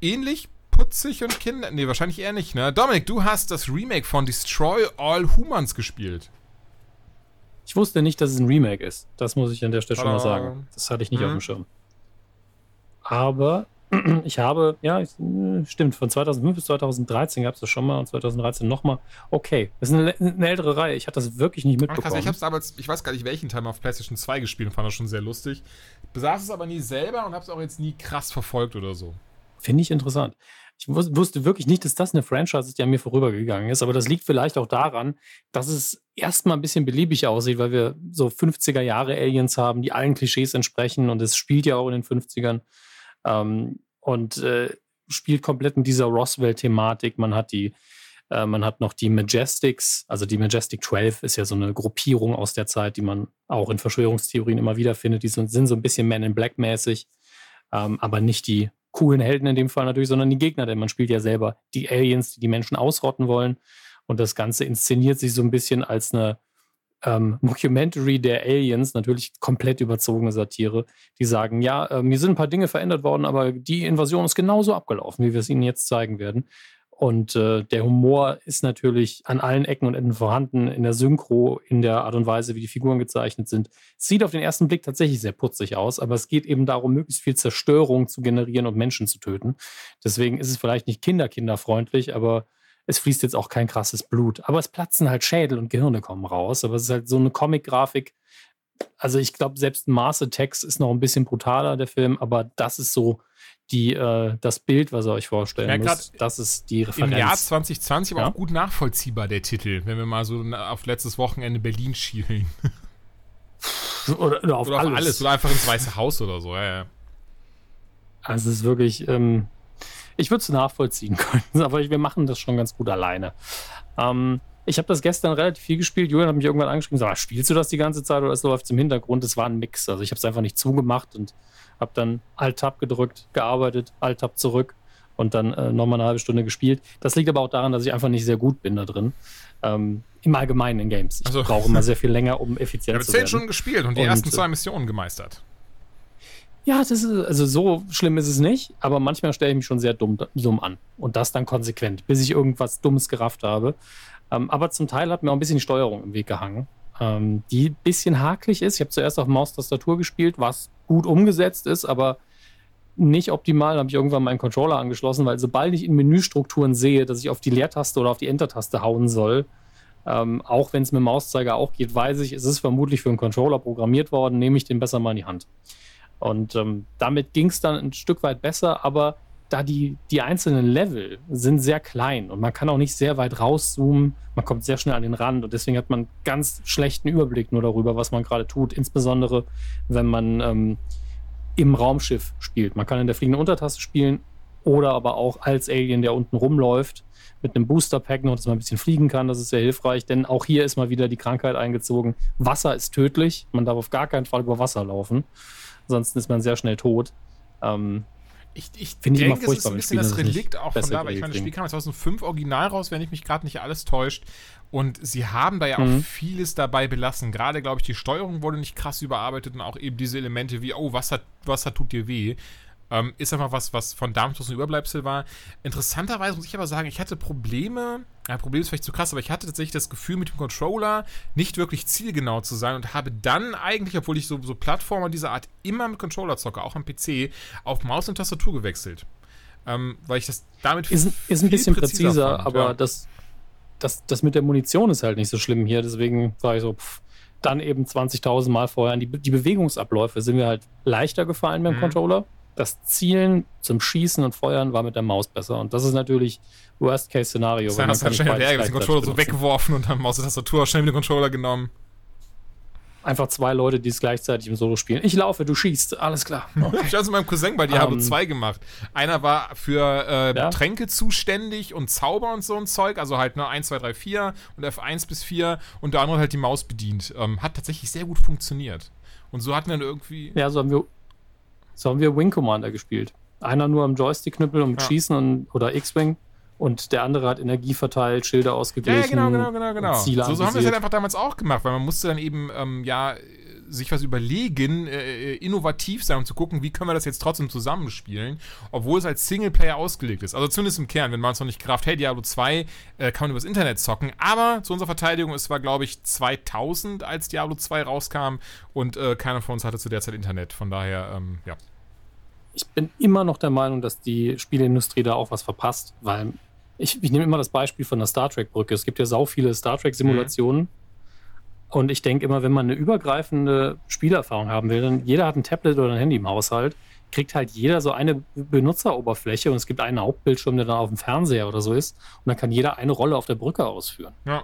ähnlich putzig und kinder... Nee, wahrscheinlich eher nicht, ne? Dominik, du hast das Remake von Destroy All Humans gespielt. Ich wusste nicht, dass es ein Remake ist. Das muss ich an der Stelle schon mal sagen. Das hatte ich nicht mhm. auf dem Schirm. Aber ich habe, ja, ich, stimmt, von 2005 bis 2013 gab es das schon mal und 2013 nochmal. Okay, das ist eine, eine, ältere Reihe. Ich hatte das wirklich nicht mitbekommen. Ach, ich habe es damals, ich weiß gar nicht, welchen Teil auf PlayStation 2 gespielt und fand das schon sehr lustig. Besaß es aber nie selber und habe es auch jetzt nie krass verfolgt oder so. Finde ich interessant. Ich wusste wirklich nicht, dass das eine Franchise ist, die an mir vorübergegangen ist, aber das liegt vielleicht auch daran, dass es erstmal ein bisschen beliebig aussieht, weil wir so 50er Jahre Aliens haben, die allen Klischees entsprechen und es spielt ja auch in den 50ern ähm, und äh, spielt komplett mit dieser Roswell-Thematik. Man hat die, äh, man hat noch die Majestics, also die Majestic 12 ist ja so eine Gruppierung aus der Zeit, die man auch in Verschwörungstheorien immer wieder findet. Die sind, sind so ein bisschen Man in Black mäßig, ähm, aber nicht die coolen Helden in dem Fall natürlich, sondern die Gegner, denn man spielt ja selber die Aliens, die die Menschen ausrotten wollen. Und das Ganze inszeniert sich so ein bisschen als eine ähm, Mockumentary der Aliens, natürlich komplett überzogene Satire, die sagen, ja, äh, mir sind ein paar Dinge verändert worden, aber die Invasion ist genauso abgelaufen, wie wir es Ihnen jetzt zeigen werden. Und äh, der Humor ist natürlich an allen Ecken und Enden vorhanden, in der Synchro, in der Art und Weise, wie die Figuren gezeichnet sind. Sieht auf den ersten Blick tatsächlich sehr putzig aus, aber es geht eben darum, möglichst viel Zerstörung zu generieren und Menschen zu töten. Deswegen ist es vielleicht nicht kinderkinderfreundlich, aber es fließt jetzt auch kein krasses Blut. Aber es platzen halt Schädel und Gehirne kommen raus. Aber es ist halt so eine Comic-Grafik. Also ich glaube, selbst Mars Attacks ist noch ein bisschen brutaler, der Film, aber das ist so die, äh, das Bild, was ihr euch vorstellen müsst. Das ist die Referenz. Im Jahr 2020 aber ja? auch gut nachvollziehbar, der Titel, wenn wir mal so auf letztes Wochenende Berlin schielen. oder, oder, auf, oder auf alles. alles. Oder einfach ins Weiße Haus oder so, ja, ja. Also es ist wirklich, ähm, ich würde es nachvollziehen können, aber wir machen das schon ganz gut alleine. Ähm, ich habe das gestern relativ viel gespielt. Julian hat mich irgendwann angeschrieben und gesagt, spielst du das die ganze Zeit oder es läuft im Hintergrund? Es war ein Mix. Also ich habe es einfach nicht zugemacht und habe dann Alt-Tab gedrückt, gearbeitet, Alt-Tab zurück und dann äh, nochmal eine halbe Stunde gespielt. Das liegt aber auch daran, dass ich einfach nicht sehr gut bin da drin. Ähm, Im Allgemeinen in Games. Ich also, brauche immer sehr viel länger, um effizient zu werden. Ich habe zehn Stunden gespielt und die und, ersten zwei Missionen gemeistert. Ja, das ist, also so schlimm ist es nicht, aber manchmal stelle ich mich schon sehr dumm, dumm an. Und das dann konsequent, bis ich irgendwas Dummes gerafft habe. Ähm, aber zum Teil hat mir auch ein bisschen die Steuerung im Weg gehangen, ähm, die ein bisschen hakelig ist. Ich habe zuerst auf Maustastatur gespielt, was gut umgesetzt ist, aber nicht optimal. Da habe ich irgendwann meinen Controller angeschlossen, weil sobald ich in Menüstrukturen sehe, dass ich auf die Leertaste oder auf die Enter-Taste hauen soll, ähm, auch wenn es mit Mauszeiger auch geht, weiß ich, es ist vermutlich für einen Controller programmiert worden, nehme ich den besser mal in die Hand. Und ähm, damit ging es dann ein Stück weit besser, aber da die, die einzelnen Level sind sehr klein und man kann auch nicht sehr weit rauszoomen, man kommt sehr schnell an den Rand und deswegen hat man ganz schlechten Überblick nur darüber, was man gerade tut, insbesondere wenn man ähm, im Raumschiff spielt. Man kann in der fliegenden Untertaste spielen oder aber auch als Alien, der unten rumläuft, mit einem Booster-Pack noch, dass man ein bisschen fliegen kann. Das ist sehr hilfreich, denn auch hier ist mal wieder die Krankheit eingezogen. Wasser ist tödlich. Man darf auf gar keinen Fall über Wasser laufen. Ansonsten ist man sehr schnell tot. Ähm, ich, ich Finde denke, immer furchtbar, es ist ein bisschen das Relikt auch von da, weil ich meine, das Spiel kam 2005 original raus, wenn ich mich gerade nicht alles täuscht. Und sie haben da ja mhm. auch vieles dabei belassen. Gerade, glaube ich, die Steuerung wurde nicht krass überarbeitet und auch eben diese Elemente wie, oh, Wasser, Wasser tut dir weh. Ähm, ist einfach was, was von damals ein Überbleibsel war. Interessanterweise muss ich aber sagen, ich hatte Probleme, ja, Problem ist vielleicht zu krass, aber ich hatte tatsächlich das Gefühl, mit dem Controller nicht wirklich zielgenau zu sein und habe dann eigentlich, obwohl ich so, so Plattformer dieser Art immer mit Controller zocke, auch am PC, auf Maus und Tastatur gewechselt. Ähm, weil ich das damit Ist, ist ein bisschen präziser, präziser fand, aber ja. das, das, das mit der Munition ist halt nicht so schlimm hier, deswegen war ich so, pff, dann eben 20.000 Mal vorher. Die, die Bewegungsabläufe sind mir halt leichter gefallen beim mhm. Controller das Zielen zum Schießen und Feuern war mit der Maus besser. Und das ist natürlich Worst-Case-Scenario. Das heißt, hast schnell der den Controller so weggeworfen und dann Maus und Tastatur schnell mit dem Controller genommen. Einfach zwei Leute, die es gleichzeitig im Solo spielen. Ich laufe, du schießt, alles klar. Okay. ich habe es mit meinem Cousin bei Diablo um, ähm. 2 gemacht. Einer war für äh, ja? Tränke zuständig und Zauber und so ein Zeug, also halt nur 1, 2, 3, 4 und F1 bis 4 und der andere halt die Maus bedient. Ähm, hat tatsächlich sehr gut funktioniert. Und so hatten wir dann irgendwie. Ja, so haben wir so haben wir Wing Commander gespielt. Einer nur am Joystick-Knüppel und mit ja. Schießen und, oder X-Wing. Und der andere hat Energie verteilt, Schilder ausgeglichen. Ja, genau, genau, genau, genau. Ziele so, so haben wir es halt einfach damals auch gemacht, weil man musste dann eben, ähm, ja, sich was überlegen, äh, innovativ sein, um zu gucken, wie können wir das jetzt trotzdem zusammenspielen, obwohl es als Singleplayer ausgelegt ist. Also zumindest im Kern, wenn man es noch nicht kraft, hey, Diablo 2 äh, kann man übers Internet zocken, aber zu unserer Verteidigung, es war, glaube ich, 2000, als Diablo 2 rauskam und äh, keiner von uns hatte zu der Zeit Internet. Von daher, ähm, ja ich bin immer noch der Meinung, dass die Spieleindustrie da auch was verpasst, weil ich, ich nehme immer das Beispiel von der Star Trek-Brücke. Es gibt ja sau viele Star Trek-Simulationen. Mhm. Und ich denke immer, wenn man eine übergreifende Spielerfahrung haben will, dann jeder hat ein Tablet oder ein Handy im Haushalt, kriegt halt jeder so eine Benutzeroberfläche und es gibt einen Hauptbildschirm, der dann auf dem Fernseher oder so ist. Und dann kann jeder eine Rolle auf der Brücke ausführen. Ja.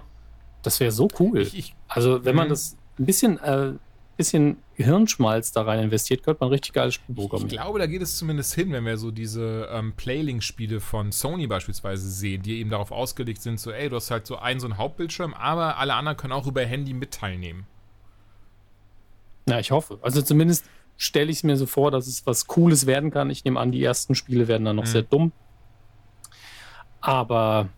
Das wäre so cool. Ich, ich, also, wenn man mhm. das ein bisschen äh, bisschen Hirnschmalz da rein investiert, könnte man richtig geiles Spiel bekommen. Ich glaube, da geht es zumindest hin, wenn wir so diese ähm, Playlink-Spiele von Sony beispielsweise sehen, die eben darauf ausgelegt sind, so, ey, du hast halt so einen, so einen Hauptbildschirm, aber alle anderen können auch über Handy mit teilnehmen. Ja, ich hoffe. Also zumindest stelle ich es mir so vor, dass es was Cooles werden kann. Ich nehme an, die ersten Spiele werden dann noch mhm. sehr dumm. Aber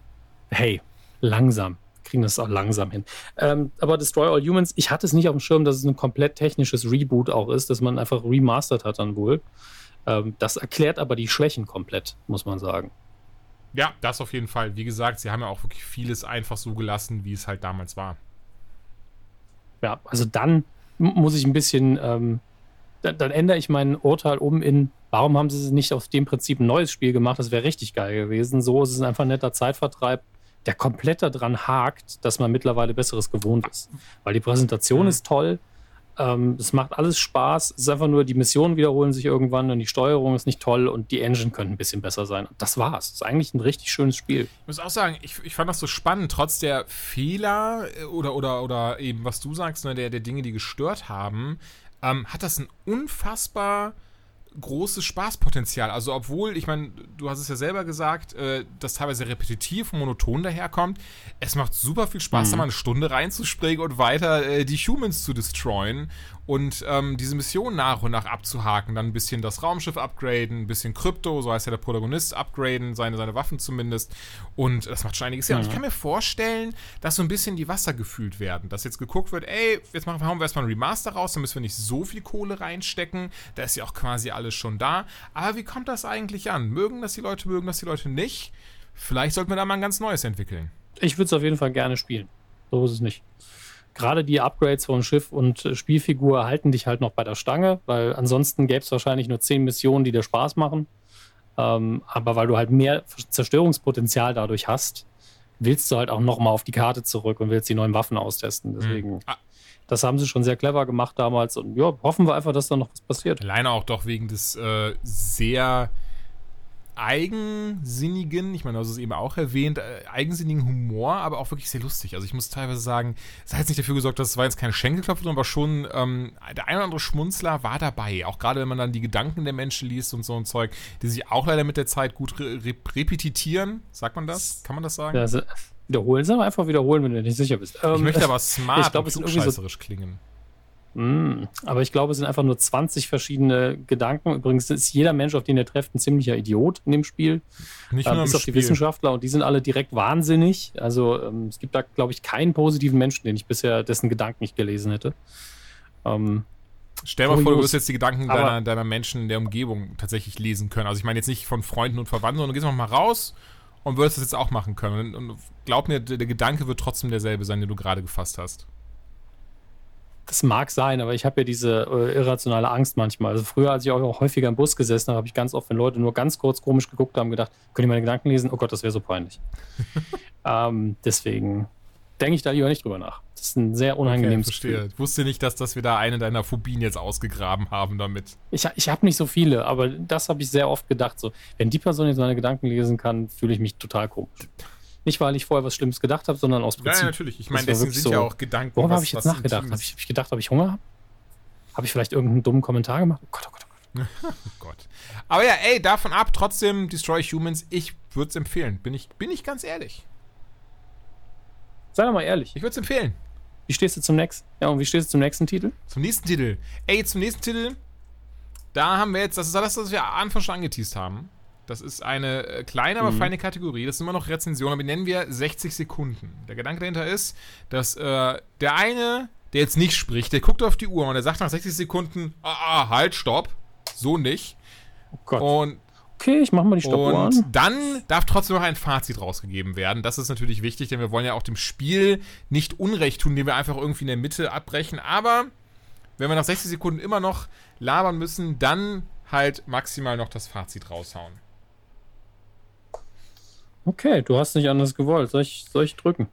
hey, langsam kriegen das auch langsam hin. Ähm, aber Destroy All Humans, ich hatte es nicht auf dem Schirm, dass es ein komplett technisches Reboot auch ist, dass man einfach remastered hat dann wohl. Ähm, das erklärt aber die Schwächen komplett, muss man sagen. Ja, das auf jeden Fall. Wie gesagt, sie haben ja auch wirklich vieles einfach so gelassen, wie es halt damals war. Ja, also dann muss ich ein bisschen, ähm, dann, dann, ändere ich mein Urteil um in, warum haben sie nicht auf dem Prinzip ein neues Spiel gemacht? Das wäre richtig geil gewesen. So ist es einfach ein netter Zeitvertreib, der komplett daran hakt, dass man mittlerweile Besseres gewohnt ist. Weil die Präsentation mhm. ist toll, ähm, es macht alles Spaß. Es ist einfach nur, die Missionen wiederholen sich irgendwann und die Steuerung ist nicht toll und die Engine könnte ein bisschen besser sein. Und das war's. Das ist eigentlich ein richtig schönes Spiel. Ich muss auch sagen, ich, ich fand das so spannend, trotz der Fehler äh, oder, oder, oder eben, was du sagst, ne, der, der Dinge, die gestört haben, ähm, hat das ein unfassbar großes Spaßpotenzial. Also obwohl, ich meine, du hast es ja selber gesagt, äh, dass teilweise repetitiv und monoton daherkommt, es macht super viel Spaß, mhm. da mal eine Stunde reinzuspringen und weiter äh, die Humans zu destroyen und ähm, diese Mission nach und nach abzuhaken, dann ein bisschen das Raumschiff upgraden, ein bisschen Krypto, so heißt ja der Protagonist, upgraden, seine, seine Waffen zumindest. Und das macht schon einiges her. Mhm. Und ich kann mir vorstellen, dass so ein bisschen die Wasser gefühlt werden. Dass jetzt geguckt wird, ey, jetzt machen wir erstmal ein Remaster raus, dann müssen wir nicht so viel Kohle reinstecken. Da ist ja auch quasi alles schon da. Aber wie kommt das eigentlich an? Mögen das die Leute, mögen das die Leute nicht? Vielleicht sollten wir da mal ein ganz neues entwickeln. Ich würde es auf jeden Fall gerne spielen. So ist es nicht gerade die Upgrades von Schiff und äh, Spielfigur halten dich halt noch bei der Stange, weil ansonsten gäbe es wahrscheinlich nur zehn Missionen, die dir Spaß machen. Ähm, aber weil du halt mehr Zerstörungspotenzial dadurch hast, willst du halt auch nochmal auf die Karte zurück und willst die neuen Waffen austesten. Deswegen, mhm. das haben sie schon sehr clever gemacht damals und ja, hoffen wir einfach, dass da noch was passiert. Alleine auch doch wegen des äh, sehr eigensinnigen, ich meine, du hast es eben auch erwähnt, äh, eigensinnigen Humor, aber auch wirklich sehr lustig. Also ich muss teilweise sagen, es hat jetzt nicht dafür gesorgt, dass es war jetzt keine Schenkelklopfe drin, aber schon ähm, der ein oder andere Schmunzler war dabei. Auch gerade wenn man dann die Gedanken der Menschen liest und so ein Zeug, die sich auch leider mit der Zeit gut re repetitieren. Sagt man das? Kann man das sagen? Ja, also wiederholen, sag einfach wiederholen, wenn du nicht sicher bist. Ähm, ich möchte aber smart ich glaub, und klugscheißerisch so klingen. Mm, aber ich glaube, es sind einfach nur 20 verschiedene Gedanken. Übrigens ist jeder Mensch, auf den ihr trefft, ein ziemlicher Idiot in dem Spiel. Nicht nur äh, bis auf Spiel. die Wissenschaftler und die sind alle direkt wahnsinnig. Also ähm, es gibt da, glaube ich, keinen positiven Menschen, den ich bisher dessen Gedanken nicht gelesen hätte. Ähm, Stell dir mal vor, du wirst jetzt die Gedanken deiner, deiner Menschen in der Umgebung tatsächlich lesen können. Also ich meine jetzt nicht von Freunden und Verwandten, sondern du gehst mal raus und würdest das jetzt auch machen können. Und, glaub mir, der Gedanke wird trotzdem derselbe sein, den du gerade gefasst hast. Das mag sein, aber ich habe ja diese äh, irrationale Angst manchmal. Also früher, als ich auch häufiger im Bus gesessen habe, habe ich ganz oft, wenn Leute nur ganz kurz komisch geguckt haben, gedacht, könnt ihr meine Gedanken lesen? Oh Gott, das wäre so peinlich. ähm, deswegen denke ich da lieber nicht drüber nach. Das ist ein sehr unangenehmes okay, verstehe. Ich wusste nicht, dass, dass wir da eine deiner Phobien jetzt ausgegraben haben damit. Ich, ich habe nicht so viele, aber das habe ich sehr oft gedacht. So, wenn die Person jetzt meine Gedanken lesen kann, fühle ich mich total komisch. Nicht, weil ich vorher was Schlimmes gedacht habe, sondern aus Prinzip. Ja, natürlich. Ich meine, deswegen sind so, ja auch Gedanken. Worauf habe ich jetzt nachgedacht? Habe ich, hab ich, gedacht, ob ich Hunger habe? Habe ich vielleicht irgendeinen dummen Kommentar gemacht? Oh Gott, oh Gott, oh Gott. oh Gott. Aber ja, ey, davon ab, trotzdem Destroy Humans, ich würde es empfehlen. Bin ich, bin ich ganz ehrlich. Sei doch mal ehrlich. Ich würde es empfehlen. Wie stehst du zum nächsten? Ja, und wie stehst du zum nächsten Titel? Zum nächsten Titel. Ey, zum nächsten Titel. Da haben wir jetzt, das ist das, was wir am Anfang schon angeteased haben. Das ist eine äh, kleine, aber mhm. feine Kategorie. Das sind immer noch Rezensionen, aber die nennen wir 60 Sekunden. Der Gedanke dahinter ist, dass äh, der eine, der jetzt nicht spricht, der guckt auf die Uhr und der sagt nach 60 Sekunden, ah, ah halt, stopp. So nicht. Oh Gott. Und okay, ich mach mal die Stoppuhr an. Und dann darf trotzdem noch ein Fazit rausgegeben werden. Das ist natürlich wichtig, denn wir wollen ja auch dem Spiel nicht Unrecht tun, indem wir einfach irgendwie in der Mitte abbrechen. Aber wenn wir nach 60 Sekunden immer noch labern müssen, dann halt maximal noch das Fazit raushauen. Okay, du hast nicht anders gewollt. Soll ich, soll ich drücken?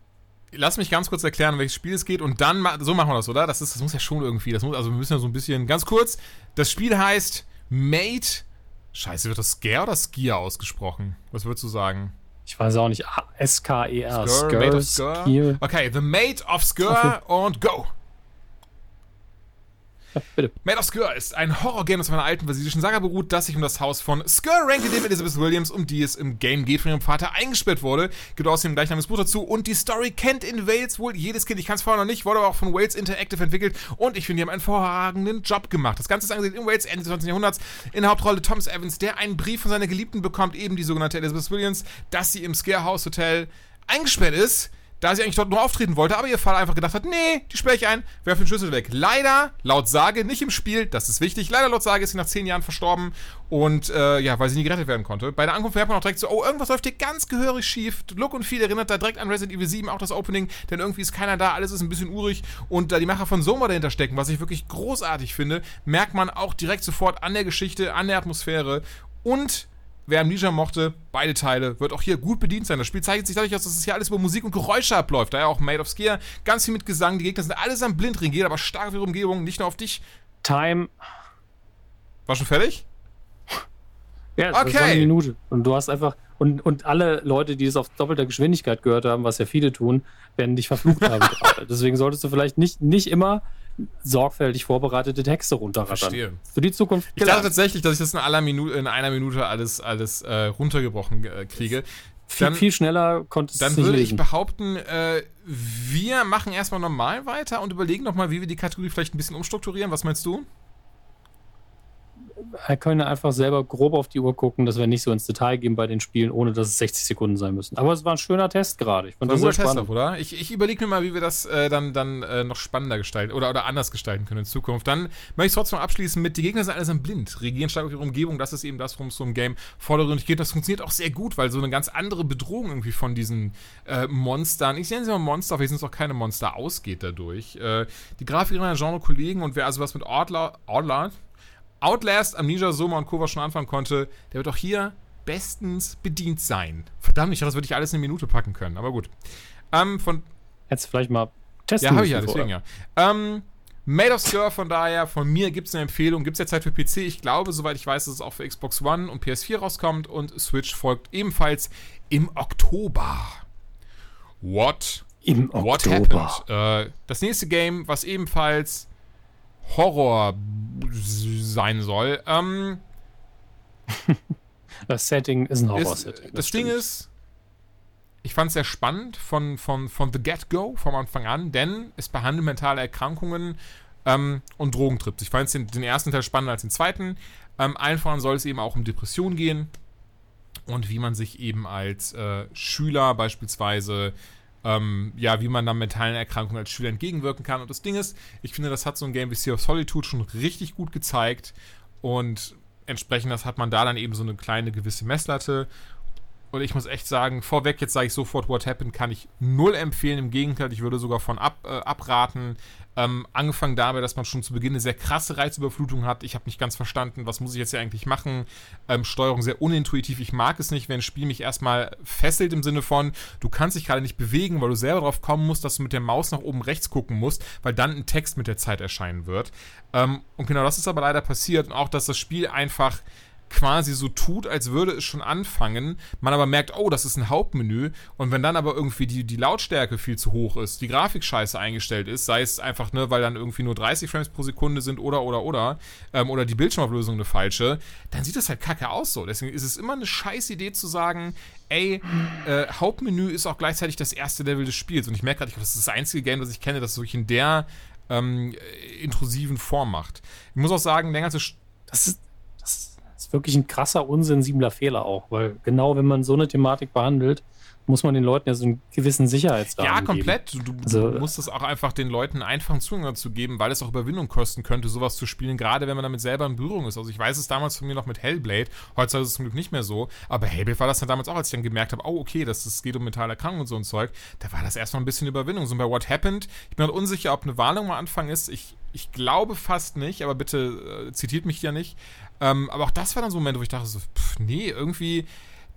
Lass mich ganz kurz erklären, um welches Spiel es geht und dann, so machen wir das, oder? Das, ist, das muss ja schon irgendwie, das muss, also wir müssen ja so ein bisschen, ganz kurz, das Spiel heißt Mate, scheiße, wird das Scare oder Skier ausgesprochen? Was würdest du sagen? Ich weiß auch nicht, S-K-E-R, Mate of Skir. Okay, The Mate of Skir und go! bitte. Made of Skur ist ein Horrorgame, das auf einer alten walisischen Saga beruht, das sich um das Haus von Skur Rankin, dem Elizabeth Williams, um die es im Game geht, von ihrem Vater eingesperrt wurde. Gibt außerdem gleich gleichnamiges Buch dazu und die Story kennt in Wales wohl jedes Kind. Ich kann es vorher noch nicht, wurde aber auch von Wales Interactive entwickelt und ich finde, die haben einen hervorragenden Job gemacht. Das Ganze ist angesiedelt in Wales, Ende des 20. Jahrhunderts, in der Hauptrolle Thomas Evans, der einen Brief von seiner Geliebten bekommt, eben die sogenannte Elizabeth Williams, dass sie im Scare House Hotel eingesperrt ist da sie eigentlich dort nur auftreten wollte, aber ihr Vater einfach gedacht hat, nee, die sperre ich ein, werfe den Schlüssel weg. Leider, laut Sage, nicht im Spiel, das ist wichtig, leider laut Sage ist sie nach zehn Jahren verstorben und, äh, ja, weil sie nie gerettet werden konnte. Bei der Ankunft merkt man auch direkt so, oh, irgendwas läuft hier ganz gehörig schief. Look und viel erinnert da direkt an Resident Evil 7, auch das Opening, denn irgendwie ist keiner da, alles ist ein bisschen urig und da die Macher von Soma dahinter stecken, was ich wirklich großartig finde, merkt man auch direkt sofort an der Geschichte, an der Atmosphäre und Wer Amnesia mochte, beide Teile, wird auch hier gut bedient sein. Das Spiel zeichnet sich dadurch aus, dass es hier alles über Musik und Geräusche abläuft. Daher auch Made of Scare, ganz viel mit Gesang. Die Gegner sind alles am Blindring, geht aber stark auf ihre Umgebung, nicht nur auf dich. Time. War schon fertig? Ja, das okay. war eine Minute. Und du hast einfach. Und, und alle Leute, die es auf doppelter Geschwindigkeit gehört haben, was ja viele tun, werden dich verflucht haben. Deswegen solltest du vielleicht nicht, nicht immer sorgfältig vorbereitete Texte runterrattern. Verstehe. Für die Zukunft. Ich dachte tatsächlich, dass ich das in, aller Minute, in einer Minute alles, alles äh, runtergebrochen äh, kriege. Dann, viel, viel schneller konnte es Dann würde ich behaupten, äh, wir machen erstmal normal weiter und überlegen nochmal, wie wir die Kategorie vielleicht ein bisschen umstrukturieren. Was meinst du? Wir können einfach selber grob auf die Uhr gucken, dass wir nicht so ins Detail gehen bei den Spielen, ohne dass es 60 Sekunden sein müssen. Aber es war ein schöner Test gerade. Ich fand war das sehr spannend. Test, oder? Ich, ich überlege mir mal, wie wir das äh, dann, dann äh, noch spannender gestalten oder, oder anders gestalten können in Zukunft. Dann möchte ich trotzdem abschließen mit, die Gegner sind alles blind, regieren stark auf ihre Umgebung. Das ist eben das, worum es so im Game vordergründig geht. Das funktioniert auch sehr gut, weil so eine ganz andere Bedrohung irgendwie von diesen äh, Monstern, ich nenne sie mal Monster, aber hier sind es auch keine Monster, ausgeht dadurch. Äh, die Grafik ihrer Genre-Kollegen und wer also was mit Outlaw, Outlaw Outlast, Amnesia, Soma und Kova schon anfangen konnte, der wird auch hier bestens bedient sein. Verdammt, ich dachte, das würde ich alles in eine Minute packen können, aber gut. Ähm, von. Du vielleicht mal testen Ja, habe ich ja, deswegen ja. Ähm, Made of Scare, von daher, von mir gibt es eine Empfehlung. Gibt es jetzt Zeit für PC? Ich glaube, soweit ich weiß, dass es auch für Xbox One und PS4 rauskommt und Switch folgt ebenfalls im Oktober. What? Im Oktober. What happened? Äh, das nächste Game, was ebenfalls Horror sein soll. Ähm, das Setting ist ein Horror-Setting. Das, das Ding ist, ich fand es sehr spannend von, von, von The Get-Go, vom Anfang an, denn es behandelt mentale Erkrankungen ähm, und Drogentrips. Ich fand den, den ersten Teil spannender als den zweiten. Ähm, allen voran soll es eben auch um Depressionen gehen und wie man sich eben als äh, Schüler beispielsweise ähm, ja, wie man dann mentalen Erkrankungen als Schüler entgegenwirken kann. Und das Ding ist, ich finde, das hat so ein Game wie Sea of Solitude schon richtig gut gezeigt. Und entsprechend das hat man da dann eben so eine kleine gewisse Messlatte. Und ich muss echt sagen, vorweg, jetzt sage ich sofort, What Happened kann ich null empfehlen. Im Gegenteil, ich würde sogar von ab, äh, abraten. Ähm, angefangen dabei, dass man schon zu Beginn eine sehr krasse Reizüberflutung hat. Ich habe nicht ganz verstanden, was muss ich jetzt hier eigentlich machen. Ähm, Steuerung sehr unintuitiv. Ich mag es nicht, wenn ein Spiel mich erstmal fesselt im Sinne von, du kannst dich gerade nicht bewegen, weil du selber drauf kommen musst, dass du mit der Maus nach oben rechts gucken musst, weil dann ein Text mit der Zeit erscheinen wird. Ähm, und genau das ist aber leider passiert. Und auch, dass das Spiel einfach quasi so tut, als würde es schon anfangen, man aber merkt, oh, das ist ein Hauptmenü und wenn dann aber irgendwie die, die Lautstärke viel zu hoch ist, die Grafik scheiße eingestellt ist, sei es einfach, ne, weil dann irgendwie nur 30 Frames pro Sekunde sind oder, oder, oder, ähm, oder die Bildschirmauflösung eine falsche, dann sieht das halt kacke aus so. Deswegen ist es immer eine scheiß Idee zu sagen, ey, äh, Hauptmenü ist auch gleichzeitig das erste Level des Spiels und ich merke gerade, das ist das einzige Game, das ich kenne, das wirklich in der ähm, intrusiven Form macht. Ich muss auch sagen, länger zu... Das ist, das ist wirklich ein krasser, unsensibler Fehler auch, weil genau wenn man so eine Thematik behandelt, muss man den Leuten ja so einen gewissen Sicherheitsrahmen Ja, komplett. Geben. Du, du also, musst es auch einfach den Leuten einfachen Zugang dazu geben, weil es auch Überwindung kosten könnte, sowas zu spielen, gerade wenn man damit selber in Berührung ist. Also ich weiß es damals von mir noch mit Hellblade, heutzutage ist es zum Glück nicht mehr so, aber Hellblade war das dann damals auch, als ich dann gemerkt habe, oh okay, das, das geht um mentale Erkrankungen und so ein Zeug, da war das erstmal ein bisschen Überwindung. So bei What Happened, ich bin halt unsicher, ob eine Warnung am Anfang ist, ich, ich glaube fast nicht, aber bitte äh, zitiert mich ja nicht. Ähm, aber auch das war dann so ein Moment, wo ich dachte so, pff, nee, irgendwie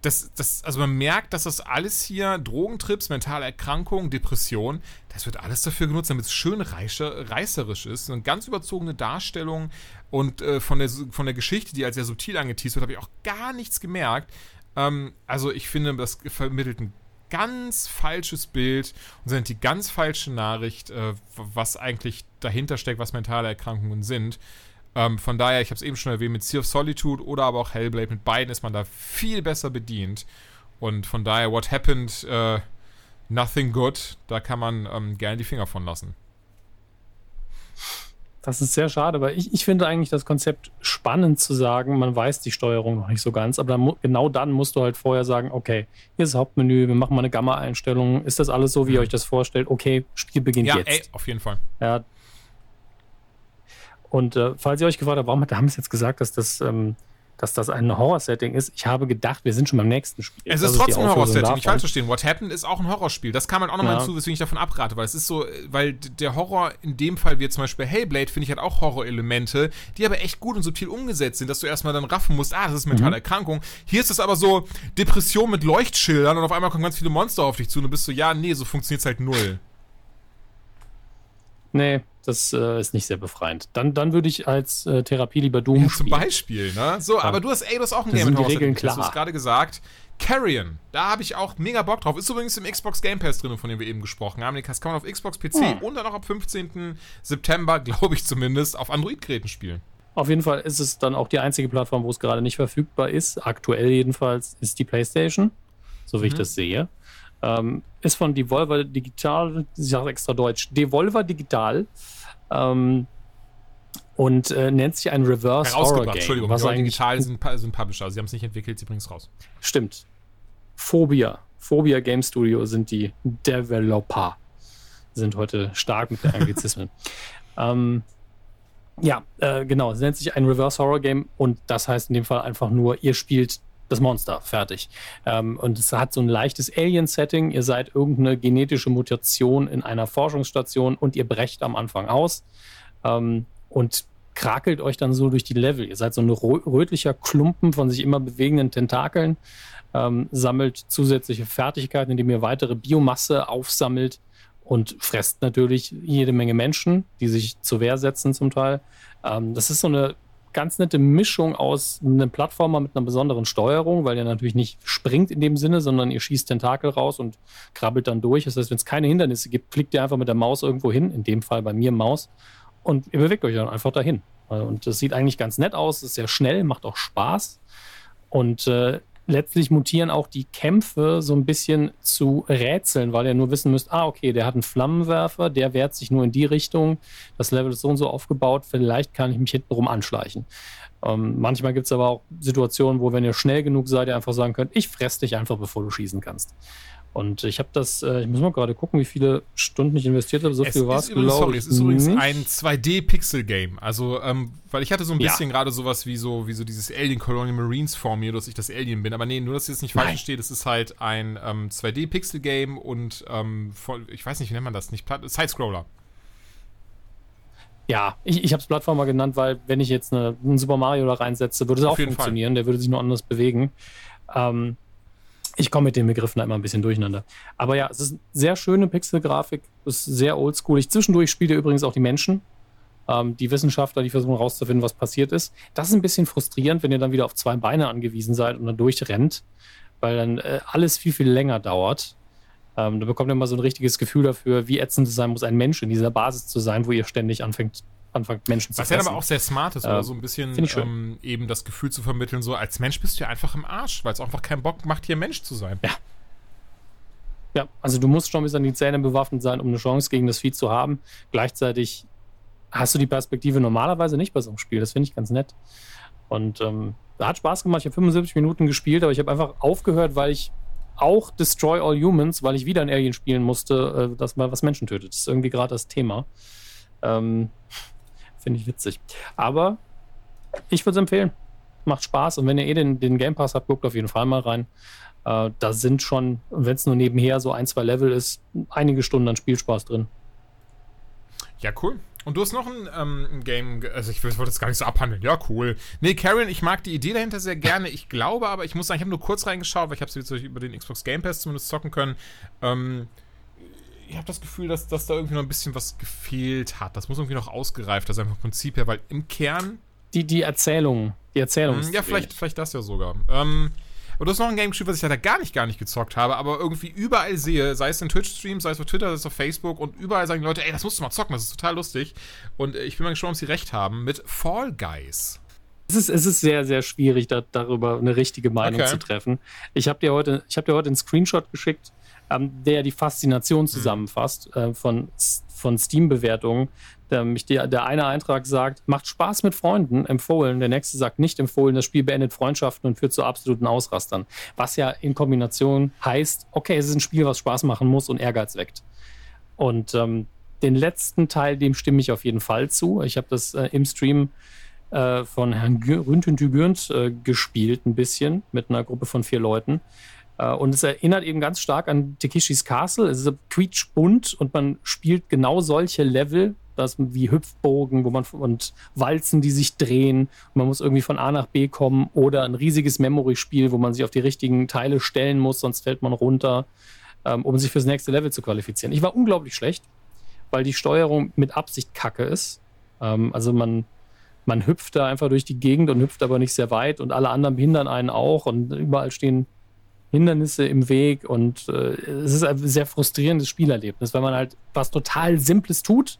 das, das, also man merkt, dass das alles hier, Drogentrips, mentale Erkrankungen, Depression, das wird alles dafür genutzt, damit es schön reiche, reißerisch ist. Eine ganz überzogene Darstellung und äh, von, der, von der Geschichte, die als sehr subtil angeteased wird, habe ich auch gar nichts gemerkt. Ähm, also ich finde, das vermittelt ein ganz falsches Bild und sendet die ganz falsche Nachricht, äh, was eigentlich dahinter steckt, was mentale Erkrankungen sind. Ähm, von daher, ich habe es eben schon erwähnt, mit Sea of Solitude oder aber auch Hellblade, mit beiden ist man da viel besser bedient. Und von daher, What Happened, äh, Nothing Good, da kann man ähm, gerne die Finger von lassen. Das ist sehr schade, weil ich, ich finde eigentlich das Konzept spannend zu sagen, man weiß die Steuerung noch nicht so ganz, aber dann, genau dann musst du halt vorher sagen, okay, hier ist das Hauptmenü, wir machen mal eine Gamma-Einstellung, ist das alles so, wie ihr euch das vorstellt? Okay, Spiel beginnt ja, jetzt. Ja, auf jeden Fall. Ja. Und äh, falls ihr euch gefragt habt, warum haben sie jetzt gesagt, dass das ähm, dass das ein Horror-Setting ist. Ich habe gedacht, wir sind schon beim nächsten Spiel. Es ist das trotzdem ist ein Horror-Setting, nicht falsch verstehen. What Happened ist auch ein Horrorspiel. Das kann man auch nochmal ja. hinzu, weswegen ich davon abrate, weil es ist so, weil der Horror in dem Fall, wie zum Beispiel Hellblade, finde ich, hat auch Horror-Elemente, die aber echt gut und subtil umgesetzt sind, dass du erstmal dann raffen musst, ah, das ist mentale mhm. Erkrankung. Hier ist es aber so Depression mit Leuchtschildern und auf einmal kommen ganz viele Monster auf dich zu und du bist so, ja, nee, so funktioniert es halt null. Nee, das äh, ist nicht sehr befreiend. Dann, dann würde ich als äh, Therapie lieber Doom ja, spielen. Zum Beispiel, ne? So, ja. aber du hast, ey, du hast auch ein Game mit die Regeln klar. Du hast gerade gesagt. Carrion, da habe ich auch mega Bock drauf. Ist übrigens im Xbox Game Pass drin, von dem wir eben gesprochen haben. Den kann man auf Xbox PC ja. und dann auch ab 15. September, glaube ich zumindest, auf Android-Geräten spielen. Auf jeden Fall ist es dann auch die einzige Plattform, wo es gerade nicht verfügbar ist. Aktuell jedenfalls ist die PlayStation, so wie mhm. ich das sehe. Ähm, ist von Devolver Digital, ich sage extra Deutsch, Devolver Digital. Ähm, und äh, nennt sich ein Reverse Horror Game. Entschuldigung, was digital sind, sind Publisher, sie haben es nicht entwickelt, sie bringen es raus. Stimmt. Phobia. Phobia Game Studio sind die Developer. Sind heute stark mit Anglizismen. ähm, ja, äh, genau. Es nennt sich ein Reverse Horror Game und das heißt in dem Fall einfach nur, ihr spielt das Monster, fertig. Ähm, und es hat so ein leichtes Alien-Setting. Ihr seid irgendeine genetische Mutation in einer Forschungsstation und ihr brecht am Anfang aus ähm, und krakelt euch dann so durch die Level. Ihr seid so ein rötlicher Klumpen von sich immer bewegenden Tentakeln, ähm, sammelt zusätzliche Fertigkeiten, indem ihr weitere Biomasse aufsammelt und fresst natürlich jede Menge Menschen, die sich zur Wehr setzen zum Teil. Ähm, das ist so eine ganz nette Mischung aus einem Plattformer mit einer besonderen Steuerung, weil der natürlich nicht springt in dem Sinne, sondern ihr schießt Tentakel raus und krabbelt dann durch. Das heißt, wenn es keine Hindernisse gibt, klickt ihr einfach mit der Maus irgendwo hin, in dem Fall bei mir Maus, und ihr bewegt euch dann einfach dahin. Und das sieht eigentlich ganz nett aus, ist sehr schnell, macht auch Spaß. Und äh, letztlich mutieren auch die Kämpfe so ein bisschen zu Rätseln, weil ihr nur wissen müsst, ah, okay, der hat einen Flammenwerfer, der wehrt sich nur in die Richtung, das Level ist so und so aufgebaut, vielleicht kann ich mich hintenrum anschleichen. Ähm, manchmal gibt es aber auch Situationen, wo, wenn ihr schnell genug seid, ihr einfach sagen könnt, ich fress dich einfach, bevor du schießen kannst. Und ich habe das, äh, ich muss mal gerade gucken, wie viele Stunden ich investiert habe. So es viel war es, glaube ich. Es ist übrigens ein 2D-Pixel-Game. Also, ähm, weil ich hatte so ein bisschen ja. gerade sowas wie so, wie so dieses Alien Colonial Marines vor mir, dass ich das Alien bin. Aber nee, nur, dass jetzt nicht falsch steht, es ist halt ein ähm, 2D-Pixel-Game und ähm, voll, ich weiß nicht, wie nennt man das? Nicht Side-Scroller. Ja, ich, ich habe es Plattformer genannt, weil wenn ich jetzt eine, einen Super Mario da reinsetze, würde es auch funktionieren. Fall. Der würde sich nur anders bewegen. Ähm, ich komme mit den Begriffen immer ein bisschen durcheinander. Aber ja, es ist eine sehr schöne Pixelgrafik, ist sehr oldschoolig. Zwischendurch spielt ihr übrigens auch die Menschen, ähm, die Wissenschaftler, die versuchen herauszufinden, was passiert ist. Das ist ein bisschen frustrierend, wenn ihr dann wieder auf zwei Beine angewiesen seid und dann durchrennt, weil dann äh, alles viel, viel länger dauert. Ähm, da bekommt ihr mal so ein richtiges Gefühl dafür, wie ätzend es sein muss, ein Mensch in dieser Basis zu sein, wo ihr ständig anfängt anfangt, Menschen zu Was ja aber auch sehr smart ist, oder so ein bisschen ähm, eben das Gefühl zu vermitteln, so als Mensch bist du ja einfach im Arsch, weil es einfach keinen Bock macht, hier Mensch zu sein. Ja. Ja, also du musst schon bis an die Zähne bewaffnet sein, um eine Chance gegen das Vieh zu haben. Gleichzeitig hast du die Perspektive normalerweise nicht bei so einem Spiel. Das finde ich ganz nett. Und ähm, hat Spaß gemacht. Ich habe 75 Minuten gespielt, aber ich habe einfach aufgehört, weil ich auch Destroy All Humans, weil ich wieder ein Alien spielen musste, äh, das mal was Menschen tötet. Das ist irgendwie gerade das Thema. Ähm, Finde ich witzig. Aber ich würde es empfehlen. Macht Spaß. Und wenn ihr eh den, den Game Pass habt, guckt auf jeden Fall mal rein. Äh, da sind schon, wenn es nur nebenher so ein, zwei Level ist, einige Stunden an Spielspaß drin. Ja, cool. Und du hast noch ein, ähm, Game, also ich wollte das gar nicht so abhandeln. Ja, cool. Nee, Karen, ich mag die Idee dahinter sehr gerne. Ich glaube aber, ich muss sagen, ich habe nur kurz reingeschaut, weil ich habe es jetzt über den Xbox Game Pass zumindest zocken können. Ähm, ich habe das Gefühl, dass, dass da irgendwie noch ein bisschen was gefehlt hat. Das muss irgendwie noch ausgereift sein vom Prinzip her, weil im Kern. Die, die Erzählung. Die Erzählung. Mh, ja, vielleicht, vielleicht das ja sogar. Ähm, aber du hast noch ein Game gespielt, was ich leider gar nicht, gar nicht gezockt habe, aber irgendwie überall sehe, sei es in Twitch-Streams, sei es auf Twitter, sei es auf Facebook und überall sagen die Leute, ey, das musst du mal zocken, das ist total lustig. Und äh, ich bin mal gespannt, ob sie recht haben mit Fall Guys. Es ist, es ist sehr, sehr schwierig, da, darüber eine richtige Meinung okay. zu treffen. Ich habe dir, heute, hab dir heute einen Screenshot geschickt ähm, der die Faszination mhm. zusammenfasst äh, von, von Steam-Bewertungen. Der, der eine Eintrag sagt, macht Spaß mit Freunden, empfohlen. Der nächste sagt nicht empfohlen, das Spiel beendet Freundschaften und führt zu absoluten Ausrastern. Was ja in Kombination heißt, okay, es ist ein Spiel, was Spaß machen muss und Ehrgeiz weckt. Und ähm, den letzten Teil, dem stimme ich auf jeden Fall zu. Ich habe das äh, im Stream äh, von Herrn Rüntentügürnt äh, gespielt, ein bisschen, mit einer Gruppe von vier Leuten. Äh, und es erinnert eben ganz stark an Takeshis Castle. Es ist quietschbunt und man spielt genau solche Level, das wie Hüpfbogen, wo man und Walzen, die sich drehen. Und man muss irgendwie von A nach B kommen oder ein riesiges Memory-Spiel, wo man sich auf die richtigen Teile stellen muss, sonst fällt man runter, ähm, um sich fürs nächste Level zu qualifizieren. Ich war unglaublich schlecht, weil die Steuerung mit Absicht kacke ist. Ähm, also man man hüpft da einfach durch die Gegend und hüpft aber nicht sehr weit und alle anderen behindern einen auch und überall stehen Hindernisse im Weg und äh, es ist ein sehr frustrierendes Spielerlebnis, weil man halt was total Simples tut,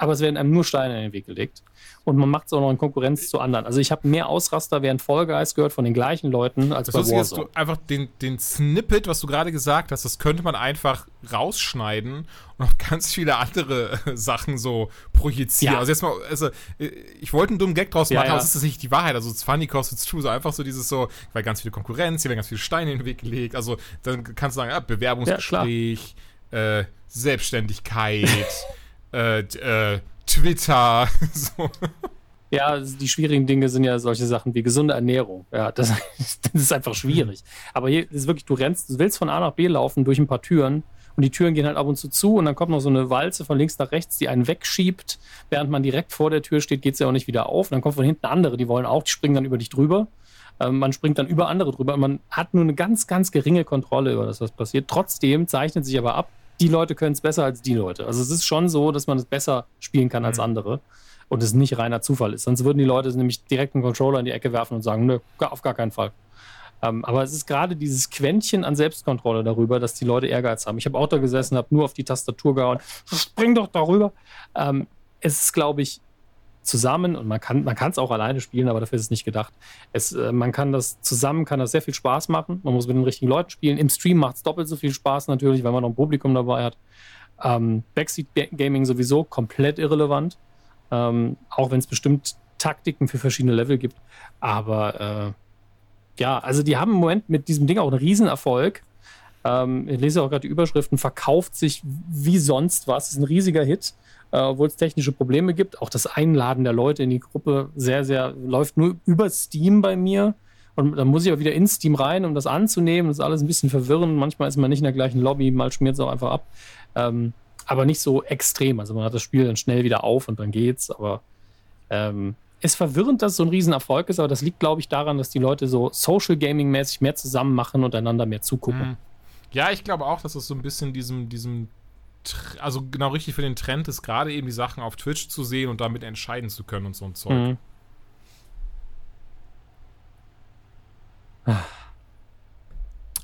aber es werden einem nur Steine in den Weg gelegt. Und man macht es auch noch in Konkurrenz zu anderen. Also ich habe mehr Ausraster während Fall Guys gehört von den gleichen Leuten als das bei Warzone. Du einfach den, den Snippet, was du gerade gesagt hast, das könnte man einfach rausschneiden und auf ganz viele andere Sachen so projizieren. Ja. Also jetzt mal, also ich wollte einen dummen Gag draus machen, ja, ja. aber es ist nicht die Wahrheit. Also it's funny cause it's true. So einfach so dieses so, weil ganz viele Konkurrenz, hier werden ganz viele Steine in den Weg gelegt. Also dann kannst du sagen, ah, Bewerbungsgespräch, äh, Selbstständigkeit, äh, äh, Twitter. so. Ja, die schwierigen Dinge sind ja solche Sachen wie gesunde Ernährung. Ja, das, das, ist einfach schwierig. Aber hier ist wirklich, du rennst, du willst von A nach B laufen durch ein paar Türen und die Türen gehen halt ab und zu zu und dann kommt noch so eine Walze von links nach rechts, die einen wegschiebt. Während man direkt vor der Tür steht, geht sie ja auch nicht wieder auf. Und dann kommt von hinten andere, die wollen auch, die springen dann über dich drüber. Ähm, man springt dann über andere drüber. Man hat nur eine ganz, ganz geringe Kontrolle über das, was passiert. Trotzdem zeichnet sich aber ab, die Leute können es besser als die Leute. Also es ist schon so, dass man es besser spielen kann als mhm. andere und es nicht reiner Zufall ist. Sonst würden die Leute nämlich direkt einen Controller in die Ecke werfen und sagen, nö, auf gar keinen Fall. Ähm, aber es ist gerade dieses Quäntchen an Selbstkontrolle darüber, dass die Leute Ehrgeiz haben. Ich habe auch da gesessen, habe nur auf die Tastatur gehauen, spring doch darüber. Ähm, es ist, glaube ich, zusammen und man kann man es auch alleine spielen, aber dafür ist es nicht gedacht. Es, äh, man kann das zusammen, kann das sehr viel Spaß machen. Man muss mit den richtigen Leuten spielen. Im Stream macht es doppelt so viel Spaß natürlich, weil man noch ein Publikum dabei hat. Ähm, Backseat Gaming sowieso komplett irrelevant, ähm, auch wenn es bestimmt Taktiken für verschiedene Level gibt. Aber äh, ja, also die haben im Moment mit diesem Ding auch einen Riesenerfolg. Ähm, ich lese auch gerade die Überschriften, verkauft sich wie sonst was, ist ein riesiger Hit äh, obwohl es technische Probleme gibt. Auch das Einladen der Leute in die Gruppe sehr, sehr läuft nur über Steam bei mir. Und dann muss ich aber wieder in Steam rein, um das anzunehmen. Das ist alles ein bisschen verwirrend. Manchmal ist man nicht in der gleichen Lobby, mal schmiert es auch einfach ab. Ähm, aber nicht so extrem. Also man hat das Spiel dann schnell wieder auf und dann geht's. Aber ähm, ist verwirrend, dass es so ein Riesenerfolg ist, aber das liegt, glaube ich, daran, dass die Leute so Social Gaming-mäßig mehr zusammen machen und einander mehr zugucken. Mhm. Ja, ich glaube auch, dass es so ein bisschen diesem, diesem also genau richtig für den Trend ist, gerade eben die Sachen auf Twitch zu sehen und damit entscheiden zu können und so ein Zeug. Mhm.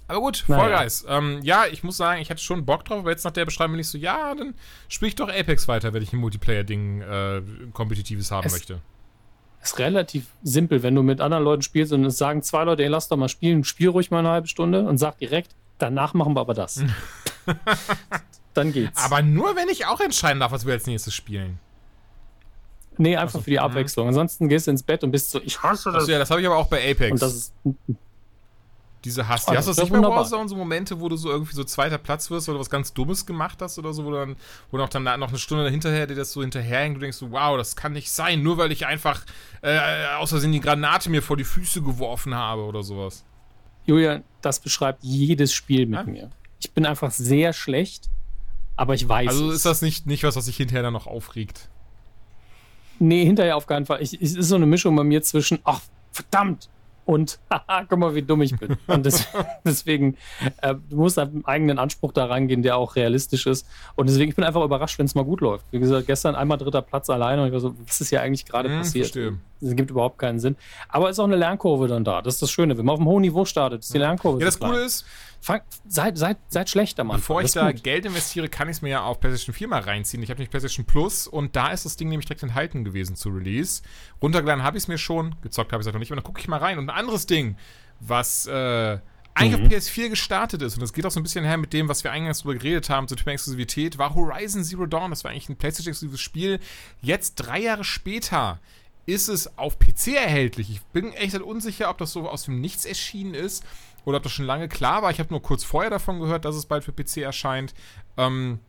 Aber gut, naja. Fall Guys. Ähm, ja, ich muss sagen, ich hatte schon Bock drauf, aber jetzt nach der Beschreibung bin ich so, ja, dann spiele ich doch Apex weiter, wenn ich ein Multiplayer-Ding äh, kompetitives haben es möchte. Ist relativ simpel, wenn du mit anderen Leuten spielst und es sagen zwei Leute, ey, lass doch mal spielen, spiel ruhig mal eine halbe Stunde und sag direkt, danach machen wir aber das. dann geht's. Aber nur, wenn ich auch entscheiden darf, was wir als nächstes spielen. Nee, einfach also, für die Abwechslung. Ansonsten gehst du ins Bett und bist so, ich hasse das. Achso, ja, das habe ich aber auch bei Apex. Und das ist. Diese Hass. Oh, hast du das nicht bei Warzone so Momente, wo du so irgendwie so zweiter Platz wirst oder was ganz Dummes gemacht hast oder so, wo du dann, wo noch dann noch eine Stunde hinterher dir das so hinterherhängt, du denkst so, wow, das kann nicht sein, nur weil ich einfach äh, aus Versehen die Granate mir vor die Füße geworfen habe oder sowas. Julian, das beschreibt jedes Spiel mit ja? mir. Ich bin einfach sehr schlecht aber ich weiß. Also ist das nicht, nicht was, was sich hinterher dann noch aufregt? Nee, hinterher auf keinen Fall. Ich, es ist so eine Mischung bei mir zwischen, ach, verdammt, und haha, guck mal, wie dumm ich bin. Und das, deswegen, äh, du musst einen eigenen Anspruch da rangehen, der auch realistisch ist. Und deswegen, ich bin einfach überrascht, wenn es mal gut läuft. Wie gesagt, gestern einmal dritter Platz alleine und ich war so, was ist hier eigentlich gerade hm, passiert? Verstehe. Das gibt überhaupt keinen Sinn. Aber ist auch eine Lernkurve dann da. Das ist das Schöne. Wenn man auf einem hohen Niveau startet, ist die Lernkurve. Ja, das Coole ist, Fang, seid, seid, seid schlechter, Mann. Bevor ich da gut. Geld investiere, kann ich es mir ja auf PlayStation 4 mal reinziehen. Ich habe nämlich PlayStation Plus und da ist das Ding nämlich direkt enthalten gewesen zu Release. Runtergeladen habe ich es mir schon, gezockt habe ich es halt noch nicht, und dann gucke ich mal rein. Und ein anderes Ding, was äh, eigentlich mhm. auf PS4 gestartet ist, und das geht auch so ein bisschen her mit dem, was wir eingangs drüber geredet haben, zur Thema Exklusivität, war Horizon Zero Dawn. Das war eigentlich ein PlayStation-exklusives Spiel. Jetzt, drei Jahre später, ist es auf PC erhältlich. Ich bin echt halt unsicher, ob das so aus dem Nichts erschienen ist oder ob das schon lange klar war. Ich habe nur kurz vorher davon gehört, dass es bald für PC erscheint. Ähm,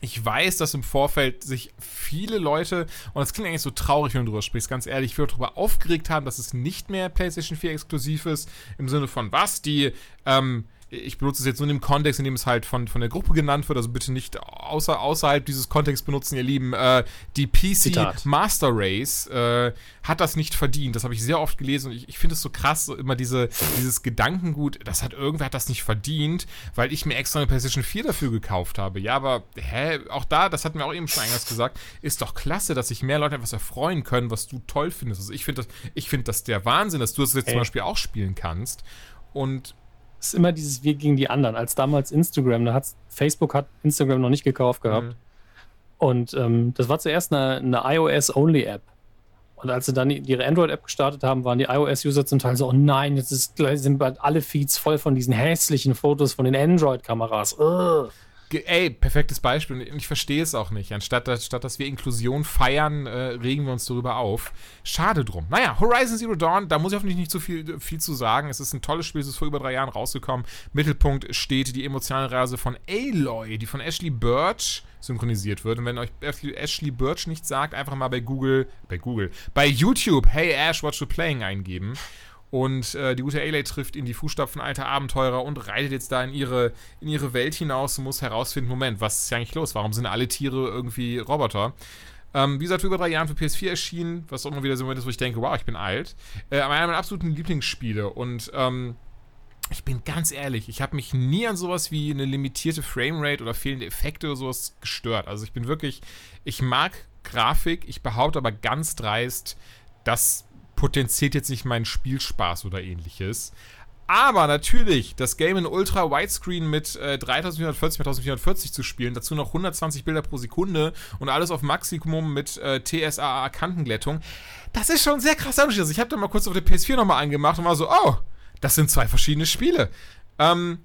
ich weiß, dass im Vorfeld sich viele Leute, und das klingt eigentlich so traurig, wenn du darüber sprichst, ganz ehrlich, viel darüber aufgeregt haben, dass es nicht mehr PlayStation 4 exklusiv ist, im Sinne von was, die, ähm, ich benutze es jetzt nur in dem Kontext, in dem es halt von, von der Gruppe genannt wird, also bitte nicht außer, außerhalb dieses Kontexts benutzen, ihr Lieben. Äh, die PC Zitat. Master Race äh, hat das nicht verdient. Das habe ich sehr oft gelesen und ich, ich finde es so krass, so immer diese, dieses Gedankengut, das hat irgendwer hat das nicht verdient, weil ich mir extra eine PlayStation 4 dafür gekauft habe. Ja, aber hä, auch da, das hatten wir auch eben schon eingangs gesagt, ist doch klasse, dass sich mehr Leute etwas erfreuen können, was du toll findest. Also ich finde das, ich finde das der Wahnsinn, dass du das jetzt Ey. zum Beispiel auch spielen kannst. Und es ist immer dieses Wir gegen die anderen. Als damals Instagram, da hat Facebook hat Instagram noch nicht gekauft gehabt. Mhm. Und ähm, das war zuerst eine, eine iOS-Only-App. Und als sie dann ihre Android-App gestartet haben, waren die iOS-User zum Teil so, oh nein, jetzt ist, sind bald alle Feeds voll von diesen hässlichen Fotos von den Android-Kameras. Ey, perfektes Beispiel. Und ich verstehe es auch nicht. Anstatt statt dass wir Inklusion feiern, äh, regen wir uns darüber auf. Schade drum. Naja, Horizon Zero Dawn, da muss ich hoffentlich nicht so viel, viel zu sagen. Es ist ein tolles Spiel, es ist vor über drei Jahren rausgekommen. Mittelpunkt steht die emotionale Reise von Aloy, die von Ashley Birch synchronisiert wird. Und wenn euch Ashley Birch nichts sagt, einfach mal bei Google, bei Google, bei YouTube, Hey Ash, what you playing eingeben. Und äh, die gute Ailey trifft in die Fußstapfen alter Abenteurer und reitet jetzt da in ihre, in ihre Welt hinaus und muss herausfinden, Moment, was ist ja eigentlich los? Warum sind alle Tiere irgendwie Roboter? Ähm, wie gesagt, über drei Jahren für PS4 erschienen, was auch immer wieder so ein Moment ist, wo ich denke, wow, ich bin alt. Äh, aber einer meiner absoluten Lieblingsspiele und ähm, ich bin ganz ehrlich, ich habe mich nie an sowas wie eine limitierte Framerate oder fehlende Effekte oder sowas gestört. Also ich bin wirklich, ich mag Grafik, ich behaupte aber ganz dreist, dass potenziert jetzt nicht meinen Spielspaß oder ähnliches. Aber natürlich, das Game in Ultra Widescreen mit äh, 3440 x 2440 zu spielen, dazu noch 120 Bilder pro Sekunde und alles auf Maximum mit äh, TSAA Kantenglättung, das ist schon sehr krass Also ich habe da mal kurz auf der PS4 nochmal angemacht und war so, oh, das sind zwei verschiedene Spiele. Ähm,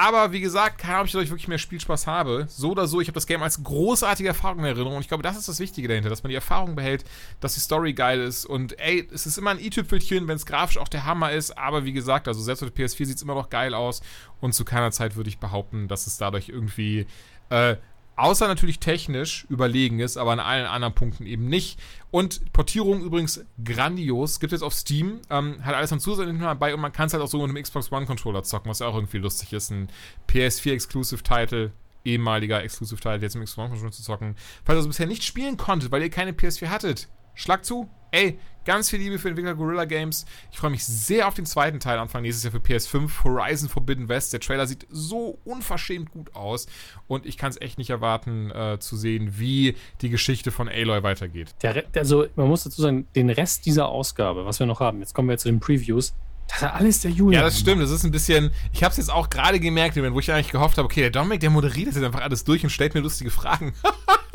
aber wie gesagt, keine Ahnung, ob ich dadurch wirklich mehr Spielspaß habe. So oder so, ich habe das Game als großartige Erfahrung in Erinnerung. Und ich glaube, das ist das Wichtige dahinter, dass man die Erfahrung behält, dass die Story geil ist. Und ey, es ist immer ein i-Tüpfelchen, wenn es grafisch auch der Hammer ist. Aber wie gesagt, also selbst auf der PS4 sieht es immer noch geil aus. Und zu keiner Zeit würde ich behaupten, dass es dadurch irgendwie äh, außer natürlich technisch überlegen ist, aber an allen anderen Punkten eben nicht. Und Portierung übrigens grandios. Gibt es auf Steam. Ähm, hat alles an Zusätzlichen dabei und man kann es halt auch so mit einem Xbox One Controller zocken, was ja auch irgendwie lustig ist. Ein PS4 Exclusive Title, ehemaliger Exclusive Title, jetzt im Xbox One Controller zu zocken. Falls ihr es bisher nicht spielen konntet, weil ihr keine PS4 hattet, schlag zu. Ey, ganz viel Liebe für Entwickler Gorilla Games. Ich freue mich sehr auf den zweiten Teil Anfang nächstes Jahr für PS5, Horizon Forbidden West. Der Trailer sieht so unverschämt gut aus und ich kann es echt nicht erwarten äh, zu sehen, wie die Geschichte von Aloy weitergeht. Der, also, man muss dazu sagen, den Rest dieser Ausgabe, was wir noch haben, jetzt kommen wir zu den Previews, das ist alles der Julian. Ja, das stimmt. Das ist ein bisschen. Ich habe es jetzt auch gerade gemerkt, wo ich eigentlich gehofft habe, okay, der Dominik, der moderiert das jetzt einfach alles durch und stellt mir lustige Fragen.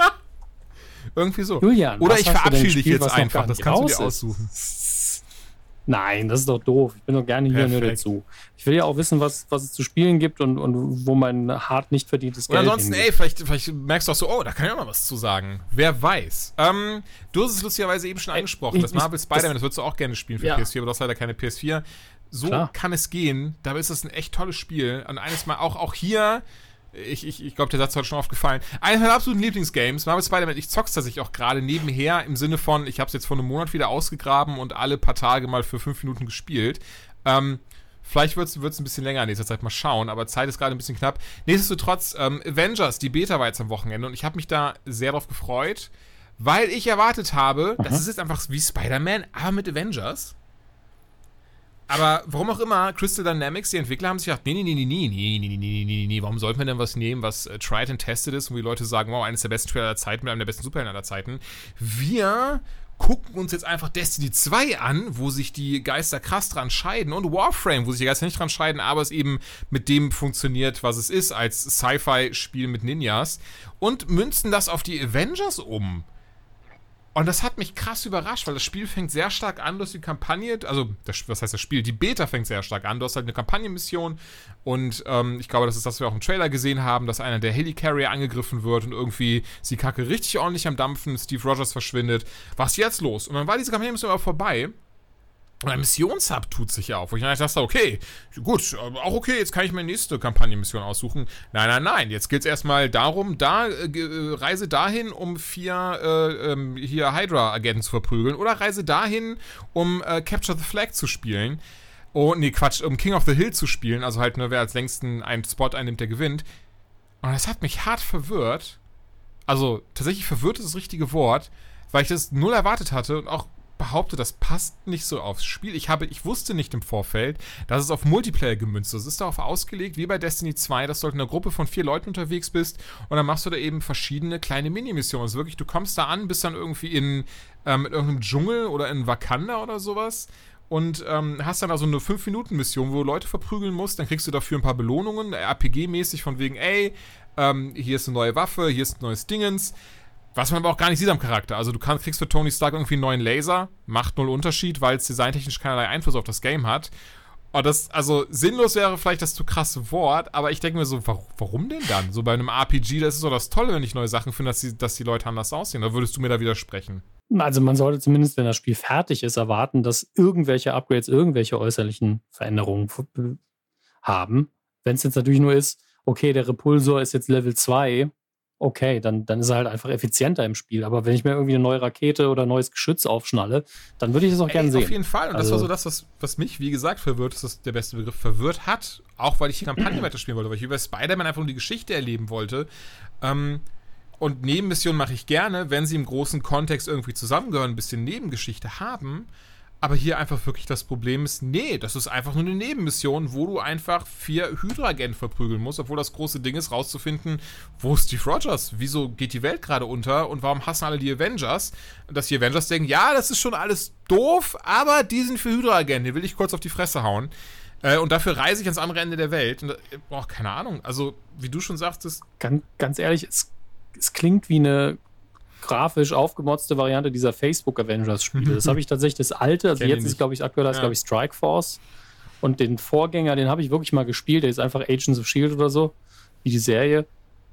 Irgendwie so. Julian, Oder ich verabschiede dich jetzt einfach. Das kannst du dir aussuchen. Nein, das ist doch doof. Ich bin doch gerne hier nur dazu. Ich will ja auch wissen, was, was es zu spielen gibt und, und wo mein hart nicht verdientes Geld ist. ansonsten, hingeht. ey, vielleicht, vielleicht merkst du auch so, oh, da kann ich auch mal was zu sagen. Wer weiß. Ähm, du hast es lustigerweise eben schon angesprochen. Ich, das Marvel Spider-Man, das würdest du auch gerne spielen für ja. PS4, aber du hast leider keine PS4. So Klar. kann es gehen. Dabei ist das ein echt tolles Spiel. Und eines Mal auch, auch hier ich, ich, ich glaube, der Satz hat schon aufgefallen. Eines meiner absoluten Lieblingsgames, Marvel Spider-Man, ich zock's tatsächlich auch gerade nebenher im Sinne von, ich habe es jetzt vor einem Monat wieder ausgegraben und alle paar Tage mal für fünf Minuten gespielt. Ähm, Vielleicht wird es ein bisschen länger in nächster Zeit mal schauen, aber Zeit ist gerade ein bisschen knapp. Nichtsdestotrotz, ähm, Avengers, die Beta war jetzt am Wochenende und ich habe mich da sehr drauf gefreut, weil ich erwartet habe, Aha. das ist jetzt einfach wie Spider-Man, aber mit Avengers. Aber warum auch immer, Crystal Dynamics, die Entwickler haben sich gedacht, nee, nee, nee, nee, nee, nee, nee, nee, nee, nee, warum sollten wir denn was nehmen, was äh, tried and tested ist und die Leute sagen, wow, eines der besten Trailer aller Zeiten mit einem der besten Superhelden aller Zeiten. Wir gucken uns jetzt einfach Destiny 2 an, wo sich die Geister krass dran scheiden und Warframe, wo sich die Geister nicht dran scheiden, aber es eben mit dem funktioniert, was es ist, als Sci-Fi-Spiel mit Ninjas und münzen das auf die Avengers um. Und das hat mich krass überrascht, weil das Spiel fängt sehr stark an, du hast die Kampagne, also das, was heißt das Spiel? Die Beta fängt sehr stark an. Du hast halt eine Kampagnenmission und ähm, ich glaube, das ist das, was wir auch im Trailer gesehen haben, dass einer der Helicarrier angegriffen wird und irgendwie ist die Kacke richtig ordentlich am Dampfen, Steve Rogers verschwindet. Was ist jetzt los? Und dann war diese Kampagnenmission aber vorbei ein Missionshub tut sich auf, wo ich dann dachte, okay, gut, auch okay, jetzt kann ich meine nächste Kampagnenmission aussuchen. Nein, nein, nein, jetzt geht es erstmal darum, da, äh, äh, reise dahin, um vier äh, ähm, hier Hydra-Agenten zu verprügeln oder reise dahin, um äh, Capture the Flag zu spielen. Oh, nee, Quatsch, um King of the Hill zu spielen, also halt, nur wer als längsten einen Spot einnimmt, der gewinnt. Und das hat mich hart verwirrt. Also, tatsächlich verwirrt ist das richtige Wort, weil ich das null erwartet hatte und auch behaupte, das passt nicht so aufs Spiel. Ich, habe, ich wusste nicht im Vorfeld, dass es auf Multiplayer gemünzt ist. Es ist darauf ausgelegt, wie bei Destiny 2, dass du halt in einer Gruppe von vier Leuten unterwegs bist und dann machst du da eben verschiedene kleine Mini-Missionen. Also wirklich, du kommst da an, bist dann irgendwie in, ähm, in irgendeinem Dschungel oder in Wakanda oder sowas und ähm, hast dann also eine 5-Minuten-Mission, wo du Leute verprügeln musst. Dann kriegst du dafür ein paar Belohnungen, RPG-mäßig von wegen, ey, ähm, hier ist eine neue Waffe, hier ist ein neues Dingens. Was man aber auch gar nicht sieht am Charakter. Also du kann, kriegst für Tony Stark irgendwie einen neuen Laser, macht null Unterschied, weil es designtechnisch keinerlei Einfluss auf das Game hat. Und das, also sinnlos wäre vielleicht das zu krasse Wort, aber ich denke mir so, warum denn dann? So bei einem RPG, das ist doch das Tolle, wenn ich neue Sachen finde, dass die, dass die Leute anders aussehen. Da würdest du mir da widersprechen. Also man sollte zumindest, wenn das Spiel fertig ist, erwarten, dass irgendwelche Upgrades, irgendwelche äußerlichen Veränderungen haben. Wenn es jetzt natürlich nur ist, okay, der Repulsor ist jetzt Level 2 okay, dann, dann ist er halt einfach effizienter im Spiel. Aber wenn ich mir irgendwie eine neue Rakete oder ein neues Geschütz aufschnalle, dann würde ich das auch gerne sehen. Auf jeden Fall. Und also, das war so das, was, was mich, wie gesagt, verwirrt, ist das der beste Begriff, verwirrt hat. Auch weil ich die Kampagne weiterspielen wollte, weil ich über Spider-Man einfach nur die Geschichte erleben wollte. Ähm, und Nebenmissionen mache ich gerne, wenn sie im großen Kontext irgendwie zusammengehören, ein bisschen Nebengeschichte haben. Aber hier einfach wirklich das Problem ist, nee, das ist einfach nur eine Nebenmission, wo du einfach vier Hydra-Agenten verprügeln musst, obwohl das große Ding ist, rauszufinden, wo ist Steve Rogers? Wieso geht die Welt gerade unter und warum hassen alle die Avengers? Dass die Avengers denken, ja, das ist schon alles doof, aber die sind für Hydra-Agenten, die will ich kurz auf die Fresse hauen. Äh, und dafür reise ich ans andere Ende der Welt. Und, boah, keine Ahnung. Also, wie du schon sagtest. Ganz, ganz ehrlich, es, es klingt wie eine grafisch aufgemotzte Variante dieser Facebook Avengers Spiele. Das habe ich tatsächlich das alte, also Kenn jetzt ist glaube ich aktuell heißt ja. glaube ich Strike Force und den Vorgänger, den habe ich wirklich mal gespielt, der ist einfach Agents of Shield oder so, wie die Serie.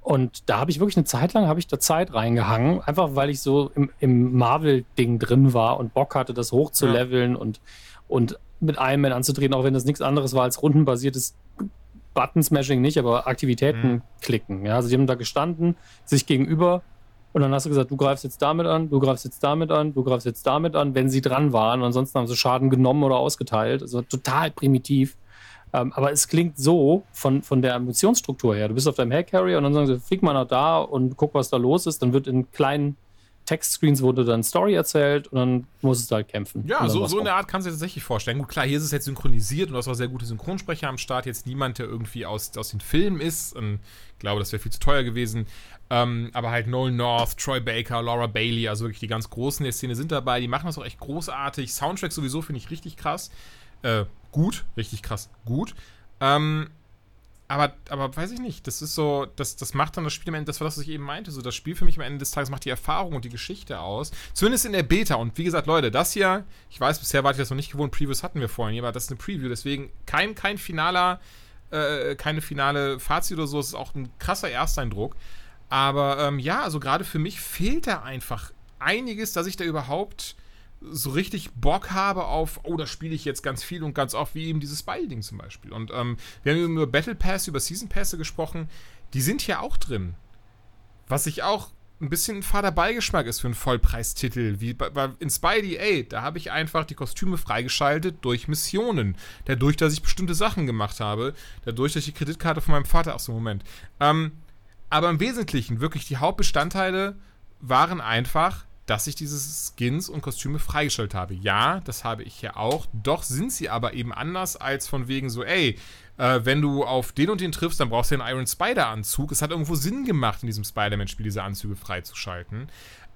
Und da habe ich wirklich eine Zeit lang habe ich da Zeit reingehangen, einfach weil ich so im, im Marvel-Ding drin war und Bock hatte, das hochzuleveln ja. und, und mit Iron Man anzutreten, auch wenn das nichts anderes war als rundenbasiertes Button-Smashing nicht, aber Aktivitäten mhm. klicken. Ja, also die haben da gestanden, sich gegenüber und dann hast du gesagt, du greifst jetzt damit an, du greifst jetzt damit an, du greifst jetzt damit an, wenn sie dran waren. Ansonsten haben sie Schaden genommen oder ausgeteilt. Also total primitiv. Ähm, aber es klingt so von, von der Missionsstruktur her. Du bist auf deinem Hair-Carrier und dann sagen sie, flieg mal nach da und guck, was da los ist. Dann wird in kleinen Textscreens wurde dann Story erzählt und dann musst du halt kämpfen. Ja, so, so in der Art kannst du dir tatsächlich vorstellen. Gut, klar, hier ist es jetzt synchronisiert und hast auch sehr gute Synchronsprecher am Start. Jetzt niemand, der irgendwie aus, aus den Filmen ist. Und ich glaube, das wäre viel zu teuer gewesen. Ähm, aber halt Nolan North, Troy Baker, Laura Bailey, also wirklich die ganz Großen der Szene sind dabei. Die machen das auch echt großartig. Soundtrack sowieso finde ich richtig krass. Äh, gut, richtig krass, gut. Ähm, aber, aber weiß ich nicht, das ist so, das, das macht dann das Spiel am Ende, das war das, was ich eben meinte, so das Spiel für mich am Ende des Tages macht die Erfahrung und die Geschichte aus. Zumindest in der Beta. Und wie gesagt, Leute, das hier, ich weiß, bisher war ich das noch nicht gewohnt, Previews hatten wir vorhin, aber das ist eine Preview, deswegen kein, kein finaler, äh, keine finale Fazit oder so, es ist auch ein krasser Ersteindruck. Aber ähm, ja, also gerade für mich fehlt da einfach einiges, dass ich da überhaupt so richtig Bock habe auf, oh, da spiele ich jetzt ganz viel und ganz oft, wie eben dieses Spy-Ding zum Beispiel. Und ähm, wir haben über Battle Pass, über Season Pässe gesprochen, die sind hier auch drin. Was ich auch ein bisschen ein fader Beigeschmack ist für einen Vollpreistitel, wie bei, bei, in Spidey, ey, da habe ich einfach die Kostüme freigeschaltet durch Missionen. Dadurch, dass ich bestimmte Sachen gemacht habe, dadurch, dass ich die Kreditkarte von meinem Vater, ach so, Moment, ähm, aber im Wesentlichen, wirklich die Hauptbestandteile waren einfach, dass ich diese Skins und Kostüme freigestellt habe. Ja, das habe ich hier auch. Doch sind sie aber eben anders als von wegen so, ey, äh, wenn du auf den und den triffst, dann brauchst du einen Iron Spider-Anzug. Es hat irgendwo Sinn gemacht, in diesem Spider-Man-Spiel diese Anzüge freizuschalten.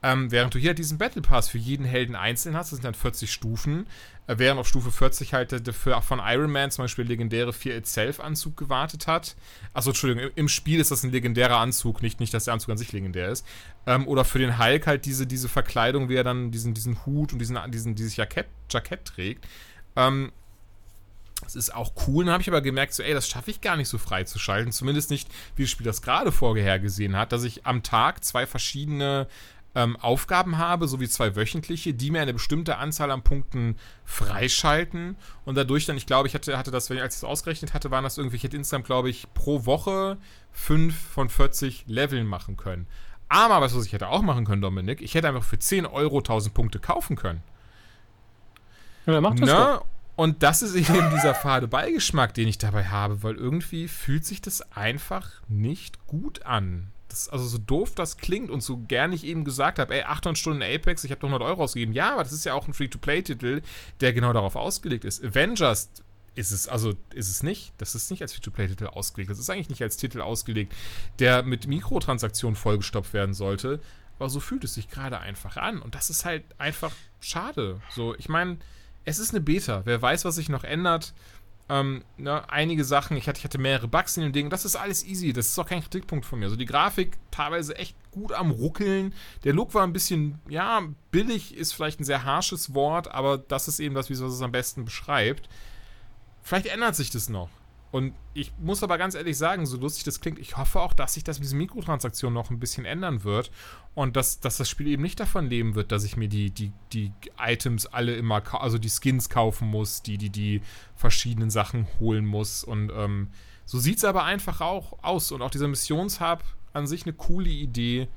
Ähm, während du hier diesen Battle Pass für jeden Helden einzeln hast, das sind dann 40 Stufen, während auf Stufe 40 halt für, von Iron Man zum Beispiel legendäre Fear Itself Anzug gewartet hat. Achso, Entschuldigung, im Spiel ist das ein legendärer Anzug, nicht, nicht dass der Anzug an sich legendär ist. Ähm, oder für den Hulk halt diese, diese Verkleidung, wie er dann diesen, diesen Hut und diesen, diesen, dieses Jackett, Jackett trägt. Ähm, das ist auch cool. Dann habe ich aber gemerkt, so, ey, das schaffe ich gar nicht so freizuschalten. Zumindest nicht, wie das Spiel das gerade vorhergesehen hat, dass ich am Tag zwei verschiedene ähm, Aufgaben habe, sowie zwei wöchentliche, die mir eine bestimmte Anzahl an Punkten freischalten und dadurch dann, ich glaube, ich hatte, hatte das, wenn ich, als ich das ausgerechnet hatte, waren das irgendwie, ich hätte insgesamt, glaube ich, pro Woche 5 von 40 Leveln machen können. Aber was, was ich hätte auch machen können, Dominik, ich hätte einfach für 10 Euro 1000 Punkte kaufen können. Ja, macht das ne? Und das ist eben dieser fade Beigeschmack, den ich dabei habe, weil irgendwie fühlt sich das einfach nicht gut an. Das, also so doof das klingt und so gern ich eben gesagt habe, ey, 800 Stunden Apex, ich habe doch 100 Euro ausgegeben. Ja, aber das ist ja auch ein Free-to-Play-Titel, der genau darauf ausgelegt ist. Avengers ist es, also ist es nicht. Das ist nicht als Free-to-Play-Titel ausgelegt. Das ist eigentlich nicht als Titel ausgelegt, der mit Mikrotransaktionen vollgestopft werden sollte. Aber so fühlt es sich gerade einfach an. Und das ist halt einfach schade. So, ich meine, es ist eine Beta. Wer weiß, was sich noch ändert. Ähm, ne, einige Sachen, ich hatte, ich hatte mehrere Bugs in dem Ding, das ist alles easy, das ist auch kein Kritikpunkt von mir. Also die Grafik teilweise echt gut am Ruckeln. Der Look war ein bisschen, ja, billig ist vielleicht ein sehr harsches Wort, aber das ist eben das, wie es es am besten beschreibt. Vielleicht ändert sich das noch. Und ich muss aber ganz ehrlich sagen, so lustig das klingt, ich hoffe auch, dass sich das mit diesen Mikrotransaktionen noch ein bisschen ändern wird und dass, dass das Spiel eben nicht davon leben wird, dass ich mir die, die, die Items alle immer, also die Skins kaufen muss, die, die, die verschiedenen Sachen holen muss. Und ähm, so sieht es aber einfach auch aus. Und auch dieser Missionshub an sich eine coole Idee,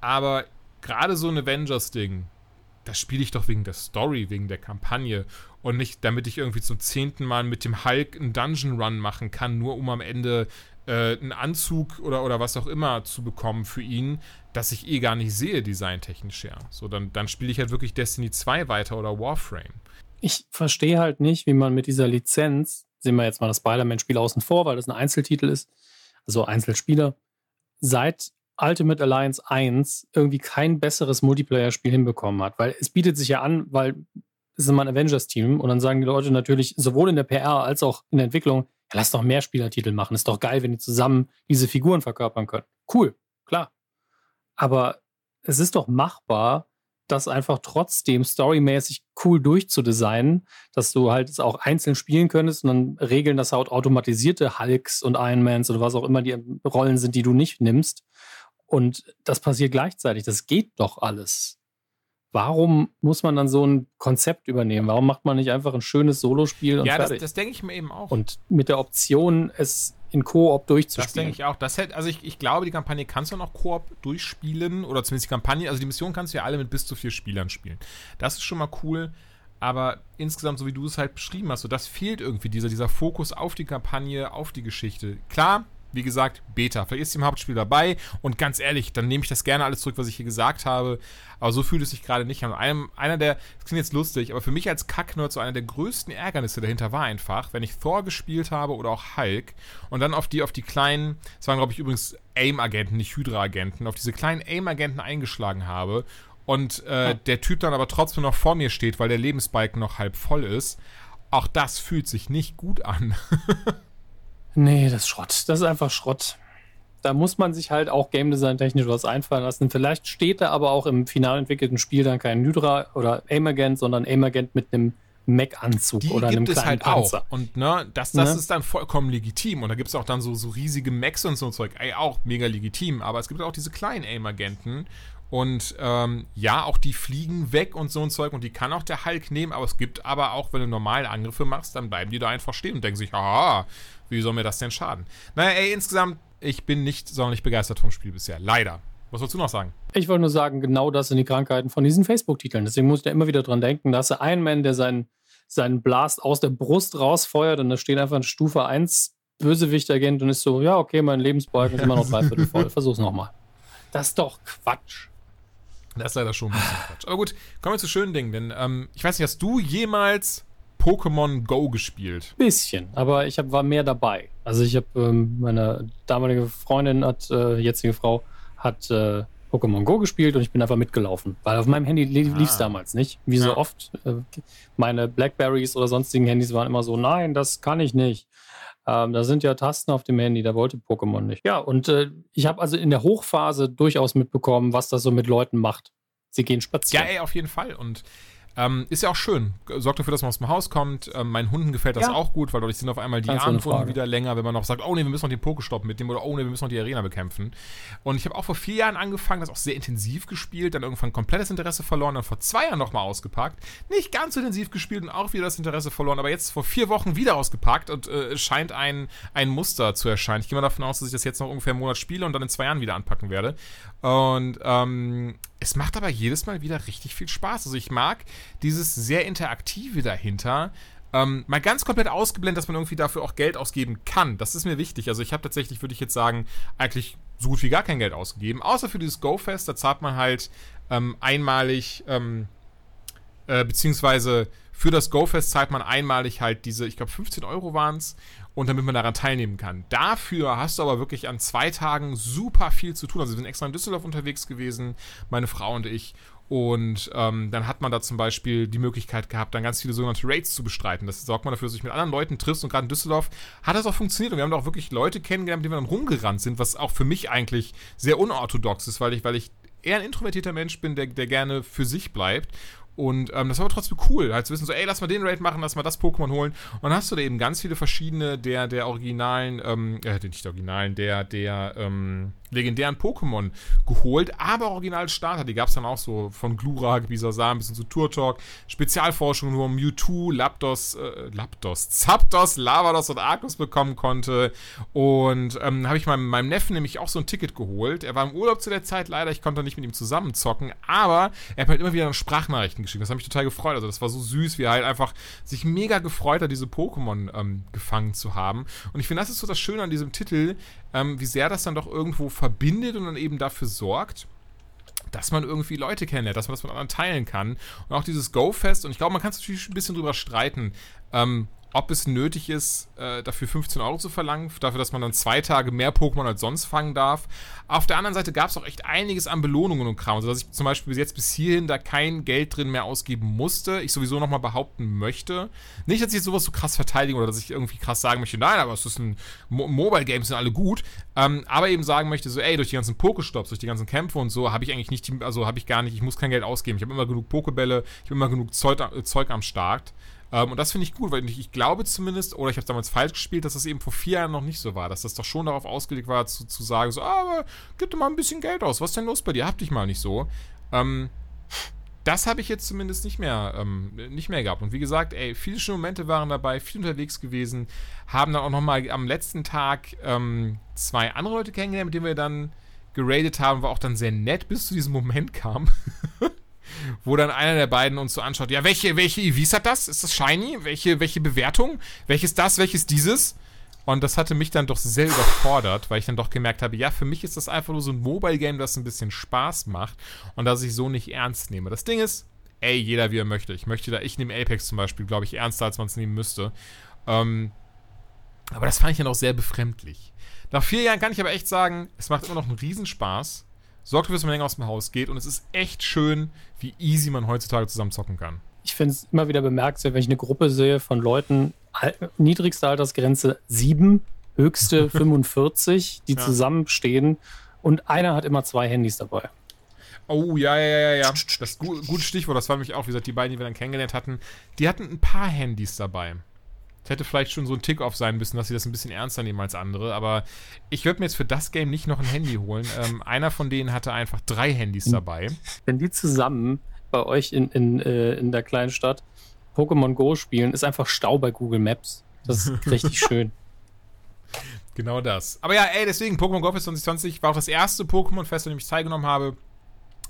aber gerade so ein Avengers-Ding, das spiele ich doch wegen der Story, wegen der Kampagne und nicht, damit ich irgendwie zum zehnten Mal mit dem Hulk einen Dungeon Run machen kann, nur um am Ende äh, einen Anzug oder, oder was auch immer zu bekommen für ihn, das ich eh gar nicht sehe, designtechnisch ja. So, dann, dann spiele ich halt wirklich Destiny 2 weiter oder Warframe. Ich verstehe halt nicht, wie man mit dieser Lizenz, sehen wir jetzt mal das Spider-Man-Spiel außen vor, weil das ein Einzeltitel ist, also Einzelspieler, seit Ultimate Alliance 1 irgendwie kein besseres Multiplayer-Spiel hinbekommen hat. Weil es bietet sich ja an, weil ist immer ein Avengers-Team und dann sagen die Leute natürlich sowohl in der PR als auch in der Entwicklung, ja, lass doch mehr Spielertitel machen. Ist doch geil, wenn die zusammen diese Figuren verkörpern können. Cool, klar. Aber es ist doch machbar, das einfach trotzdem storymäßig cool durchzudesignen, dass du halt es auch einzeln spielen könntest und dann regeln das halt automatisierte Hulks und Ironmans oder was auch immer die Rollen sind, die du nicht nimmst. Und das passiert gleichzeitig. Das geht doch alles. Warum muss man dann so ein Konzept übernehmen? Warum macht man nicht einfach ein schönes Solospiel und ja, fertig? das, das denke ich mir eben auch. Und mit der Option, es in Koop durchzuspielen. Das denke ich auch. Das hätte, also ich, ich glaube, die Kampagne kannst du noch Koop durchspielen oder zumindest die Kampagne, also die Mission kannst du ja alle mit bis zu vier Spielern spielen. Das ist schon mal cool. Aber insgesamt, so wie du es halt beschrieben hast, so das fehlt irgendwie, dieser, dieser Fokus auf die Kampagne, auf die Geschichte. Klar, wie gesagt, Beta. Vielleicht ist sie im Hauptspiel dabei und ganz ehrlich, dann nehme ich das gerne alles zurück, was ich hier gesagt habe. Aber so fühlt es sich gerade nicht an. Einem, einer der, das klingt jetzt lustig, aber für mich als Kacknerd so einer der größten Ärgernisse dahinter war einfach, wenn ich Thor gespielt habe oder auch Hulk und dann auf die, auf die kleinen, das waren glaube ich übrigens AIM-Agenten, nicht Hydra-Agenten, auf diese kleinen AIM-Agenten eingeschlagen habe und äh, der Typ dann aber trotzdem noch vor mir steht, weil der Lebensbalken noch halb voll ist. Auch das fühlt sich nicht gut an. Nee, das ist Schrott. Das ist einfach Schrott. Da muss man sich halt auch Game Design technisch was einfallen lassen. Vielleicht steht da aber auch im final entwickelten Spiel dann kein Hydra oder Aim-Agent, sondern Aim-Agent mit einem Mac-Anzug oder einem gibt kleinen es halt Panzer. auch. Und ne, das, das Ne? ist dann vollkommen legitim. Und da gibt es auch dann so, so riesige Macs und so Zeug. Ey, auch mega legitim. Aber es gibt auch diese kleinen Aim-Agenten. Und ähm, ja, auch die fliegen weg und so ein Zeug. Und die kann auch der Hulk nehmen. Aber es gibt aber auch, wenn du normale Angriffe machst, dann bleiben die da einfach stehen und denken sich, haha, wie soll mir das denn schaden? Naja, ey, insgesamt, ich bin nicht sonderlich begeistert vom Spiel bisher. Leider. Was sollst du noch sagen? Ich wollte nur sagen, genau das sind die Krankheiten von diesen Facebook-Titeln. Deswegen muss ich da immer wieder dran denken. Da hast du einen Man, der seinen, seinen Blast aus der Brust rausfeuert und da steht einfach ein Stufe 1 Bösewicht-Agent und ist so, ja, okay, mein Lebensbalken ist immer noch dreiviertel voll. Versuch's nochmal. Das ist doch Quatsch. Das ist leider schon ein bisschen Quatsch. Aber gut, kommen wir zu schönen Dingen. Denn ähm, ich weiß nicht, hast du jemals Pokémon Go gespielt? Bisschen, aber ich hab, war mehr dabei. Also ich habe, ähm, meine damalige Freundin hat, äh, jetzige Frau, hat äh, Pokémon Go gespielt und ich bin einfach mitgelaufen, weil auf meinem Handy lief es ah. damals nicht. Wie so oft. Äh, meine Blackberries oder sonstigen Handys waren immer so, nein, das kann ich nicht. Ähm, da sind ja Tasten auf dem Handy, da wollte Pokémon nicht. Ja, und äh, ich habe also in der Hochphase durchaus mitbekommen, was das so mit Leuten macht. Sie gehen spazieren. Ja, ey, auf jeden Fall. Und ähm, ist ja auch schön. Sorgt dafür, dass man aus dem Haus kommt. Ähm, meinen Hunden gefällt das ja. auch gut, weil dadurch sind auf einmal die Abendrunden wieder länger, wenn man noch sagt, oh nee, wir müssen noch den Pokestopp mitnehmen oder oh nee, wir müssen noch die Arena bekämpfen. Und ich habe auch vor vier Jahren angefangen, das auch sehr intensiv gespielt, dann irgendwann komplettes Interesse verloren, dann vor zwei Jahren nochmal ausgepackt. Nicht ganz so intensiv gespielt und auch wieder das Interesse verloren, aber jetzt vor vier Wochen wieder ausgepackt und äh, es scheint ein, ein Muster zu erscheinen. Ich gehe mal davon aus, dass ich das jetzt noch ungefähr einen Monat spiele und dann in zwei Jahren wieder anpacken werde. Und ähm, es macht aber jedes Mal wieder richtig viel Spaß. Also ich mag dieses sehr interaktive dahinter. Ähm, mal ganz komplett ausgeblendet, dass man irgendwie dafür auch Geld ausgeben kann. Das ist mir wichtig. Also ich habe tatsächlich, würde ich jetzt sagen, eigentlich so gut wie gar kein Geld ausgegeben. Außer für dieses Go-Fest, da zahlt man halt ähm, einmalig, ähm, äh, beziehungsweise für das Go-Fest zahlt man einmalig halt diese, ich glaube 15 Euro waren es und damit man daran teilnehmen kann. Dafür hast du aber wirklich an zwei Tagen super viel zu tun. Also wir sind extra in Düsseldorf unterwegs gewesen, meine Frau und ich. Und ähm, dann hat man da zum Beispiel die Möglichkeit gehabt, dann ganz viele sogenannte Raids zu bestreiten. Das sorgt man dafür, dass du dich mit anderen Leuten triffst. Und gerade in Düsseldorf hat das auch funktioniert. Und wir haben da auch wirklich Leute kennengelernt, mit denen wir dann rumgerannt sind, was auch für mich eigentlich sehr unorthodox ist, weil ich, weil ich eher ein introvertierter Mensch bin, der, der gerne für sich bleibt. Und ähm, das war aber trotzdem cool, halt zu wissen, so, ey, lass mal den Raid machen, lass mal das Pokémon holen. Und dann hast du da eben ganz viele verschiedene der, der originalen, ähm, äh, nicht der originalen, der, der, ähm, legendären Pokémon geholt, aber Original-Starter, die gab es dann auch so von Glurak, Bisasam bis hin zu Turtok, Spezialforschung nur Mewtwo, Lapdos, äh, Lapdos, Zapdos, Lavados und Arcus bekommen konnte. Und ähm, habe ich meinem, meinem Neffen nämlich auch so ein Ticket geholt. Er war im Urlaub zu der Zeit, leider, ich konnte nicht mit ihm zusammen zocken, aber er hat halt immer wieder Sprachnachrichten geschickt, das hat mich total gefreut, also das war so süß, wie er halt einfach sich mega gefreut hat, diese Pokémon ähm, gefangen zu haben. Und ich finde, das ist so das Schöne an diesem Titel, ähm, wie sehr das dann doch irgendwo verbindet und dann eben dafür sorgt, dass man irgendwie Leute kennenlernt, dass man das mit anderen teilen kann. Und auch dieses Go-Fest, und ich glaube, man kann es natürlich ein bisschen drüber streiten, ähm, ob es nötig ist, äh, dafür 15 Euro zu verlangen, dafür, dass man dann zwei Tage mehr Pokémon als sonst fangen darf. Auf der anderen Seite gab es auch echt einiges an Belohnungen und Kram, sodass ich zum Beispiel bis jetzt bis hierhin da kein Geld drin mehr ausgeben musste. Ich sowieso nochmal behaupten möchte. Nicht, dass ich jetzt sowas so krass verteidige oder dass ich irgendwie krass sagen möchte, nein, aber es ist ein Mo Mobile Games sind alle gut. Ähm, aber eben sagen möchte, so, ey, durch die ganzen Pokestops, durch die ganzen Kämpfe und so, habe ich eigentlich nicht, also habe ich gar nicht, ich muss kein Geld ausgeben. Ich habe immer genug Pokebälle, ich habe immer genug Zeug, äh, Zeug am Start. Ähm, und das finde ich gut, weil ich, ich glaube zumindest, oder ich habe damals falsch gespielt, dass das eben vor vier Jahren noch nicht so war, dass das doch schon darauf ausgelegt war, zu, zu sagen, so, ah, aber gib dir mal ein bisschen Geld aus, was ist denn los bei dir? Hab dich mal nicht so. Ähm, das habe ich jetzt zumindest nicht mehr, ähm, nicht mehr gehabt. Und wie gesagt, ey, viele schöne Momente waren dabei, viel unterwegs gewesen, haben dann auch nochmal am letzten Tag ähm, zwei andere Leute kennengelernt, mit denen wir dann geradet haben, war auch dann sehr nett, bis zu diesem Moment kam. wo dann einer der beiden uns so anschaut, ja, welche, welche EVs hat das? Ist das Shiny? Welche, welche Bewertung? Welches das, welches dieses? Und das hatte mich dann doch sehr überfordert, weil ich dann doch gemerkt habe, ja, für mich ist das einfach nur so ein Mobile-Game, das ein bisschen Spaß macht und das ich so nicht ernst nehme. Das Ding ist, ey, jeder wie er möchte. Ich möchte da, ich nehme Apex zum Beispiel, glaube ich, ernster, als man es nehmen müsste. Ähm, aber das fand ich dann auch sehr befremdlich. Nach vier Jahren kann ich aber echt sagen, es macht immer noch einen Riesenspaß sorgt dafür, dass man länger aus dem Haus geht und es ist echt schön, wie easy man heutzutage zusammen zocken kann. Ich finde es immer wieder bemerkenswert, wenn ich eine Gruppe sehe von Leuten, niedrigste Altersgrenze 7, höchste 45, die ja. zusammenstehen und einer hat immer zwei Handys dabei. Oh, ja, ja, ja, ja. Das ist gut, gutes Stichwort. Das war nämlich auch, wie gesagt, die beiden, die wir dann kennengelernt hatten. Die hatten ein paar Handys dabei. Hätte vielleicht schon so ein Tick-Off sein müssen, dass sie das ein bisschen ernster nehmen als andere. Aber ich würde mir jetzt für das Game nicht noch ein Handy holen. Ähm, einer von denen hatte einfach drei Handys dabei. Wenn die zusammen bei euch in, in, äh, in der kleinen Stadt Pokémon Go spielen, ist einfach Stau bei Google Maps. Das ist richtig schön. Genau das. Aber ja, ey, deswegen Pokémon Go Fest 2020 war auch das erste Pokémon-Fest, an dem ich teilgenommen habe.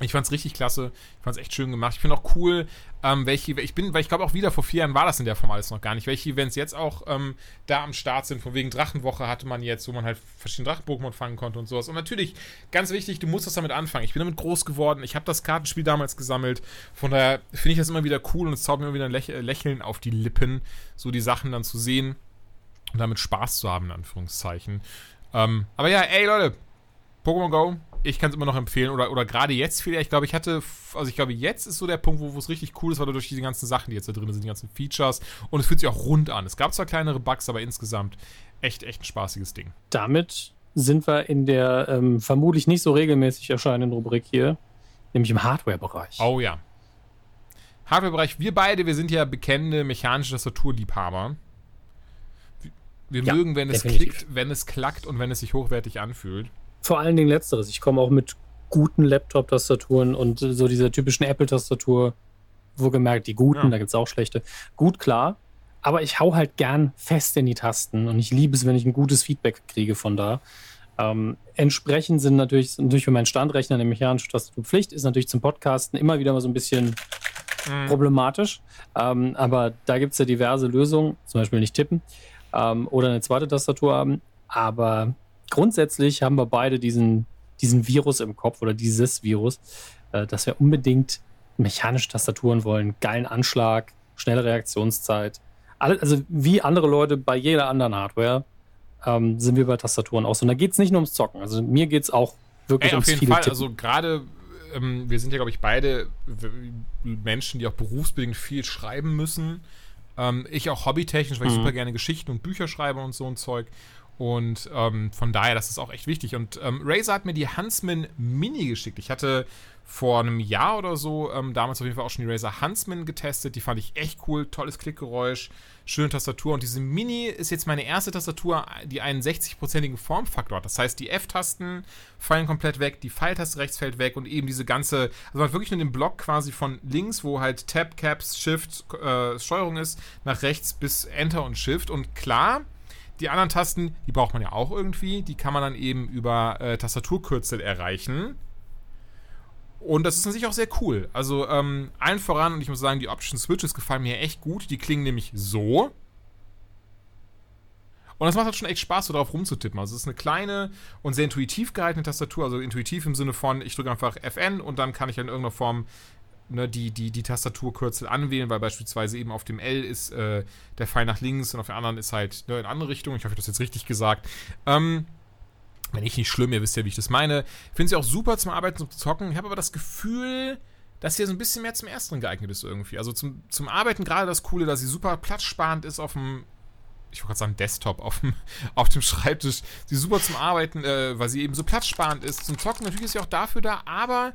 Ich fand's richtig klasse. Ich fand's echt schön gemacht. Ich finde auch cool, ähm, welche, ich bin, weil ich glaube auch wieder vor vier Jahren war das in der Form alles noch gar nicht, welche Events jetzt auch ähm, da am Start sind. Von wegen Drachenwoche hatte man jetzt, wo man halt verschiedene Drachen-Pokémon fangen konnte und sowas. Und natürlich, ganz wichtig, du musst das damit anfangen. Ich bin damit groß geworden. Ich habe das Kartenspiel damals gesammelt. Von daher finde ich das immer wieder cool und es zaubert mir immer wieder ein Läch Lächeln auf die Lippen, so die Sachen dann zu sehen und damit Spaß zu haben, in Anführungszeichen. Ähm, aber ja, ey Leute, Pokémon Go, ich kann es immer noch empfehlen. Oder, oder gerade jetzt vielleicht. Ich glaube, ich hatte, also ich glaube, jetzt ist so der Punkt, wo es richtig cool ist, weil du durch diese ganzen Sachen, die jetzt da drin sind, die ganzen Features. Und es fühlt sich auch rund an. Es gab zwar kleinere Bugs, aber insgesamt echt, echt ein spaßiges Ding. Damit sind wir in der ähm, vermutlich nicht so regelmäßig erscheinenden Rubrik hier, nämlich im Hardware-Bereich. Oh ja. Hardware-Bereich, wir beide, wir sind ja bekennende mechanische Tastaturliebhaber. Wir ja, mögen, wenn definitiv. es klickt, wenn es klackt und wenn es sich hochwertig anfühlt. Vor allen Dingen letzteres. Ich komme auch mit guten Laptop-Tastaturen und so dieser typischen Apple-Tastatur, wo gemerkt, die guten, ja. da gibt es auch schlechte, gut klar. Aber ich hau halt gern fest in die Tasten und ich liebe es, wenn ich ein gutes Feedback kriege von da. Ähm, entsprechend sind natürlich, natürlich für meinen Standrechner eine mechanische Tastaturpflicht, ist natürlich zum Podcasten immer wieder mal so ein bisschen mhm. problematisch. Ähm, aber da gibt es ja diverse Lösungen, zum Beispiel nicht tippen ähm, oder eine zweite Tastatur haben. Aber grundsätzlich haben wir beide diesen, diesen Virus im Kopf oder dieses Virus, äh, dass wir unbedingt mechanische Tastaturen wollen, geilen Anschlag, schnelle Reaktionszeit. Alle, also wie andere Leute bei jeder anderen Hardware ähm, sind wir bei Tastaturen auch so. Und da geht es nicht nur ums Zocken. Also mir geht es auch wirklich Ey, ums auf jeden Fall. Tippen. Also gerade ähm, wir sind ja, glaube ich, beide Menschen, die auch berufsbedingt viel schreiben müssen. Ähm, ich auch hobbytechnisch, weil mhm. ich super gerne Geschichten und Bücher schreibe und so ein Zeug. Und ähm, von daher, das ist auch echt wichtig. Und ähm, Razer hat mir die Huntsman Mini geschickt. Ich hatte vor einem Jahr oder so ähm, damals auf jeden Fall auch schon die Razer Huntsman getestet. Die fand ich echt cool. Tolles Klickgeräusch, schöne Tastatur. Und diese Mini ist jetzt meine erste Tastatur, die einen 60-prozentigen Formfaktor hat. Das heißt, die F-Tasten fallen komplett weg, die Pfeiltaste rechts fällt weg und eben diese ganze, also man hat wirklich nur den Block quasi von links, wo halt Tab, Caps, Shift, äh, Steuerung ist, nach rechts bis Enter und Shift. Und klar, die anderen Tasten, die braucht man ja auch irgendwie. Die kann man dann eben über äh, Tastaturkürzel erreichen. Und das ist an sich auch sehr cool. Also ähm, allen voran, und ich muss sagen, die Option Switches gefallen mir echt gut. Die klingen nämlich so. Und das macht halt schon echt Spaß, so drauf rumzutippen. Also es ist eine kleine und sehr intuitiv gehaltene Tastatur. Also intuitiv im Sinne von, ich drücke einfach FN und dann kann ich in irgendeiner Form ne, die, die, die Tastaturkürzel anwählen, weil beispielsweise eben auf dem L ist äh, der Pfeil nach links und auf der anderen ist halt ne, in andere Richtung. Ich hoffe, ich habe das jetzt richtig gesagt. Ähm, wenn ich nicht schlimm, ihr wisst ja, wie ich das meine. Finde sie auch super zum Arbeiten, zum Zocken. Ich habe aber das Gefühl, dass sie so ein bisschen mehr zum Ersteren geeignet ist irgendwie. Also zum, zum Arbeiten gerade das Coole, dass sie super platzsparend ist auf dem ich wollte gerade sagen Desktop, auf dem, auf dem Schreibtisch. Sie super zum Arbeiten, äh, weil sie eben so platzsparend ist. Zum Zocken natürlich ist sie auch dafür da, aber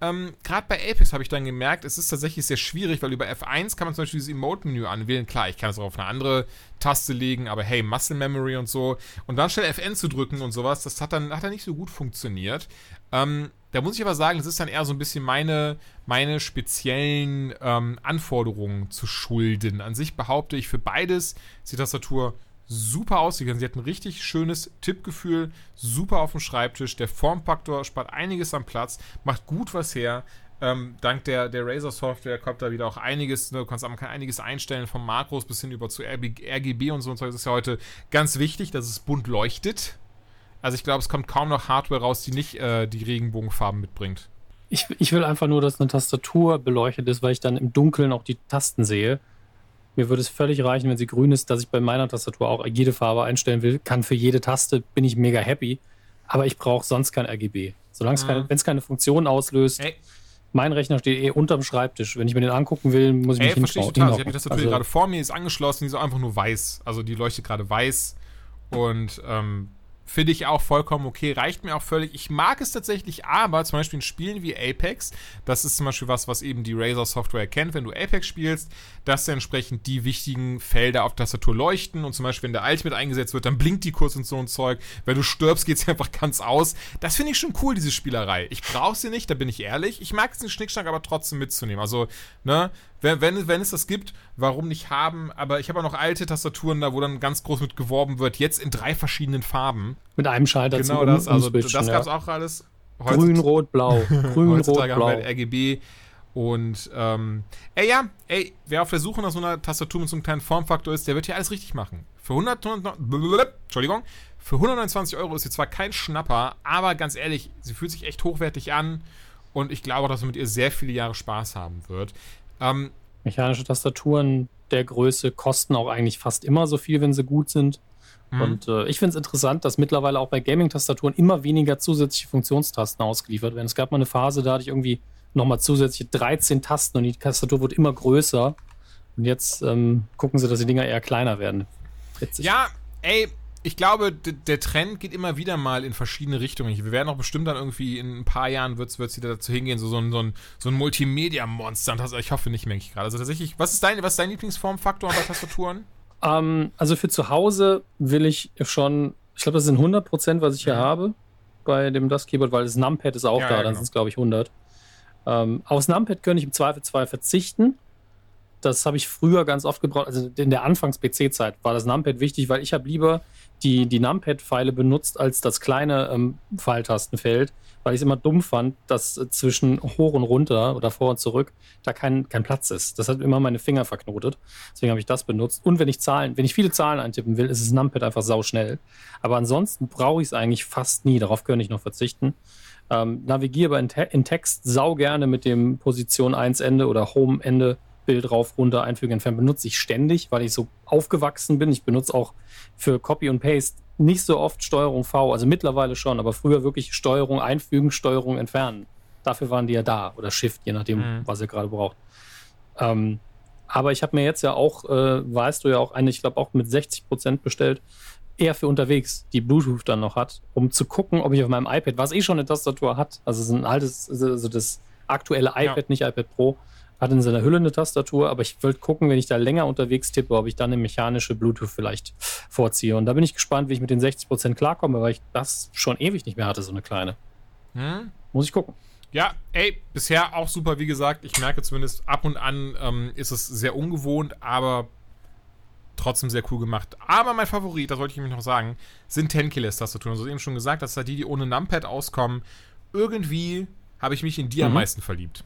ähm, Gerade bei Apex habe ich dann gemerkt, es ist tatsächlich sehr schwierig, weil über F1 kann man zum Beispiel dieses Emote-Menü anwählen. Klar, ich kann es auch auf eine andere Taste legen, aber hey, Muscle Memory und so. Und dann schnell FN zu drücken und sowas, das hat dann, hat dann nicht so gut funktioniert. Ähm, da muss ich aber sagen, es ist dann eher so ein bisschen meine, meine speziellen ähm, Anforderungen zu schulden. An sich behaupte ich, für beides ist die Tastatur super ausgegangen. Sie hat ein richtig schönes Tippgefühl, super auf dem Schreibtisch. Der Formfaktor spart einiges am Platz, macht gut was her. Ähm, dank der, der Razer-Software kommt da wieder auch einiges, ne, du kannst man kann einiges einstellen, vom Makros bis hin über zu RGB und so und so. Das ist ja heute ganz wichtig, dass es bunt leuchtet. Also ich glaube, es kommt kaum noch Hardware raus, die nicht äh, die Regenbogenfarben mitbringt. Ich, ich will einfach nur, dass eine Tastatur beleuchtet ist, weil ich dann im Dunkeln auch die Tasten sehe. Mir würde es völlig reichen, wenn sie grün ist, dass ich bei meiner Tastatur auch jede Farbe einstellen will. Kann für jede Taste, bin ich mega happy. Aber ich brauche sonst kein RGB. Solange es mhm. keine, wenn es keine Funktion auslöst. Ey. Mein Rechner steht eh unterm Schreibtisch. Wenn ich mir den angucken will, muss ich mich Ey, verstehe ich total. Ich habe die Tastatur also, gerade vor mir, ist angeschlossen, die ist einfach nur weiß. Also die leuchtet gerade weiß. Und ähm, Finde ich auch vollkommen okay, reicht mir auch völlig. Ich mag es tatsächlich, aber zum Beispiel in Spielen wie Apex, das ist zum Beispiel was, was eben die Razer Software kennt, wenn du Apex spielst, dass da entsprechend die wichtigen Felder auf Tastatur leuchten und zum Beispiel, wenn der Ultimate eingesetzt wird, dann blinkt die kurz und so ein Zeug. Wenn du stirbst, geht sie einfach ganz aus. Das finde ich schon cool, diese Spielerei. Ich brauche sie nicht, da bin ich ehrlich. Ich mag es den Schnickschnack aber trotzdem mitzunehmen. Also, ne, wenn, wenn, wenn es das gibt, warum nicht haben? Aber ich habe auch noch alte Tastaturen da, wo dann ganz groß mit geworben wird, jetzt in drei verschiedenen Farben. Mit einem Schalter Genau das, also das gab es ja. auch alles. Heutzutage, Grün, Rot, Blau. Grün, Heutzutage Rot, Blau. haben wir RGB. Und, ähm, ey, ja, ey, wer auf der Suche nach so einer Tastatur mit so einem kleinen Formfaktor ist, der wird hier alles richtig machen. Für 100, 100 Entschuldigung, für 129 Euro ist sie zwar kein Schnapper, aber ganz ehrlich, sie fühlt sich echt hochwertig an und ich glaube, dass man mit ihr sehr viele Jahre Spaß haben wird. Ähm, Mechanische Tastaturen der Größe kosten auch eigentlich fast immer so viel, wenn sie gut sind. Mhm. Und äh, ich finde es interessant, dass mittlerweile auch bei Gaming-Tastaturen immer weniger zusätzliche Funktionstasten ausgeliefert werden. Es gab mal eine Phase, da hatte ich irgendwie nochmal zusätzliche 13 Tasten und die Tastatur wird immer größer. Und jetzt ähm, gucken sie, dass die Dinger eher kleiner werden. Witzig. Ja, ey, ich glaube, der Trend geht immer wieder mal in verschiedene Richtungen. Wir werden auch bestimmt dann irgendwie in ein paar Jahren wird es wieder dazu hingehen, so, so ein, so ein, so ein Multimedia-Monster. Ich hoffe nicht, merke ich gerade. Also tatsächlich, was ist dein, was ist dein Lieblingsformfaktor bei Tastaturen? Ähm, also für zu Hause will ich schon, ich glaube, das sind 100 Prozent, was ich hier mhm. habe bei dem Dust Keyboard, weil das Numpad ist auch ja, da, ja, dann genau. sind es glaube ich 100. Ähm, aufs Numpad könnte ich im Zweifelsfall verzichten. Das habe ich früher ganz oft gebraucht. Also in der Anfangs-PC-Zeit war das Numpad wichtig, weil ich habe lieber die, die Numpad-Pfeile benutzt als das kleine ähm, Pfeiltastenfeld, weil ich es immer dumm fand, dass äh, zwischen hoch und runter oder vor und zurück da kein, kein Platz ist. Das hat immer meine Finger verknotet. Deswegen habe ich das benutzt. Und wenn ich Zahlen, wenn ich viele Zahlen eintippen will, ist das Numpad einfach sauschnell. Aber ansonsten brauche ich es eigentlich fast nie. Darauf könnte ich noch verzichten. Ähm, navigiere aber in, Te in Text sau gerne mit dem Position 1 Ende oder Home Ende Bild rauf, runter, einfügen, entfernen. Benutze ich ständig, weil ich so aufgewachsen bin. Ich benutze auch für Copy und Paste nicht so oft Steuerung V, also mittlerweile schon, aber früher wirklich Steuerung einfügen, Steuerung entfernen. Dafür waren die ja da oder Shift, je nachdem, mhm. was ihr gerade braucht. Ähm, aber ich habe mir jetzt ja auch, äh, weißt du ja auch eine, ich glaube auch mit 60 Prozent bestellt, eher für unterwegs, die Bluetooth dann noch hat, um zu gucken, ob ich auf meinem iPad, was eh schon eine Tastatur hat, also es ist ein altes, also das aktuelle iPad, ja. nicht iPad Pro, hat in seiner Hülle eine Tastatur, aber ich wollte gucken, wenn ich da länger unterwegs tippe, ob ich dann eine mechanische Bluetooth vielleicht vorziehe. Und da bin ich gespannt, wie ich mit den 60% klarkomme, weil ich das schon ewig nicht mehr hatte, so eine kleine. Hm? Muss ich gucken. Ja, ey, bisher auch super, wie gesagt. Ich merke zumindest ab und an ähm, ist es sehr ungewohnt, aber trotzdem sehr cool gemacht. Aber mein Favorit, das wollte ich nämlich noch sagen, sind Tenkeyless-Tastaturen. Du hast eben schon gesagt, dass da die, die ohne Numpad auskommen. Irgendwie habe ich mich in die mhm. am meisten verliebt.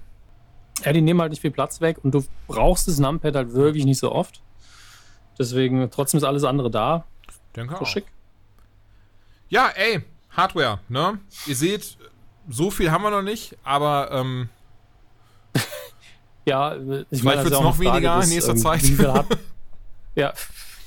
Ja, die nehmen halt nicht viel Platz weg und du brauchst das Numpad halt wirklich nicht so oft. Deswegen, trotzdem ist alles andere da. Denke so auch. schick. Ja, ey, Hardware, ne? Ihr seht, so viel haben wir noch nicht, aber ähm, ja, ich vielleicht wird es noch weniger in nächster Zeit. ja,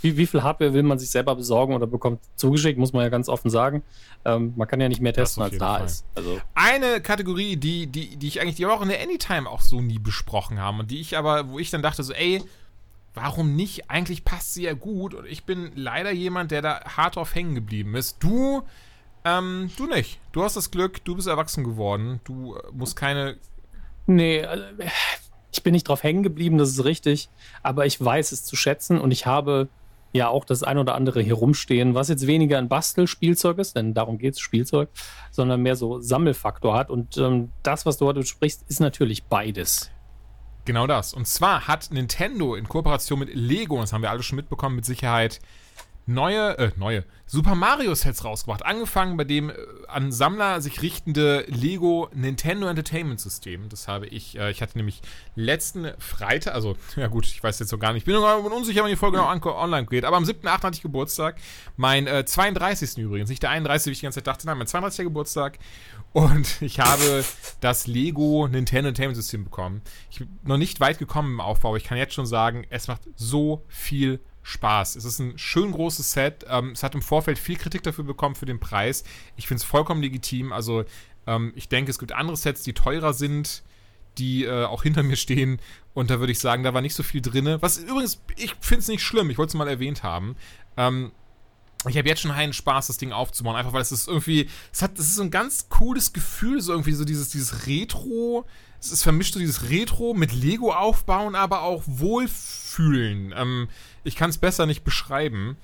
wie, wie viel Hardware will man sich selber besorgen oder bekommt zugeschickt, muss man ja ganz offen sagen. Ähm, man kann ja nicht mehr testen, als da Fall. ist. Also. Eine Kategorie, die, die, die ich eigentlich, die wir auch in der Anytime auch so nie besprochen haben und die ich aber, wo ich dann dachte so, ey, warum nicht? Eigentlich passt sie ja gut und ich bin leider jemand, der da hart drauf hängen geblieben ist. Du, ähm, du nicht. Du hast das Glück, du bist erwachsen geworden. Du äh, musst keine. Nee, also, ich bin nicht drauf hängen geblieben, das ist richtig. Aber ich weiß es zu schätzen und ich habe ja auch das ein oder andere hier rumstehen, was jetzt weniger ein Bastelspielzeug ist, denn darum geht es, Spielzeug, sondern mehr so Sammelfaktor hat. Und ähm, das, was du heute sprichst, ist natürlich beides. Genau das. Und zwar hat Nintendo in Kooperation mit Lego, das haben wir alle schon mitbekommen, mit Sicherheit neue, äh, neue Super Mario Sets rausgebracht. Angefangen bei dem äh, an Sammler sich richtende Lego Nintendo Entertainment System. Das habe ich, äh, ich hatte nämlich letzten Freitag, also, ja gut, ich weiß jetzt so gar nicht, ich bin noch unsicher, wann die Folge noch online geht, aber am 7.8. hatte ich Geburtstag. Mein äh, 32. übrigens, nicht der 31., wie ich die ganze Zeit dachte, nein, mein 32. Geburtstag. Und ich habe das Lego Nintendo Entertainment System bekommen. Ich bin noch nicht weit gekommen im Aufbau, aber ich kann jetzt schon sagen, es macht so viel Spaß. Spaß. Es ist ein schön großes Set. Ähm, es hat im Vorfeld viel Kritik dafür bekommen für den Preis. Ich finde es vollkommen legitim. Also ähm, ich denke, es gibt andere Sets, die teurer sind, die äh, auch hinter mir stehen. Und da würde ich sagen, da war nicht so viel drin. Was übrigens, ich finde es nicht schlimm. Ich wollte es mal erwähnt haben. Ähm, ich habe jetzt schon einen Spaß, das Ding aufzubauen, einfach weil es ist irgendwie, es hat, es ist so ein ganz cooles Gefühl, so irgendwie so dieses, dieses Retro, es ist vermischt so dieses Retro mit Lego aufbauen, aber auch Wohlfühlen. Ähm, ich kann es besser nicht beschreiben.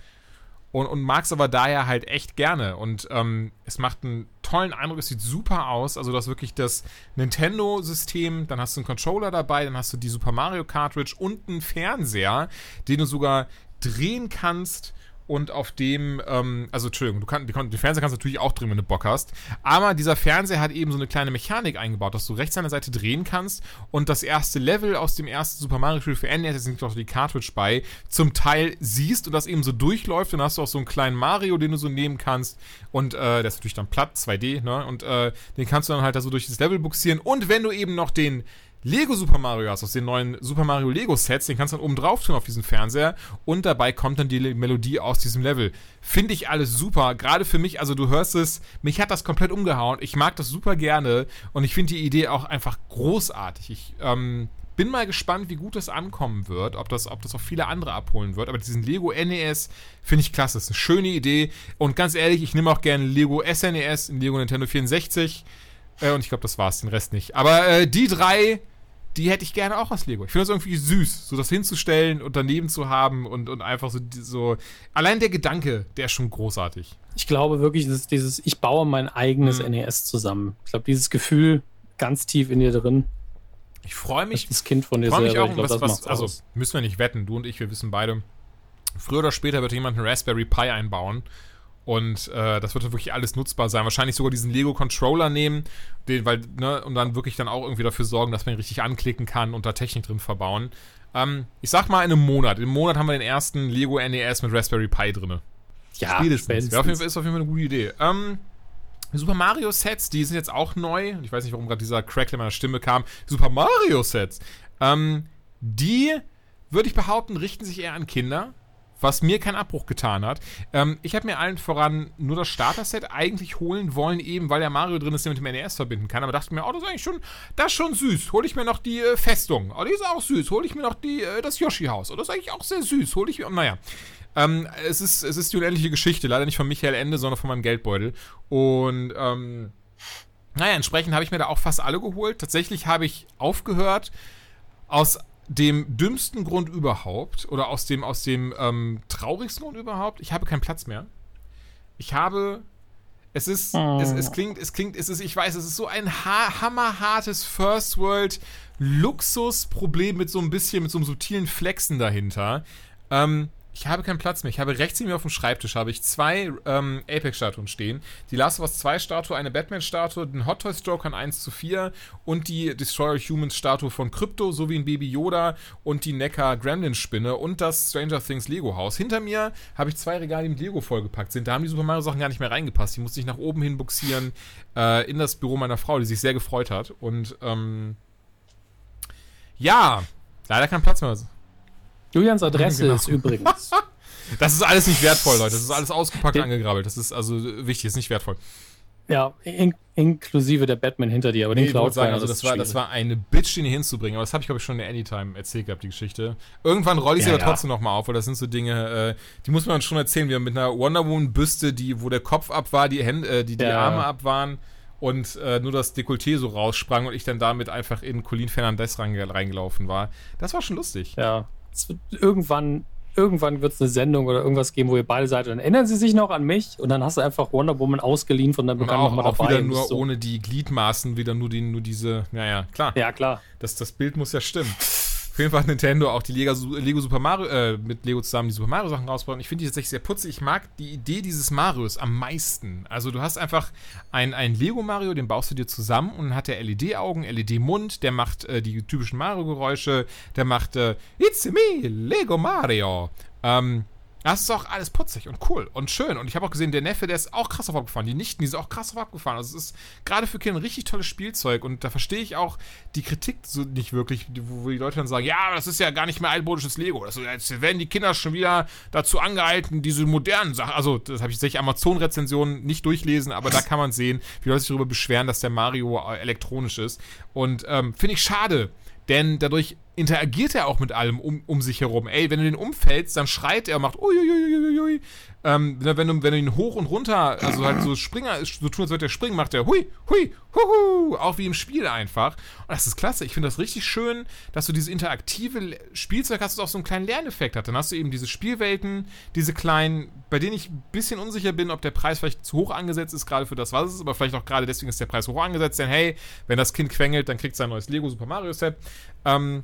Und, und mag es aber daher halt echt gerne. Und ähm, es macht einen tollen Eindruck, es sieht super aus. Also, du hast wirklich das Nintendo-System, dann hast du einen Controller dabei, dann hast du die Super Mario Cartridge und einen Fernseher, den du sogar drehen kannst und auf dem, ähm, also Entschuldigung, du kannst, den Fernseher kannst du natürlich auch drehen, wenn du Bock hast, aber dieser Fernseher hat eben so eine kleine Mechanik eingebaut, dass du rechts an der Seite drehen kannst und das erste Level aus dem ersten Super Mario Spiel für NES, jetzt nicht noch die Cartridge bei, zum Teil siehst und das eben so durchläuft. Dann hast du auch so einen kleinen Mario, den du so nehmen kannst und äh, der ist natürlich dann platt, 2D, ne, und äh, den kannst du dann halt da so durch das Level buxieren. Und wenn du eben noch den Lego Super Mario hast, aus den neuen Super Mario Lego Sets, den kannst du dann oben drauf tun auf diesen Fernseher und dabei kommt dann die Melodie aus diesem Level. Finde ich alles super, gerade für mich, also du hörst es, mich hat das komplett umgehauen, ich mag das super gerne und ich finde die Idee auch einfach großartig. Ich, ähm, bin mal gespannt, wie gut das ankommen wird, ob das, ob das auch viele andere abholen wird. Aber diesen Lego NES finde ich klasse. Das ist eine schöne Idee. Und ganz ehrlich, ich nehme auch gerne Lego SNES, Lego Nintendo 64. Äh, und ich glaube, das war es, den Rest nicht. Aber äh, die drei, die hätte ich gerne auch aus Lego. Ich finde das irgendwie süß, so das hinzustellen und daneben zu haben und, und einfach so, so. Allein der Gedanke, der ist schon großartig. Ich glaube wirklich, das ist dieses, ich baue mein eigenes mhm. NES zusammen. Ich glaube, dieses Gefühl ganz tief in dir drin. Ich freue mich. Das Kind von dir selber. Mich auch, glaub, was, was, also aus. müssen wir nicht wetten, du und ich, wir wissen beide. Früher oder später wird jemand einen Raspberry Pi einbauen. Und äh, das wird wirklich alles nutzbar sein. Wahrscheinlich sogar diesen Lego-Controller nehmen, den, weil, ne, und dann wirklich dann auch irgendwie dafür sorgen, dass man ihn richtig anklicken kann und da Technik drin verbauen. Ähm, ich sag mal in einem Monat. Im Monat haben wir den ersten Lego NES mit Raspberry Pi drin. Ja, spätestens. Ja, auf jeden Fall, ist auf jeden Fall eine gute Idee. Ähm, Super Mario Sets, die sind jetzt auch neu. Ich weiß nicht, warum gerade dieser Crackle in meiner Stimme kam. Super Mario Sets. Ähm, die, würde ich behaupten, richten sich eher an Kinder. Was mir keinen Abbruch getan hat. Ähm, ich habe mir allen voran nur das Starter-Set eigentlich holen wollen, eben weil der Mario drin ist, der mit dem NES verbinden kann. Aber dachte mir, oh, das ist eigentlich schon, das ist schon süß. Hole ich mir noch die äh, Festung. Oh, die ist auch süß. Hole ich mir noch die, äh, das Yoshi-Haus. Oh, das ist eigentlich auch sehr süß. Hole ich mir, naja. Ähm, es, ist, es ist die unendliche Geschichte, leider nicht von Michael Ende, sondern von meinem Geldbeutel. Und ähm, naja, entsprechend habe ich mir da auch fast alle geholt. Tatsächlich habe ich aufgehört aus dem dümmsten Grund überhaupt oder aus dem, aus dem ähm, traurigsten Grund überhaupt. Ich habe keinen Platz mehr. Ich habe es ist, oh. es, es, klingt, es klingt, es ist, ich weiß, es ist so ein ha hammerhartes First World Luxusproblem mit so ein bisschen, mit so einem subtilen Flexen dahinter. Ähm, ich habe keinen Platz mehr. Ich habe rechts neben mir auf dem Schreibtisch habe ich zwei ähm, Apex-Statuen stehen. Die Last of Us 2 Statue, eine Batman-Statue, den Hot Toys Joker in 1 zu 4 und die Destroyer Humans Statue von Crypto sowie ein Baby Yoda und die Neckar Gremlin Spinne und das Stranger Things Lego Haus. Hinter mir habe ich zwei Regale, die mit Lego vollgepackt sind. Da haben die Super Mario Sachen gar nicht mehr reingepasst. Die musste ich nach oben hin buxieren äh, in das Büro meiner Frau, die sich sehr gefreut hat. Und ähm, ja, leider kein Platz mehr. Julians Adresse genau. ist übrigens. Das ist alles nicht wertvoll, Leute. Das ist alles ausgepackt und angegrabbelt. Das ist also wichtig, ist nicht wertvoll. Ja, in, inklusive der Batman hinter dir, aber den nee, Cloud sagen, also das war, das war eine Bitch, den hier hinzubringen. Aber das habe ich, glaube ich, schon in der Anytime erzählt gehabt, die Geschichte. Irgendwann rolle ich sie ja, aber trotzdem ja. nochmal auf, weil das sind so Dinge, äh, die muss man schon erzählen. Wir haben mit einer Wonder Woman-Büste, die, wo der Kopf ab war, die Hände, äh, die, die ja. Arme ab waren und äh, nur das Dekolleté so raussprang und ich dann damit einfach in Colin Fernandez reingelaufen war. Das war schon lustig. Ja, irgendwann, irgendwann wird es eine Sendung oder irgendwas geben, wo ihr beide seid. Und dann erinnern sie sich noch an mich und dann hast du einfach Wonder Woman ausgeliehen von deinem Bekannten nochmal dabei. Auch wieder nur so. ohne die Gliedmaßen, wieder nur, die, nur diese, naja, klar. Ja, klar. Das, das Bild muss ja stimmen. Auf jeden Fall hat Nintendo auch die Lego, Lego Super Mario, äh, mit Lego zusammen die Super Mario Sachen rausgebracht. Ich finde die tatsächlich sehr putzig. Ich mag die Idee dieses Marios am meisten. Also du hast einfach ein, ein Lego Mario, den baust du dir zusammen und dann hat der LED-Augen, LED-Mund, der macht äh, die typischen Mario-Geräusche, der macht äh, It's me, Lego Mario. Ähm, das ist auch alles putzig und cool und schön. Und ich habe auch gesehen, der Neffe, der ist auch krass auf abgefahren. Die Nichten, die sind auch krass auf abgefahren. Also es ist gerade für Kinder ein richtig tolles Spielzeug. Und da verstehe ich auch die Kritik so nicht wirklich, wo die Leute dann sagen, ja, das ist ja gar nicht mehr altmodisches Lego. Das, jetzt werden die Kinder schon wieder dazu angehalten, diese modernen Sachen. Also, das habe ich tatsächlich Amazon-Rezensionen nicht durchlesen, aber da kann man sehen, wie Leute sich darüber beschweren, dass der Mario elektronisch ist. Und ähm, finde ich schade. Denn dadurch interagiert er auch mit allem um, um sich herum. Ey, wenn du den umfällst, dann schreit er und macht uiuiuiui. Ähm, wenn, du, wenn du ihn hoch und runter, also halt so Springer, so tun, als würde er springen, macht er hui, hui, huhu, auch wie im Spiel einfach. Und das ist klasse. Ich finde das richtig schön, dass du dieses interaktive Spielzeug hast, das auch so einen kleinen Lerneffekt hat. Dann hast du eben diese Spielwelten, diese kleinen, bei denen ich ein bisschen unsicher bin, ob der Preis vielleicht zu hoch angesetzt ist, gerade für das, was es ist, aber vielleicht auch gerade deswegen ist der Preis hoch angesetzt, denn hey, wenn das Kind quengelt, dann kriegt es ein neues Lego Super Mario Set. Ähm,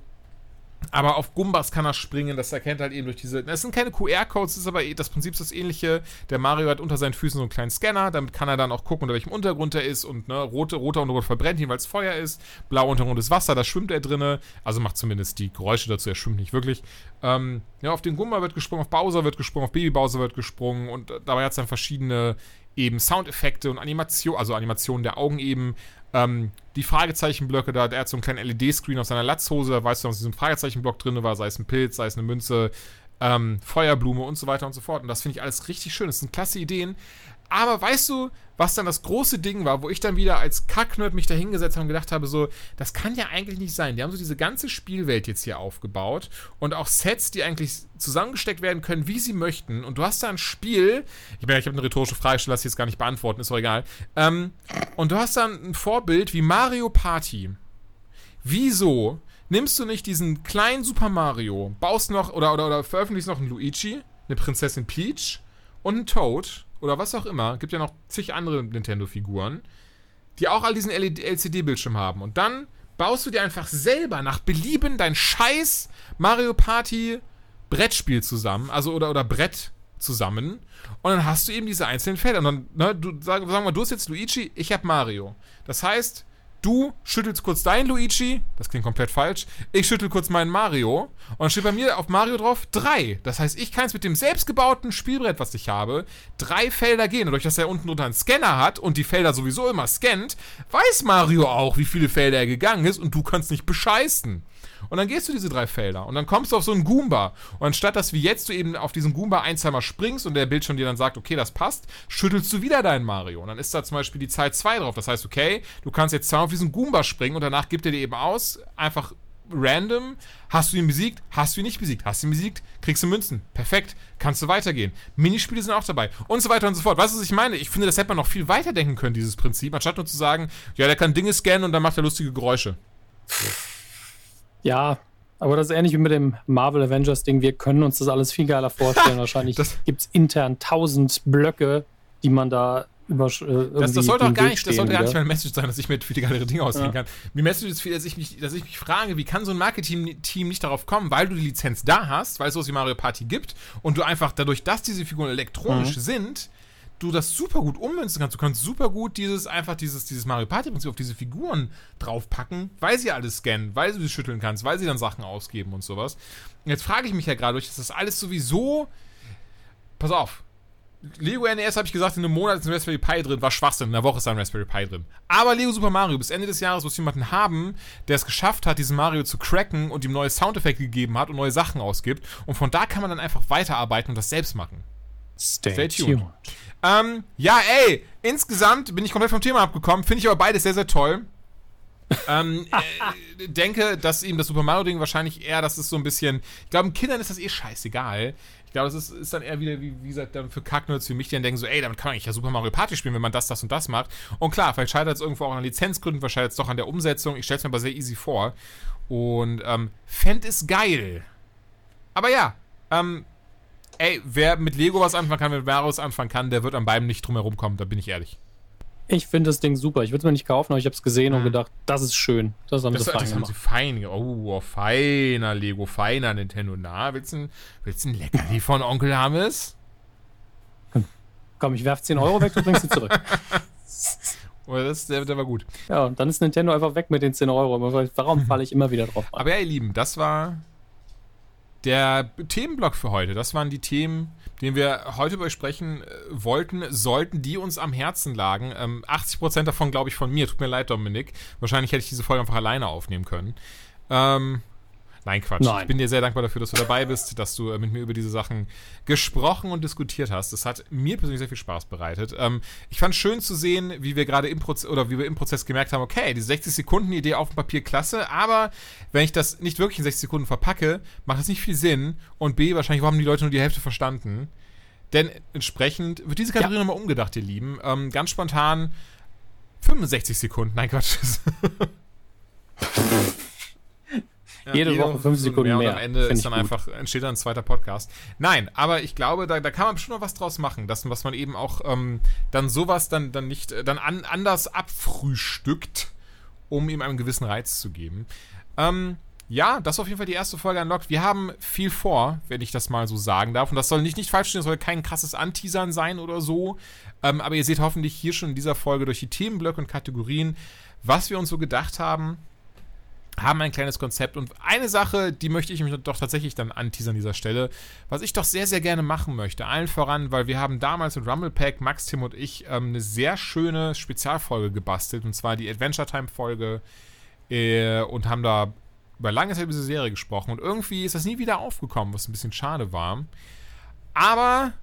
aber auf Gumbas kann er springen, das erkennt halt eben durch diese. Das sind keine QR-Codes, ist aber eh, das Prinzip ist das ähnliche. Der Mario hat unter seinen Füßen so einen kleinen Scanner, damit kann er dann auch gucken, unter welchem Untergrund er ist. Und ne, rote, roter Untergrund verbrennt ihn, weil es Feuer ist. Blauer Untergrund ist Wasser, da schwimmt er drinne. Also macht zumindest die Geräusche dazu, er schwimmt nicht wirklich. Ähm, ja, auf den Gumba wird gesprungen, auf Bowser wird gesprungen, auf Baby Bowser wird gesprungen und dabei hat es dann verschiedene eben Soundeffekte und Animation, also Animationen der Augen eben, ähm, die Fragezeichenblöcke, da er hat so einen kleinen LED-Screen auf seiner Latzhose, da weißt du, was in diesem Fragezeichenblock drin war, sei es ein Pilz, sei es eine Münze, ähm, Feuerblume und so weiter und so fort. Und das finde ich alles richtig schön. Das sind klasse Ideen. Aber weißt du, was dann das große Ding war, wo ich dann wieder als Kacknerd mich da hingesetzt habe und gedacht habe, so, das kann ja eigentlich nicht sein. Die haben so diese ganze Spielwelt jetzt hier aufgebaut und auch Sets, die eigentlich zusammengesteckt werden können, wie sie möchten. Und du hast da ein Spiel, ich meine, ich habe eine rhetorische Frage, ich lasse jetzt gar nicht beantworten, ist doch egal. Ähm, und du hast dann ein Vorbild wie Mario Party. Wieso nimmst du nicht diesen kleinen Super Mario, baust noch oder, oder, oder veröffentlichst noch einen Luigi, eine Prinzessin Peach und einen Toad oder was auch immer, gibt ja noch zig andere Nintendo-Figuren, die auch all diesen LCD-Bildschirm haben. Und dann baust du dir einfach selber nach Belieben dein scheiß Mario Party Brettspiel zusammen, also oder, oder Brett zusammen. Und dann hast du eben diese einzelnen Felder. Und dann, ne, du, sag, sag mal, du hast jetzt Luigi, ich hab Mario. Das heißt, Du schüttelst kurz dein Luigi, das klingt komplett falsch. Ich schüttel kurz meinen Mario und dann steht bei mir auf Mario drauf 3. Das heißt, ich kann jetzt mit dem selbstgebauten Spielbrett, was ich habe, drei Felder gehen. Und durch dass er unten drunter einen Scanner hat und die Felder sowieso immer scannt, weiß Mario auch, wie viele Felder er gegangen ist und du kannst nicht bescheißen. Und dann gehst du diese drei Felder und dann kommst du auf so einen Goomba. Und anstatt dass wie jetzt du eben auf diesen Goomba ein, zweimal springst und der Bildschirm dir dann sagt, okay, das passt, schüttelst du wieder deinen Mario. Und dann ist da zum Beispiel die Zeit 2 drauf. Das heißt, okay, du kannst jetzt zweimal auf diesen Goomba springen und danach gibt er dir eben aus, einfach random, hast du ihn besiegt, hast du ihn nicht besiegt, hast du ihn besiegt, kriegst du Münzen. Perfekt, kannst du weitergehen. Minispiele sind auch dabei und so weiter und so fort. Weißt du, was ich meine? Ich finde, das hätte man noch viel weiter denken können, dieses Prinzip, anstatt nur zu sagen, ja, der kann Dinge scannen und dann macht er lustige Geräusche. Ja, aber das ist ähnlich wie mit dem Marvel Avengers Ding. Wir können uns das alles viel geiler vorstellen. Wahrscheinlich gibt es intern tausend Blöcke, die man da über. Äh, das, das sollte auch gar nicht, das sollte gar nicht mein Message sein, dass ich mir viele geilere Dinge ausgehen ja. kann. Die Message ist viel, dass ich, mich, dass ich mich frage, wie kann so ein Marketing-Team nicht darauf kommen, weil du die Lizenz da hast, weil es sowas wie Mario Party gibt und du einfach dadurch, dass diese Figuren elektronisch mhm. sind, du das super gut ummünzen kannst. Du kannst super gut dieses, einfach dieses, dieses Mario Party-Prinzip auf diese Figuren draufpacken, weil sie alles scannen, weil du sie schütteln kannst, weil sie dann Sachen ausgeben und sowas. Und jetzt frage ich mich ja gerade, dass das alles sowieso. Pass auf. Lego NES habe ich gesagt, in einem Monat ist ein Raspberry Pi drin, war Schwachsinn, in einer Woche ist ein Raspberry Pi drin. Aber Lego Super Mario, bis Ende des Jahres muss jemanden haben, der es geschafft hat, diesen Mario zu cracken und ihm neue Soundeffekte gegeben hat und neue Sachen ausgibt. Und von da kann man dann einfach weiterarbeiten und das selbst machen. Stay, Stay tuned. tuned. Ähm, ja, ey, insgesamt bin ich komplett vom Thema abgekommen, finde ich aber beides sehr, sehr toll. ähm, äh, denke, dass ihm das Super Mario-Ding wahrscheinlich eher, das ist so ein bisschen. Ich glaube, Kindern ist das eh scheißegal. Ich glaube, das ist, ist, dann eher wieder, wie, wie gesagt, dann für Kacknerds wie mich, die dann denken so, ey, damit kann man eigentlich ja Super Mario Party spielen, wenn man das, das und das macht. Und klar, vielleicht scheitert es irgendwo auch an Lizenzgründen, vielleicht scheitert es doch an der Umsetzung. Ich stelle es mir aber sehr easy vor. Und ähm, fänd es geil. Aber ja, ähm, ey, wer mit Lego was anfangen kann, mit Mario was anfangen kann, der wird an beiden nicht drum herum kommen, da bin ich ehrlich. Ich finde das Ding super. Ich würde es mir nicht kaufen, aber ich habe es gesehen mhm. und gedacht, das ist schön. Das haben das, sie fein das gemacht. Haben sie fein Oh, feiner Lego, feiner Nintendo. Na, willst du ein, willst ein Leckerli von Onkel Hammes? Komm, ich werf 10 Euro weg, du bringst sie zurück. Oh, das, der, der, war gut. Ja, und dann ist Nintendo einfach weg mit den 10 Euro. Warum falle ich immer wieder drauf? Aber ja, ihr Lieben, das war der Themenblock für heute, das waren die Themen, den wir heute besprechen äh, wollten, sollten, die uns am Herzen lagen. Ähm, 80% davon, glaube ich, von mir. Tut mir leid, Dominik. Wahrscheinlich hätte ich diese Folge einfach alleine aufnehmen können. Ähm, Nein, Quatsch. Nein. Ich bin dir sehr dankbar dafür, dass du dabei bist, dass du äh, mit mir über diese Sachen gesprochen und diskutiert hast. Das hat mir persönlich sehr viel Spaß bereitet. Ähm, ich fand es schön zu sehen, wie wir gerade im Prozess oder wie wir im Prozess gemerkt haben, okay, die 60 Sekunden Idee auf dem Papier klasse, aber wenn ich das nicht wirklich in 60 Sekunden verpacke, macht das nicht viel Sinn und B, wahrscheinlich haben die Leute nur die Hälfte verstanden. Denn entsprechend wird diese Kategorie ja. nochmal umgedacht, ihr Lieben. Ähm, ganz spontan 65 Sekunden. Nein, Quatsch. Ja, jede, Woche fünf Sekunden mehr. Und am Ende ist dann einfach, entsteht dann ein zweiter Podcast. Nein, aber ich glaube, da, da kann man bestimmt noch was draus machen, dass, was man eben auch ähm, dann sowas dann, dann nicht, äh, dann an, anders abfrühstückt, um ihm einen gewissen Reiz zu geben. Ähm, ja, das ist auf jeden Fall die erste Folge Unlocked. Wir haben viel vor, wenn ich das mal so sagen darf. Und das soll nicht, nicht falsch stehen, das soll kein krasses Anteasern sein oder so. Ähm, aber ihr seht hoffentlich hier schon in dieser Folge durch die Themenblöcke und Kategorien, was wir uns so gedacht haben haben ein kleines Konzept und eine Sache, die möchte ich mich doch tatsächlich dann anteasern an dieser Stelle, was ich doch sehr, sehr gerne machen möchte. Allen voran, weil wir haben damals mit Rumble Pack, Max, Tim und ich, ähm, eine sehr schöne Spezialfolge gebastelt und zwar die Adventure Time Folge äh, und haben da über lange Zeit über diese Serie gesprochen und irgendwie ist das nie wieder aufgekommen, was ein bisschen schade war. Aber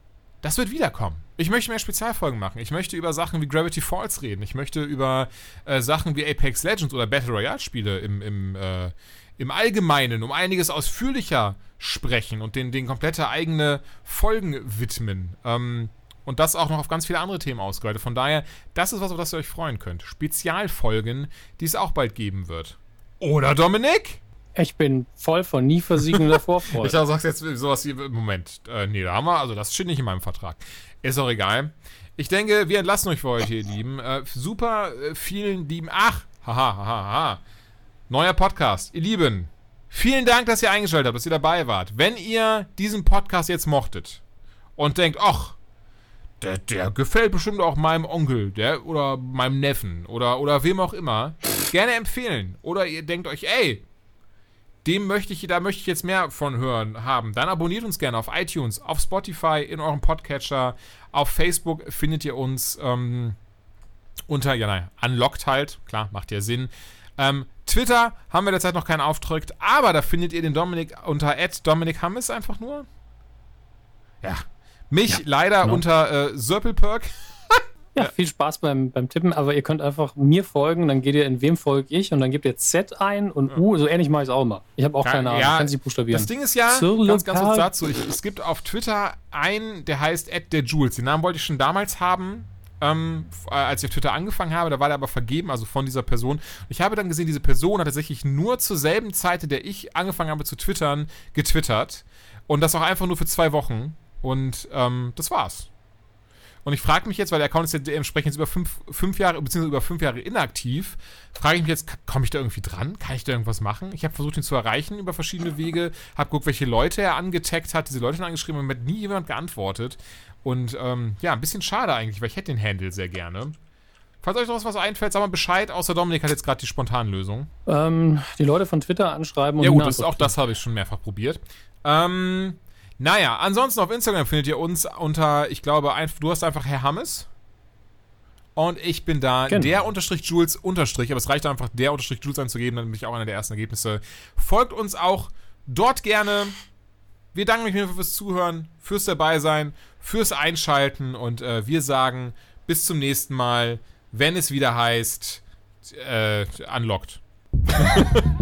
das wird wiederkommen. Ich möchte mehr Spezialfolgen machen. Ich möchte über Sachen wie Gravity Falls reden. Ich möchte über äh, Sachen wie Apex Legends oder Battle Royale Spiele im, im, äh, im Allgemeinen um einiges ausführlicher sprechen und den, den komplette eigene Folgen widmen. Ähm, und das auch noch auf ganz viele andere Themen ausgeweitet. Von daher, das ist was, auf das ihr euch freuen könnt. Spezialfolgen, die es auch bald geben wird. Oder Dominik? Ich bin voll von nie versiegender Vorfreude. ich sag's jetzt sowas wie, Moment, äh, nee, da haben wir, also das steht nicht in meinem Vertrag. Ist auch egal. Ich denke, wir entlassen euch für heute, ihr Lieben. Äh, super, äh, vielen lieben, ach, haha, haha, haha. Neuer Podcast, ihr Lieben. Vielen Dank, dass ihr eingeschaltet habt, dass ihr dabei wart. Wenn ihr diesen Podcast jetzt mochtet und denkt, ach, der, der gefällt bestimmt auch meinem Onkel, der oder meinem Neffen oder, oder wem auch immer, gerne empfehlen. Oder ihr denkt euch, ey, dem möchte ich, da möchte ich jetzt mehr von hören haben. Dann abonniert uns gerne auf iTunes, auf Spotify, in eurem Podcatcher. Auf Facebook findet ihr uns ähm, unter, ja, nein, unlocked halt. Klar, macht ja Sinn. Ähm, Twitter haben wir derzeit noch keinen Aufdrückt, aber da findet ihr den Dominik unter Dominik Hammes einfach nur. Ja. Mich ja, leider genau. unter äh, Sörpelperk. Ja, viel Spaß beim, beim Tippen, aber ihr könnt einfach mir folgen, dann geht ihr in wem folge ich und dann gebt ihr Z ein und U, so ähnlich mache ich es auch immer. Ich habe auch keine Ahnung, ja, kann sie buchstabieren. Das Ding ist ja, Sur ganz, ganz kurz dazu, ich, es gibt auf Twitter einen, der heißt der Jules. Den Namen wollte ich schon damals haben, ähm, als ich auf Twitter angefangen habe, da war der aber vergeben, also von dieser Person. Ich habe dann gesehen, diese Person hat tatsächlich nur zur selben Zeit, in der ich angefangen habe zu twittern, getwittert. Und das auch einfach nur für zwei Wochen. Und ähm, das war's. Und ich frage mich jetzt, weil der Account ist ja dementsprechend jetzt über fünf, fünf Jahre, beziehungsweise über fünf Jahre inaktiv, frage ich mich jetzt, komme ich da irgendwie dran? Kann ich da irgendwas machen? Ich habe versucht, ihn zu erreichen über verschiedene Wege, habe geguckt, welche Leute er angetaggt hat, diese Leute dann angeschrieben und mir hat nie jemand geantwortet. Und ähm, ja, ein bisschen schade eigentlich, weil ich hätte den Handle sehr gerne. Falls euch noch was einfällt, sag mal Bescheid, außer Dominik hat jetzt gerade die Spontanlösung. Ähm, die Leute von Twitter anschreiben und Ja gut, das, auch das habe ich schon mehrfach probiert. Ähm, naja, ansonsten auf Instagram findet ihr uns unter, ich glaube, ein, du hast einfach Herr Hammes. Und ich bin da genau. der Unterstrich Jules Unterstrich, aber es reicht einfach der Unterstrich Jules anzugeben, dann bin ich auch einer der ersten Ergebnisse. Folgt uns auch dort gerne. Wir danken euch fürs Zuhören, fürs Dabeisein, fürs Einschalten und äh, wir sagen bis zum nächsten Mal, wenn es wieder heißt, äh, unlocked.